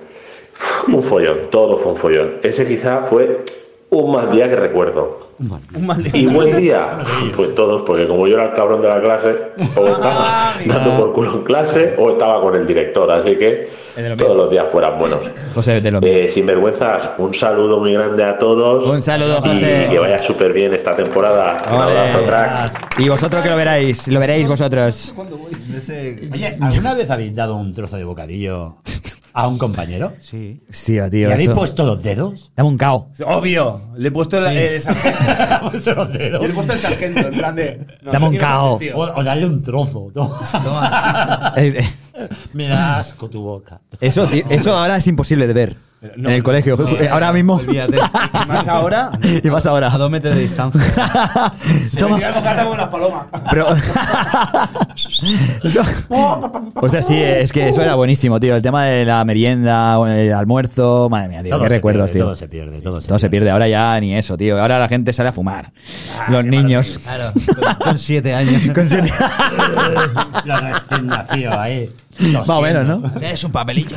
Un follón, todo fue un follón. Ese quizá fue un mal día que recuerdo. Un mal día. Y buen día, pues todos, porque como yo era el cabrón de la clase, o estaba dando por culo en clase o estaba con el director, así que todos los días fueran buenos. José, de lo Eh, sinvergüenzas, un saludo muy grande a todos. Un saludo, Y José. que vaya súper bien esta temporada. Un abrazo, cracks. Y vosotros que lo veréis, lo veréis vosotros. Oye, ¿alguna vez habéis dado un trozo de bocadillo a un compañero? Sí. Tío. ¿Y habéis esto- puesto los dedos? Dame un cao. Obvio. Le he puesto el, sargento. Puesto los dedos. Yo le he puesto el sargento, en plan de. no, Dame no un quiero cao. más, tío. O, o darle un trozo. toma. Eh, eh, Me da asco tu boca. Eso, tío, eso ahora es imposible de ver. No, en el colegio. no, Eh, ahora mismo. Olvídate. Y más ahora. y más ahora. A dos metros de distancia. Se Toma. me como una paloma. Pero. o sea, sí, es que eso era buenísimo, tío. El tema de la merienda, el almuerzo. Madre mía, tío. Todo qué recuerdos, pierde, tío. Todo se pierde, todo se Todo se pierde. Ahora ya ni eso, tío. Ahora la gente sale a fumar. Ah, Los niños. Claro, con, con siete años. Con siete- Los recién nacidos ahí. Más o menos, ¿no? Es un papelillo.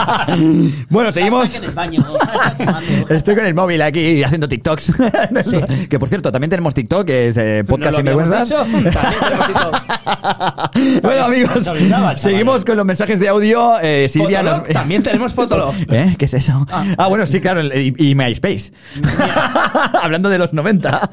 bueno, seguimos. En el baño. Estoy con el móvil aquí haciendo TikToks. que por cierto, también tenemos TikTok, que es eh, Podcast TikTok. bueno, amigos, seguimos con los mensajes de audio. Eh, Silvia También tenemos Fotolog. ¿Eh? ¿Qué es eso? Ah, bueno, sí, claro, y MySpace. Hablando de los 90.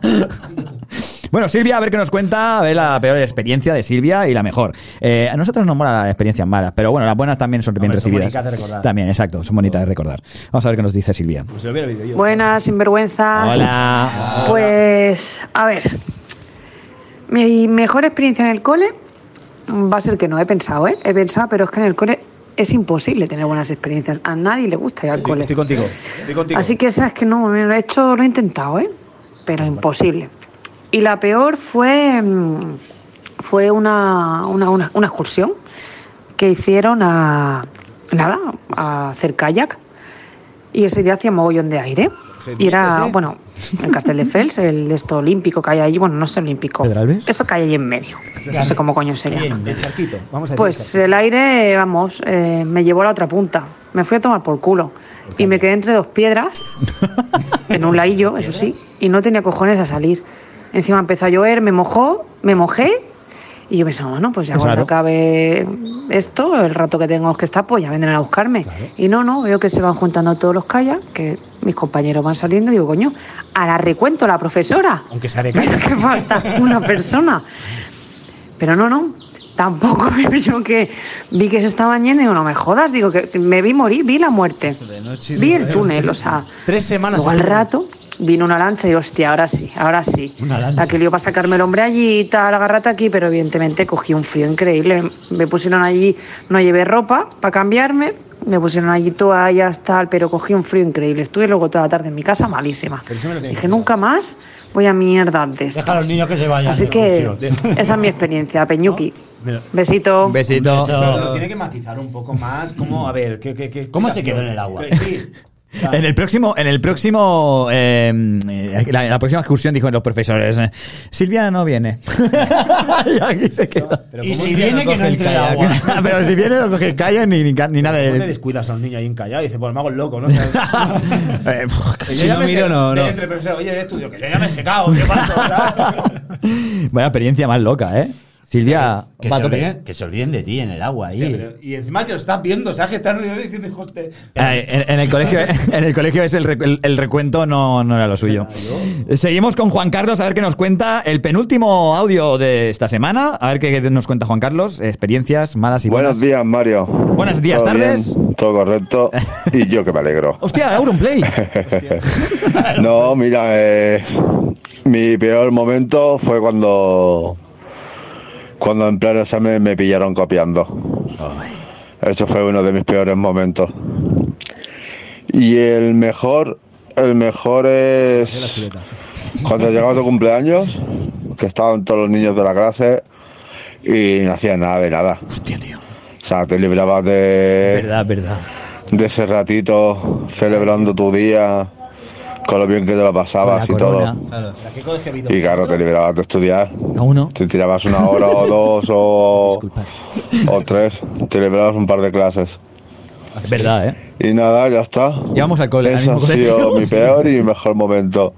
Bueno, Silvia, a ver qué nos cuenta, a ver la peor experiencia de Silvia y la mejor. Eh, a nosotros nos mola las experiencias malas, pero bueno, las buenas también son bien Hombre, son recibidas. bonitas de recordar. También, exacto, son bonitas de recordar. Vamos a ver qué nos dice Silvia. Pues se lo hubiera vivido yo. Buenas, sinvergüenzas. Hola. Pues, a ver, mi mejor experiencia en el cole va a ser que no he pensado, ¿eh? He pensado, pero es que en el cole es imposible tener buenas experiencias. A nadie le gusta ir al Estoy, cole. estoy contigo. Estoy contigo. Así que esa es que no, me lo he hecho, lo he intentado, ¿eh? Pero imposible. Y la peor fue, mm, fue una, una, una, una excursión que hicieron a, nada, a hacer kayak. Y ese día hacía mogollón de aire. Y era, ¿eh? bueno, en Castelldefels, el de esto olímpico que hay allí, bueno, no es olímpico. ¿Pedralbes? Eso que hay allí en medio. No sé cómo coño se llama. El charquito. Vamos a Pues el aire, vamos, eh, me llevó a la otra punta. Me fui a tomar por culo. Y me quedé entre dos piedras, en un laillo, eso sí, y no tenía cojones a salir. Encima empezó a llover, me mojó, me mojé, y yo pensaba, bueno, pues ya Es cuando raro. acabe esto, el rato que tengo que estar, pues ya vendrán a buscarme. Y no, no, veo que se van juntando todos los callas, que mis compañeros van saliendo, y digo, coño, ahora recuento la profesora. Aunque sea de calle. que falta una persona. Pero no, no. Tampoco yo que vi que se estaban yendo y digo, no me jodas, digo que me vi morir, vi la muerte. Vi el túnel, o sea. Tres semanas. Luego al rato vino una lancha y hostia, ahora sí, ahora sí. Una lancha. La que para sacarme el hombre allí y tal, agárrate aquí, pero evidentemente cogí un frío increíble. Me pusieron allí, no llevé ropa para cambiarme, me pusieron allí toallas, tal, pero cogí un frío increíble. Estuve luego toda la tarde en mi casa malísima. Dije, que nunca más voy a mierda de estas. Deja a los niños que se vayan. Así que esa es mi experiencia, Peñuki. Besito. Un besito. Un beso. Eso lo tiene que matizar un poco más. ¿Cómo? A ver, ¿qué, qué, qué ¿Cómo se quedó en el agua? Que Sí. En el próximo, en el próximo, eh, eh, la, la próxima excursión dijo los profesores, eh, Silvia no viene. y aquí se queda. Pero Y ¿cómo si viene, no que no el entre el agua. Pero si viene no coge calla ni, ni, ni nada ¿Cómo te de... descuidas a un niño ahí encallado? Y dice, pues me hago el loco, ¿no? Si no me miro, no, no. Entre profesor, oye, estudio, que yo ya me he secado, ¿qué pasa? Vaya experiencia más loca, ¿eh? Silvia Que va se, tope. olviden, que se olviden de ti en el agua ahí. Hostia, pero- y encima que lo estás viendo, ¿sabes? Que estás riendo diciendo, hijo, este... Eh, En, en el colegio, en el colegio es el, el- el recuento no, no era lo suyo. Seguimos con Juan Carlos a ver qué nos cuenta el penúltimo audio de esta semana. A ver qué nos cuenta Juan Carlos. Experiencias malas y buenas. Buenos días, Mario. Buenos días, ¿Todo tardes. bien? Todo correcto. Y yo que me alegro. Hostia, Auronplay. no, mira, eh, mi peor momento fue cuando cuando en pleno examen me pillaron copiando. Eso fue uno de mis peores momentos. Y el mejor, el mejor es cuando llegaba tu cumpleaños, que estaban todos los niños de la clase y no hacían nada de nada. Hostia, tío. O sea, te librabas de, Verdad, verdad. de ese ratito celebrando tu día con lo bien que te lo pasabas y todo. Y claro, te liberabas de estudiar. A uno. Te tirabas una hora o dos o, o tres. Te liberabas un par de clases. Es verdad, ¿eh? Y nada, ya está. Íbamos al cole, Ese ha sido mi peor y mi mejor momento.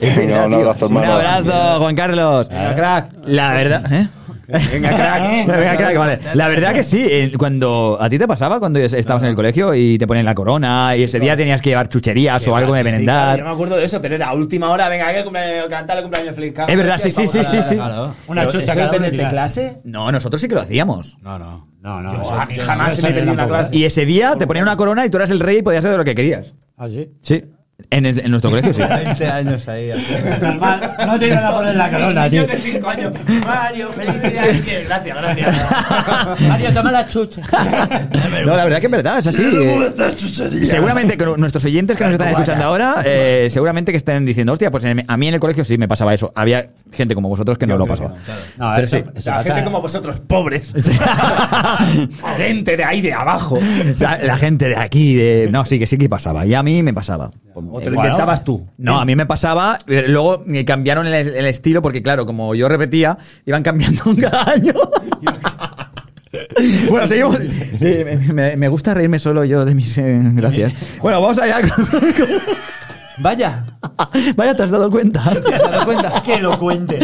Venga, un abrazo, Un hermano. abrazo, Juan Carlos. crack. La verdad, ¿eh? Venga, crack. Venga, crack, vale. La verdad que sí, eh, cuando a ti te pasaba cuando estabas en el colegio y te ponen la corona y ese día tenías que llevar chucherías o algo de merendar. yo me acuerdo de eso, pero era a última hora, venga, hay que cumple- cantarle cumpleaños feliz. Es verdad, sí, sí, sí, sí, sí. Una chucha ¿eso cada uno de tira. clase? No, nosotros sí que lo hacíamos. No, no. No, no. Yo, eso- a mí yo jamás no se me sabía perdió una tampoco, clase. Y ese día te ponían una corona y tú eras el rey y podías hacer lo que querías. ¿Ah, sí? Sí. En, el- en nuestro colegio sí. 20 años ahí. Normal, no te iban a poner la corona, tío. Yo de 5 años. Mario, feliz día. Gracias, gracias. Mario, toma la chucha. No, la verdad que es verdad, es así. eh, seguramente que nuestros oyentes que nos están escuchando ahora, eh, seguramente que estén diciendo, hostia, pues en- a mí en el colegio sí me pasaba eso. Había gente como vosotros que no lo pasaba. No, Pero eso- sí. eso La pasa- gente como vosotros, pobres. gente de ahí de abajo. La gente de aquí, de... No, sí que sí que pasaba. Y a mí me pasaba. O te lo inventabas tú. No, a mí me pasaba. eh, Luego cambiaron el, el estilo porque, claro, como yo repetía, iban cambiando cada año. bueno, seguimos. Sí, me, gusta reírme solo yo de mis eh, gracias. Bueno, vamos allá. con- Vaya. Vaya, ¿te has dado cuenta? ¿Te has dado cuenta? Que lo cuente.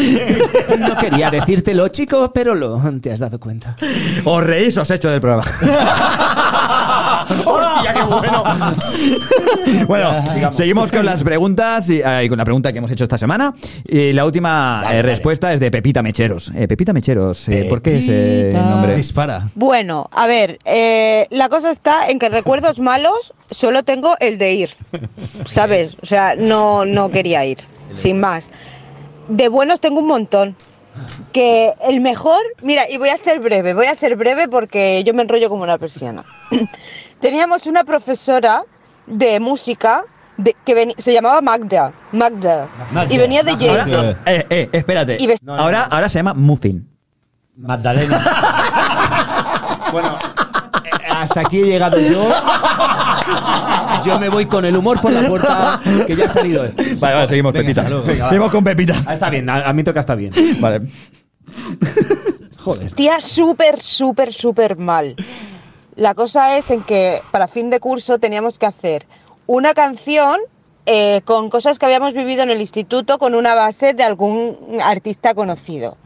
No quería decírtelo, chicos, pero lo te has dado cuenta. Os reís, os echo del programa. ¡Hostia, qué bueno! Bueno, seguimos con las preguntas y, ah, y con la pregunta que hemos hecho esta semana. Y la última eh, respuesta es de Pepita Mecheros. Eh, Pepita Mecheros, eh, ¿por qué ese nombre? Dispara. Bueno, a ver, eh, la cosa está en que recuerdos malos solo tengo el de ir, ¿sabes? O sea, no, no quería ir, sin más. De buenos tengo un montón. Que el mejor, mira, y voy a ser breve, voy a ser breve porque yo me enrollo como una persiana. Teníamos una profesora de música de- que se llamaba Magda, Magda, Magda. y venía de Ahora, Yale. eh, eh, espérate. Y ves- ahora, ahora se llama Muffin. Magdalena. Bueno, eh, hasta aquí he llegado yo. Yo me voy con el humor por la puerta que ya ha salido él. Vale, vale, seguimos, Venga, Pepita. hasta luego. Venga, va. seguimos con Pepita. Ah, está bien, a, a mí toca está bien. Vale. Joder. Tía, súper, súper, súper mal. La cosa es en que para fin de curso teníamos que hacer una canción eh, con cosas que habíamos vivido en el instituto con una base de algún artista conocido.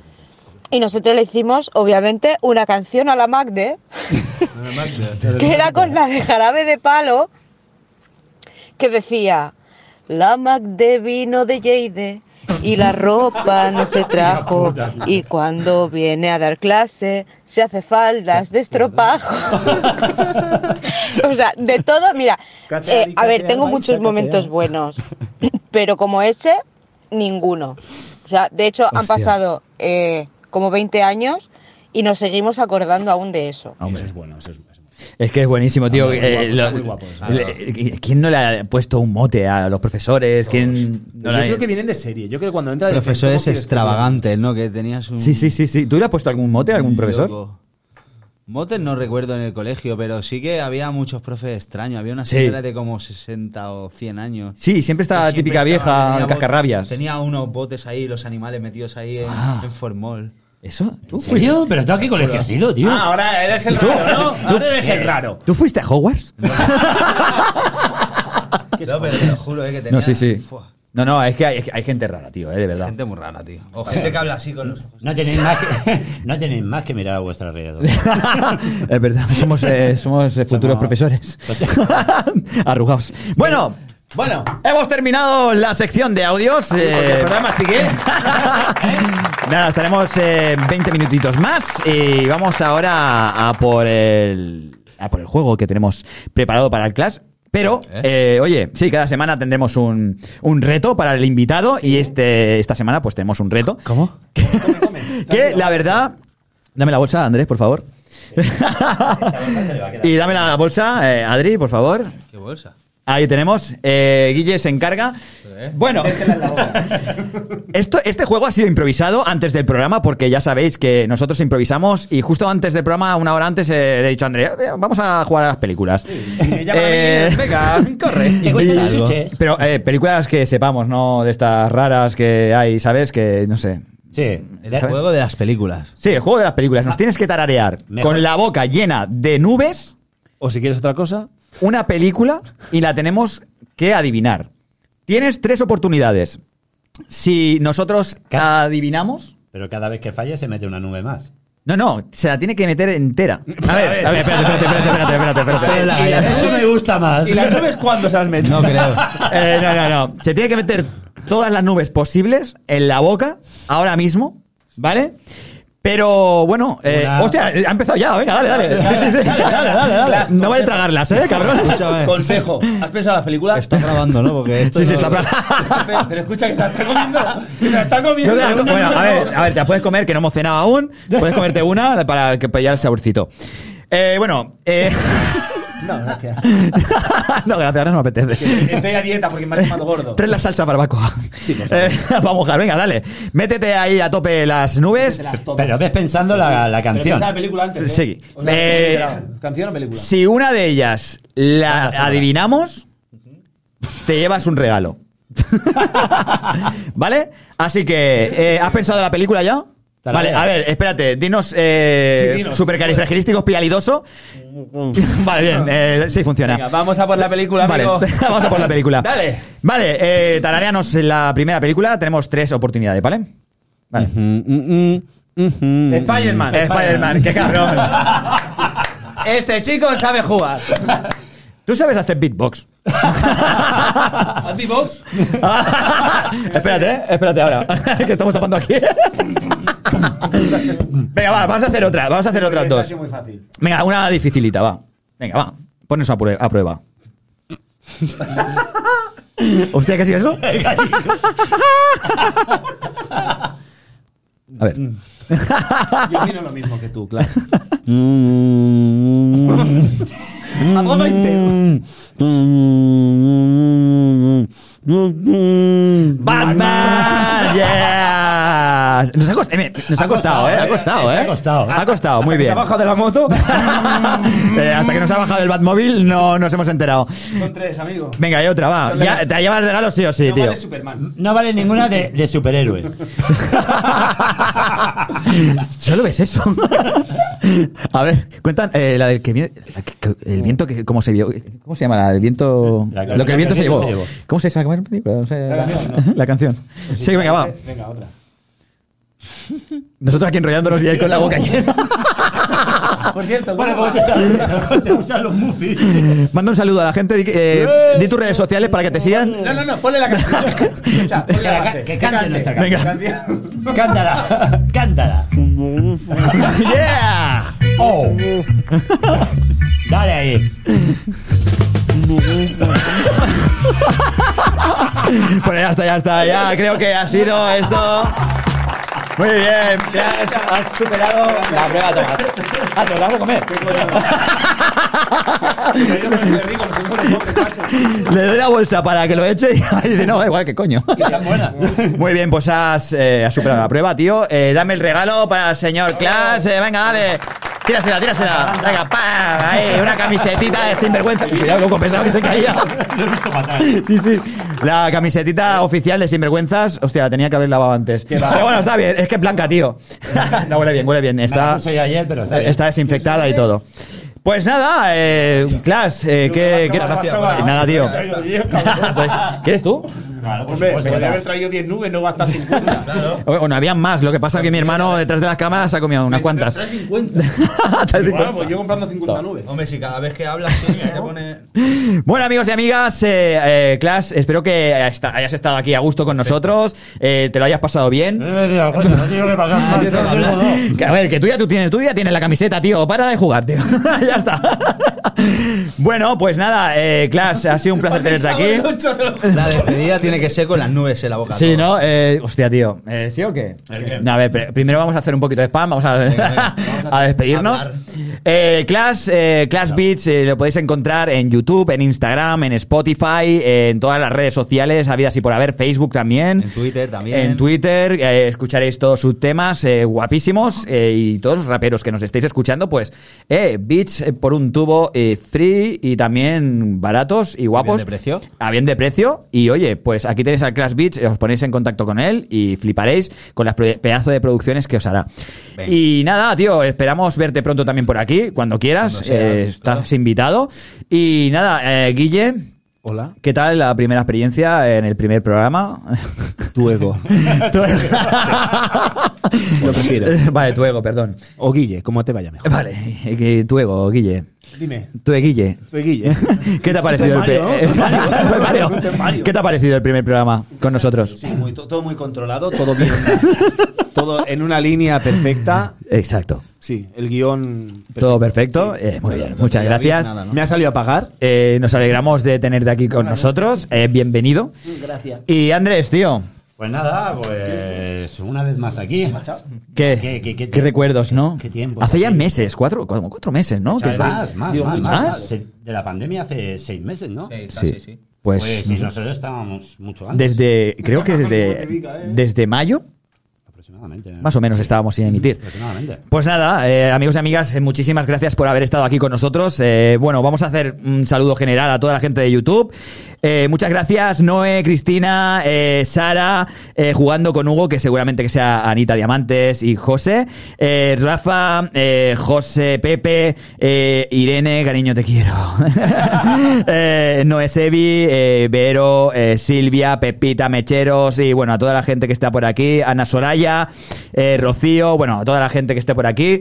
Y nosotros le hicimos, obviamente, una canción a la Magde, que era con la de jarabe de palo, que decía, la Magde vino de Lleide y la ropa no se trajo y cuando viene a dar clase se hace faldas de estropajo. o sea, de todo, mira, eh, a ver, tengo muchos momentos buenos, pero como ese, ninguno. O sea, de hecho, han pasado eh, como 20 años y nos seguimos acordando aún de eso. Eso es bueno, eso es bueno. Es que es buenísimo, tío. Muy Eh, guapo, lo- muy guapo eso. le- ¿Quién no le ha puesto un mote a los profesores? ¿Quién no Yo le ha- creo que vienen de serie. Yo creo que cuando entra Profesores ¿cómo quieres que extravagantes, ¿no? Que tenías un... Sí, sí, sí, sí. ¿Tú le has puesto algún mote a algún profesor? Loco. Motes no recuerdo en el colegio, pero sí que había muchos profes extraños. Había una Sí. señora de como 60 o 100 años. Sí, siempre está Que la siempre típica estaba, vieja tenía cascarrabias. Tenía unos botes ahí, los animales metidos ahí en, Ah. en formol. ¿Eso? ¿Tú ¿En serio? ¿Pero tú a qué colegio has ido, tío? Ah, ahora eres el raro, ¿no? Ahora eres el raro. ¿Tú fuiste a Hogwarts? No, pero te lo juro, eh, que tenía... No, sí, sí. Fua, No, no, es que hay, es que hay gente rara, tío, eh, de verdad. gente muy rara, tío. O gente que habla así con los ojos. No tenéis más que, no tenéis más que mirar a vuestro alrededor. es verdad, somos, eh, somos futuros Somos- profesores. Arrugados. Bueno, Bueno, hemos terminado la sección de audios. porque el eh, programa sigue. Nada, estaremos eh, 20 minutitos más y vamos ahora a por el a por el juego que tenemos preparado para el Clash. Pero, eh, oye, sí, cada semana tendremos un, un reto para el invitado y este esta semana pues tenemos un reto. ¿Cómo? que la verdad... Dame la bolsa, Andrés, por favor. y dame la bolsa, eh, Adri, por favor. ¿Qué bolsa? Ahí tenemos. Eh, Guille se encarga. Bueno, esto, este juego ha sido improvisado antes del programa porque ya sabéis que nosotros improvisamos y justo antes del programa, una hora antes, eh, le he dicho a Andrea, "Eh, vamos a jugar a las películas. Me llaman a Eh, venga, corre. Y- Pero eh, películas que sepamos, ¿no? De estas raras que hay, ¿sabes? Que no sé. Sí, El juego de las películas. Sí, el juego de las películas. Nos tienes que tararear Mejor. con la boca llena de nubes. O si quieres otra cosa. Una película y la tenemos que adivinar. Tienes tres oportunidades. Si nosotros adivinamos. Pero cada vez que falle se mete una nube más. No, no, se la tiene que meter entera. A ver, a ver, espérate, espérate, espérate, espérate, espérate, espérate. Eso me gusta más. ¿Y las nubes cuándo se las meten? No creo. Eh, no, no, no. Se tiene que meter todas las nubes posibles en la boca ahora mismo, ¿vale? Pero bueno, eh, Una- hostia, ha empezado ya, venga, dale, dale. Sí, sí, sí. Dale, dale, dale, dale. No vale tragarlas, ¿eh, cabrón? Consejo. ¿Has pensado en la película? Está grabando, ¿no? Porque esto Sí, sí, no- está Pero escucha que se la está comiendo. Que se la está No comiendo. te la co- bueno, a ver, a ver, te la puedes comer, que no hemos cenado aún. Puedes comerte una para que pillar el saborcito. Eh, bueno, eh, No, gracias. no, gracias, ahora no me apetece. Estoy a dieta porque me has llamado gordo. Tres la salsa barbacoa. Sí, por favor. Eh, vamos a mojar, venga, dale. Métete ahí a tope las nubes. Pero ves pensando la, la Pero canción. piensa la película antes. ¿eh? Sí. O sea, Eh, ¿Canción o película? Si una de ellas la adivinamos, te llevas un regalo. ¿Vale? Así que, eh, ¿has pensado en la película ya? Vale, a ver, espérate, dinos, eh, Sí, dinos. supercalifragilísticos pialidoso. vale, bien, eh, sí funciona. Venga, vamos a por la película, Vale, amigo. vamos a por la película. Dale. Vale, eh, tarareanos la primera película, tenemos tres oportunidades, ¿vale? Vale. Spider-Man. Spider-Man, qué cabrón. Este chico sabe jugar. ¿Tú sabes hacer beatbox? ¿Haz beatbox? espérate, eh, espérate ahora. que estamos tapando aquí. Venga, va, vamos a hacer otra. Vamos a hacer otras dos. sido muy fácil. Venga, una dificilita, va. Venga, va. Ponos a, prue- a prueba. Hostia, ¿qué ha sido eso? A ver. Yo opino lo mismo que tú, claro. Algo ¡Batman! ¡Yeah! Nos ha, cost- eh, nos ha costado, ¿eh? Ha costado, ¿eh? Ha costado. Ha costado, muy ¿Se bien. ha bajado de la moto? Eh, hasta que nos ha bajado el Batmóvil no nos hemos enterado. Son tres, amigo. Venga, hay otra, va. Ya, te llevas regalos sí o sí, no tío. vale Superman. No vale ninguna de, de superhéroes. Solo ves eso. A ver, cuentan eh, la del que viene. la que- que- el viento que. ¿Cómo se vio? ¿Cómo se llama? La del viento. La- lo que el viento se llevó. se llevó. ¿Cómo la película? No sé. La canción, ¿no? La canción. Sí, venga, va. Venga, otra. Nosotros aquí enrollándonos y él con la boca llena. Por cierto, Bueno, ¿cómo ¿cómo te usan los muffins. Manda un saludo a la gente. di- eh, di tus redes sociales para que te sigan. No, no, no, ponle la canción. Escucha, ponle Que, la la- base. que cante nuestra Venga. canción. Cántala. Cántala. ¡Yeah! Oh. Dale ahí. Bueno, ya está, ya está. Ya creo que ha sido esto. Muy bien, ya has, has superado la prueba. Ah, ¿te lo vas a comer? Le doy la bolsa para que lo eche y dice, no, da igual, ¿qué coño? Muy bien, pues has, eh, has superado la prueba, tío. Eh, dame el regalo para el señor Klaas. Eh, venga, dale. Tírasela, tírasela. Venga, ¡pam! Ahí, una camisetita de sinvergüenza. Cuidado, loco, pensaba que se caía. Lo he visto matar. Sí, sí. La camisetita oficial de Sinvergüenzas, hostia, la tenía que haber lavado antes. Pero bueno, está bien, es que es blanca, tío. no, huele bien, huele bien. Está, ayer, pero está bien. está desinfectada y todo. Pues nada, eh, Clas, eh, ¿qué, qué- Nada, tío. ¿Quieres tú? Claro, por supuesto. podría ya. haber traído 10 nubes, no gastar 50. O- Bueno, había más. Lo que pasa es que mi hermano detrás de las cámaras ha comido unas cuantas. Trae 50. Bueno, pues yo comprando 50 nubes. Hombre, si cada vez que hablas te pone... Bueno, amigos y amigas, eh, eh, Clas, espero que hayas estado aquí a gusto con nosotros, eh, te lo hayas pasado bien. Que, a ver, que tú ya, tú tienes, tú ya tienes la camiseta, tío. Para de jugar, tío. ya está. Bueno, pues nada, eh, Clas, ha sido un placer tenerte aquí. La despedida tiene que ser con las nubes en la boca. Sí. ¿no? Eh, hostia, tío. Eh, ¿Sí o qué? No, a ver, pr- primero vamos a hacer un poquito de spam, vamos a, venga, a despedirnos. Eh, Clash, eh, Clash Beats eh, lo podéis encontrar en YouTube, en Instagram, en Spotify, eh, en todas las redes sociales, habidas y por haber, Facebook también. En Twitter también. En Twitter eh, escucharéis todos sus temas eh, guapísimos eh, y todos los raperos que nos estéis escuchando, pues, eh, beats eh, por un tubo eh, y también baratos y guapos. de precio. A bien de precio. Y oye, pues aquí tenéis al Clash Beats, eh, os ponéis en contacto con él y fliparéis con las pedazo de producciones que os hará. Y nada, tío, esperamos verte pronto también por aquí, cuando quieras. Cuando sea, eh, estás invitado. Y nada, eh, Guille. Hola. ¿Qué tal la primera experiencia en el primer programa? Tu ego. Tu ego. Lo prefiero. Vale, tu ego, perdón. O Guille, como te vaya mejor. Vale, eh, tu ego, Guille. Dime. Tu Guille. Tu Guille. ¿Qué te ha parecido el. ¿Qué te ha parecido el primer programa con nosotros? Sí, muy- to- todo muy controlado, todo bien. todo en una línea perfecta. Exacto. Sí, el guion. Todo perfecto. Eh, muy bien, muchas gracias. nada, ¿no? Me ha salido a pagar. Eh, nos alegramos de tenerte aquí con nosotros. Eh, bienvenido. Gracias. Y Andrés, tío, Pues nada, pues una vez más aquí. ¿qué, ¿Qué- qué- qué qué recuerdos, no? qué tiempo. Hace ya meses, cuatro, como cuatro meses, ¿no? Que- más, más, Digo, más, mucho más, más. Se- De la pandemia hace seis meses, ¿no? Sí. Pues, Pues, si nosotros estábamos mucho antes. desde, creo que desde, desde mayo, Aproximadamente. más o menos estábamos sin emitir. Aproximadamente. Pues nada, eh, amigos y amigas, eh, muchísimas gracias por haber estado aquí con nosotros. Eh, bueno, vamos a hacer un saludo general a toda la gente de YouTube. Eh, muchas gracias, Noé, Cristina, eh, Sara, eh, jugando con Hugo, que seguramente que sea Anita Diamantes y José, Rafa, José, Pepe, Irene, cariño, te quiero. Noé Sebi, Vero, Silvia, Pepita, Mecheros y bueno, a toda la gente que está por aquí, Ana Soraya, Rocío, bueno, a toda la gente que esté por aquí,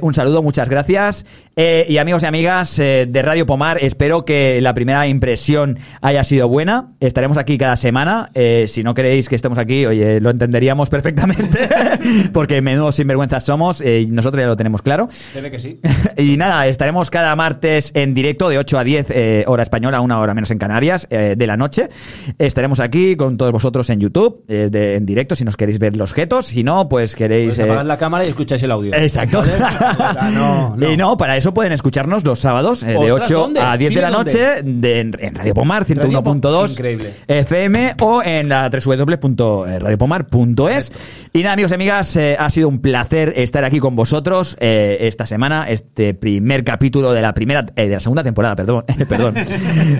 un saludo, muchas gracias. Eh, y amigos y amigas eh, de Radio Pomar, espero que la primera impresión haya sido buena. Estaremos aquí cada semana. Eh, si no queréis que estemos aquí, oye, lo entenderíamos perfectamente, porque menudos sinvergüenzas somos y nosotros ya lo tenemos claro. Se ve que sí. Y nada, estaremos cada martes en directo de 8 a 10 eh, hora española, una hora menos en Canarias, eh, de la noche. Estaremos aquí con todos vosotros en YouTube, de- en directo, si nos queréis ver los jetos. Si no, pues queréis... Pues apagad la cámara y escucháis el audio. Exacto. ¿Vale? O sea, no, no. Y no, para eso pueden escucharnos los sábados eh, de Ostras, 8 ¿dónde? a 10 de la noche de, en, en Radio Pomar Radio 101.2 Increíble. FM o en la www.radiopomar.es. Y nada, amigos y amigas, eh, ha sido un placer estar aquí con vosotros eh, esta semana, este primer capítulo de la primera eh, de la segunda temporada, perdón, perdón.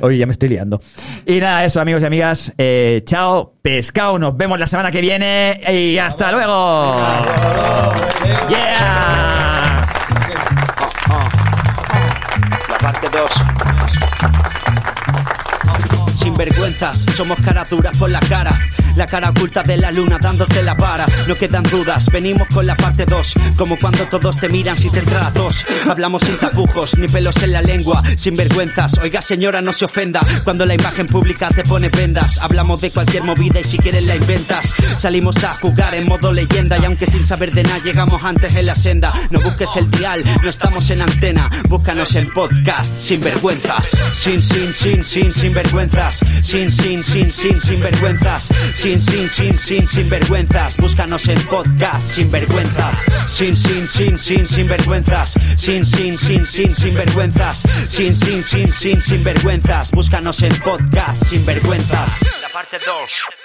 Oye, ya me estoy liando. Y nada, eso, amigos y amigas, eh, chao, pescado, nos vemos la semana que viene y hasta luego. Yeah. Parte 2. Sinvergüenzas, somos caras duras por la cara. La cara oculta de la luna dándote la vara. No quedan dudas, venimos con la parte 2. Como cuando todos te miran si te entra tos. Hablamos sin tapujos, ni pelos en la lengua. Sinvergüenzas, oiga señora, no se ofenda. Cuando la imagen pública te pone vendas. Hablamos de cualquier movida y si quieres la inventas. Salimos a jugar en modo leyenda. Y aunque sin saber de nada llegamos antes en la senda. No busques el dial, no estamos en antena. Búscanos en podcast, sinvergüenzas. Sin, sin, sin, sin, sinvergüenzas. Sin, sin, sin, sin, sinvergüenzas. Sin, sin, sin, sin, sinvergüenzas. Búscanos en podcast, sinvergüenzas. Sin, sin, sin, sin, sinvergüenzas. Sin, sin, sin, sin, sinvergüenzas. Sin, sin, sin, sin, sinvergüenzas. Búscanos en podcast, sinvergüenzas. La parte 2.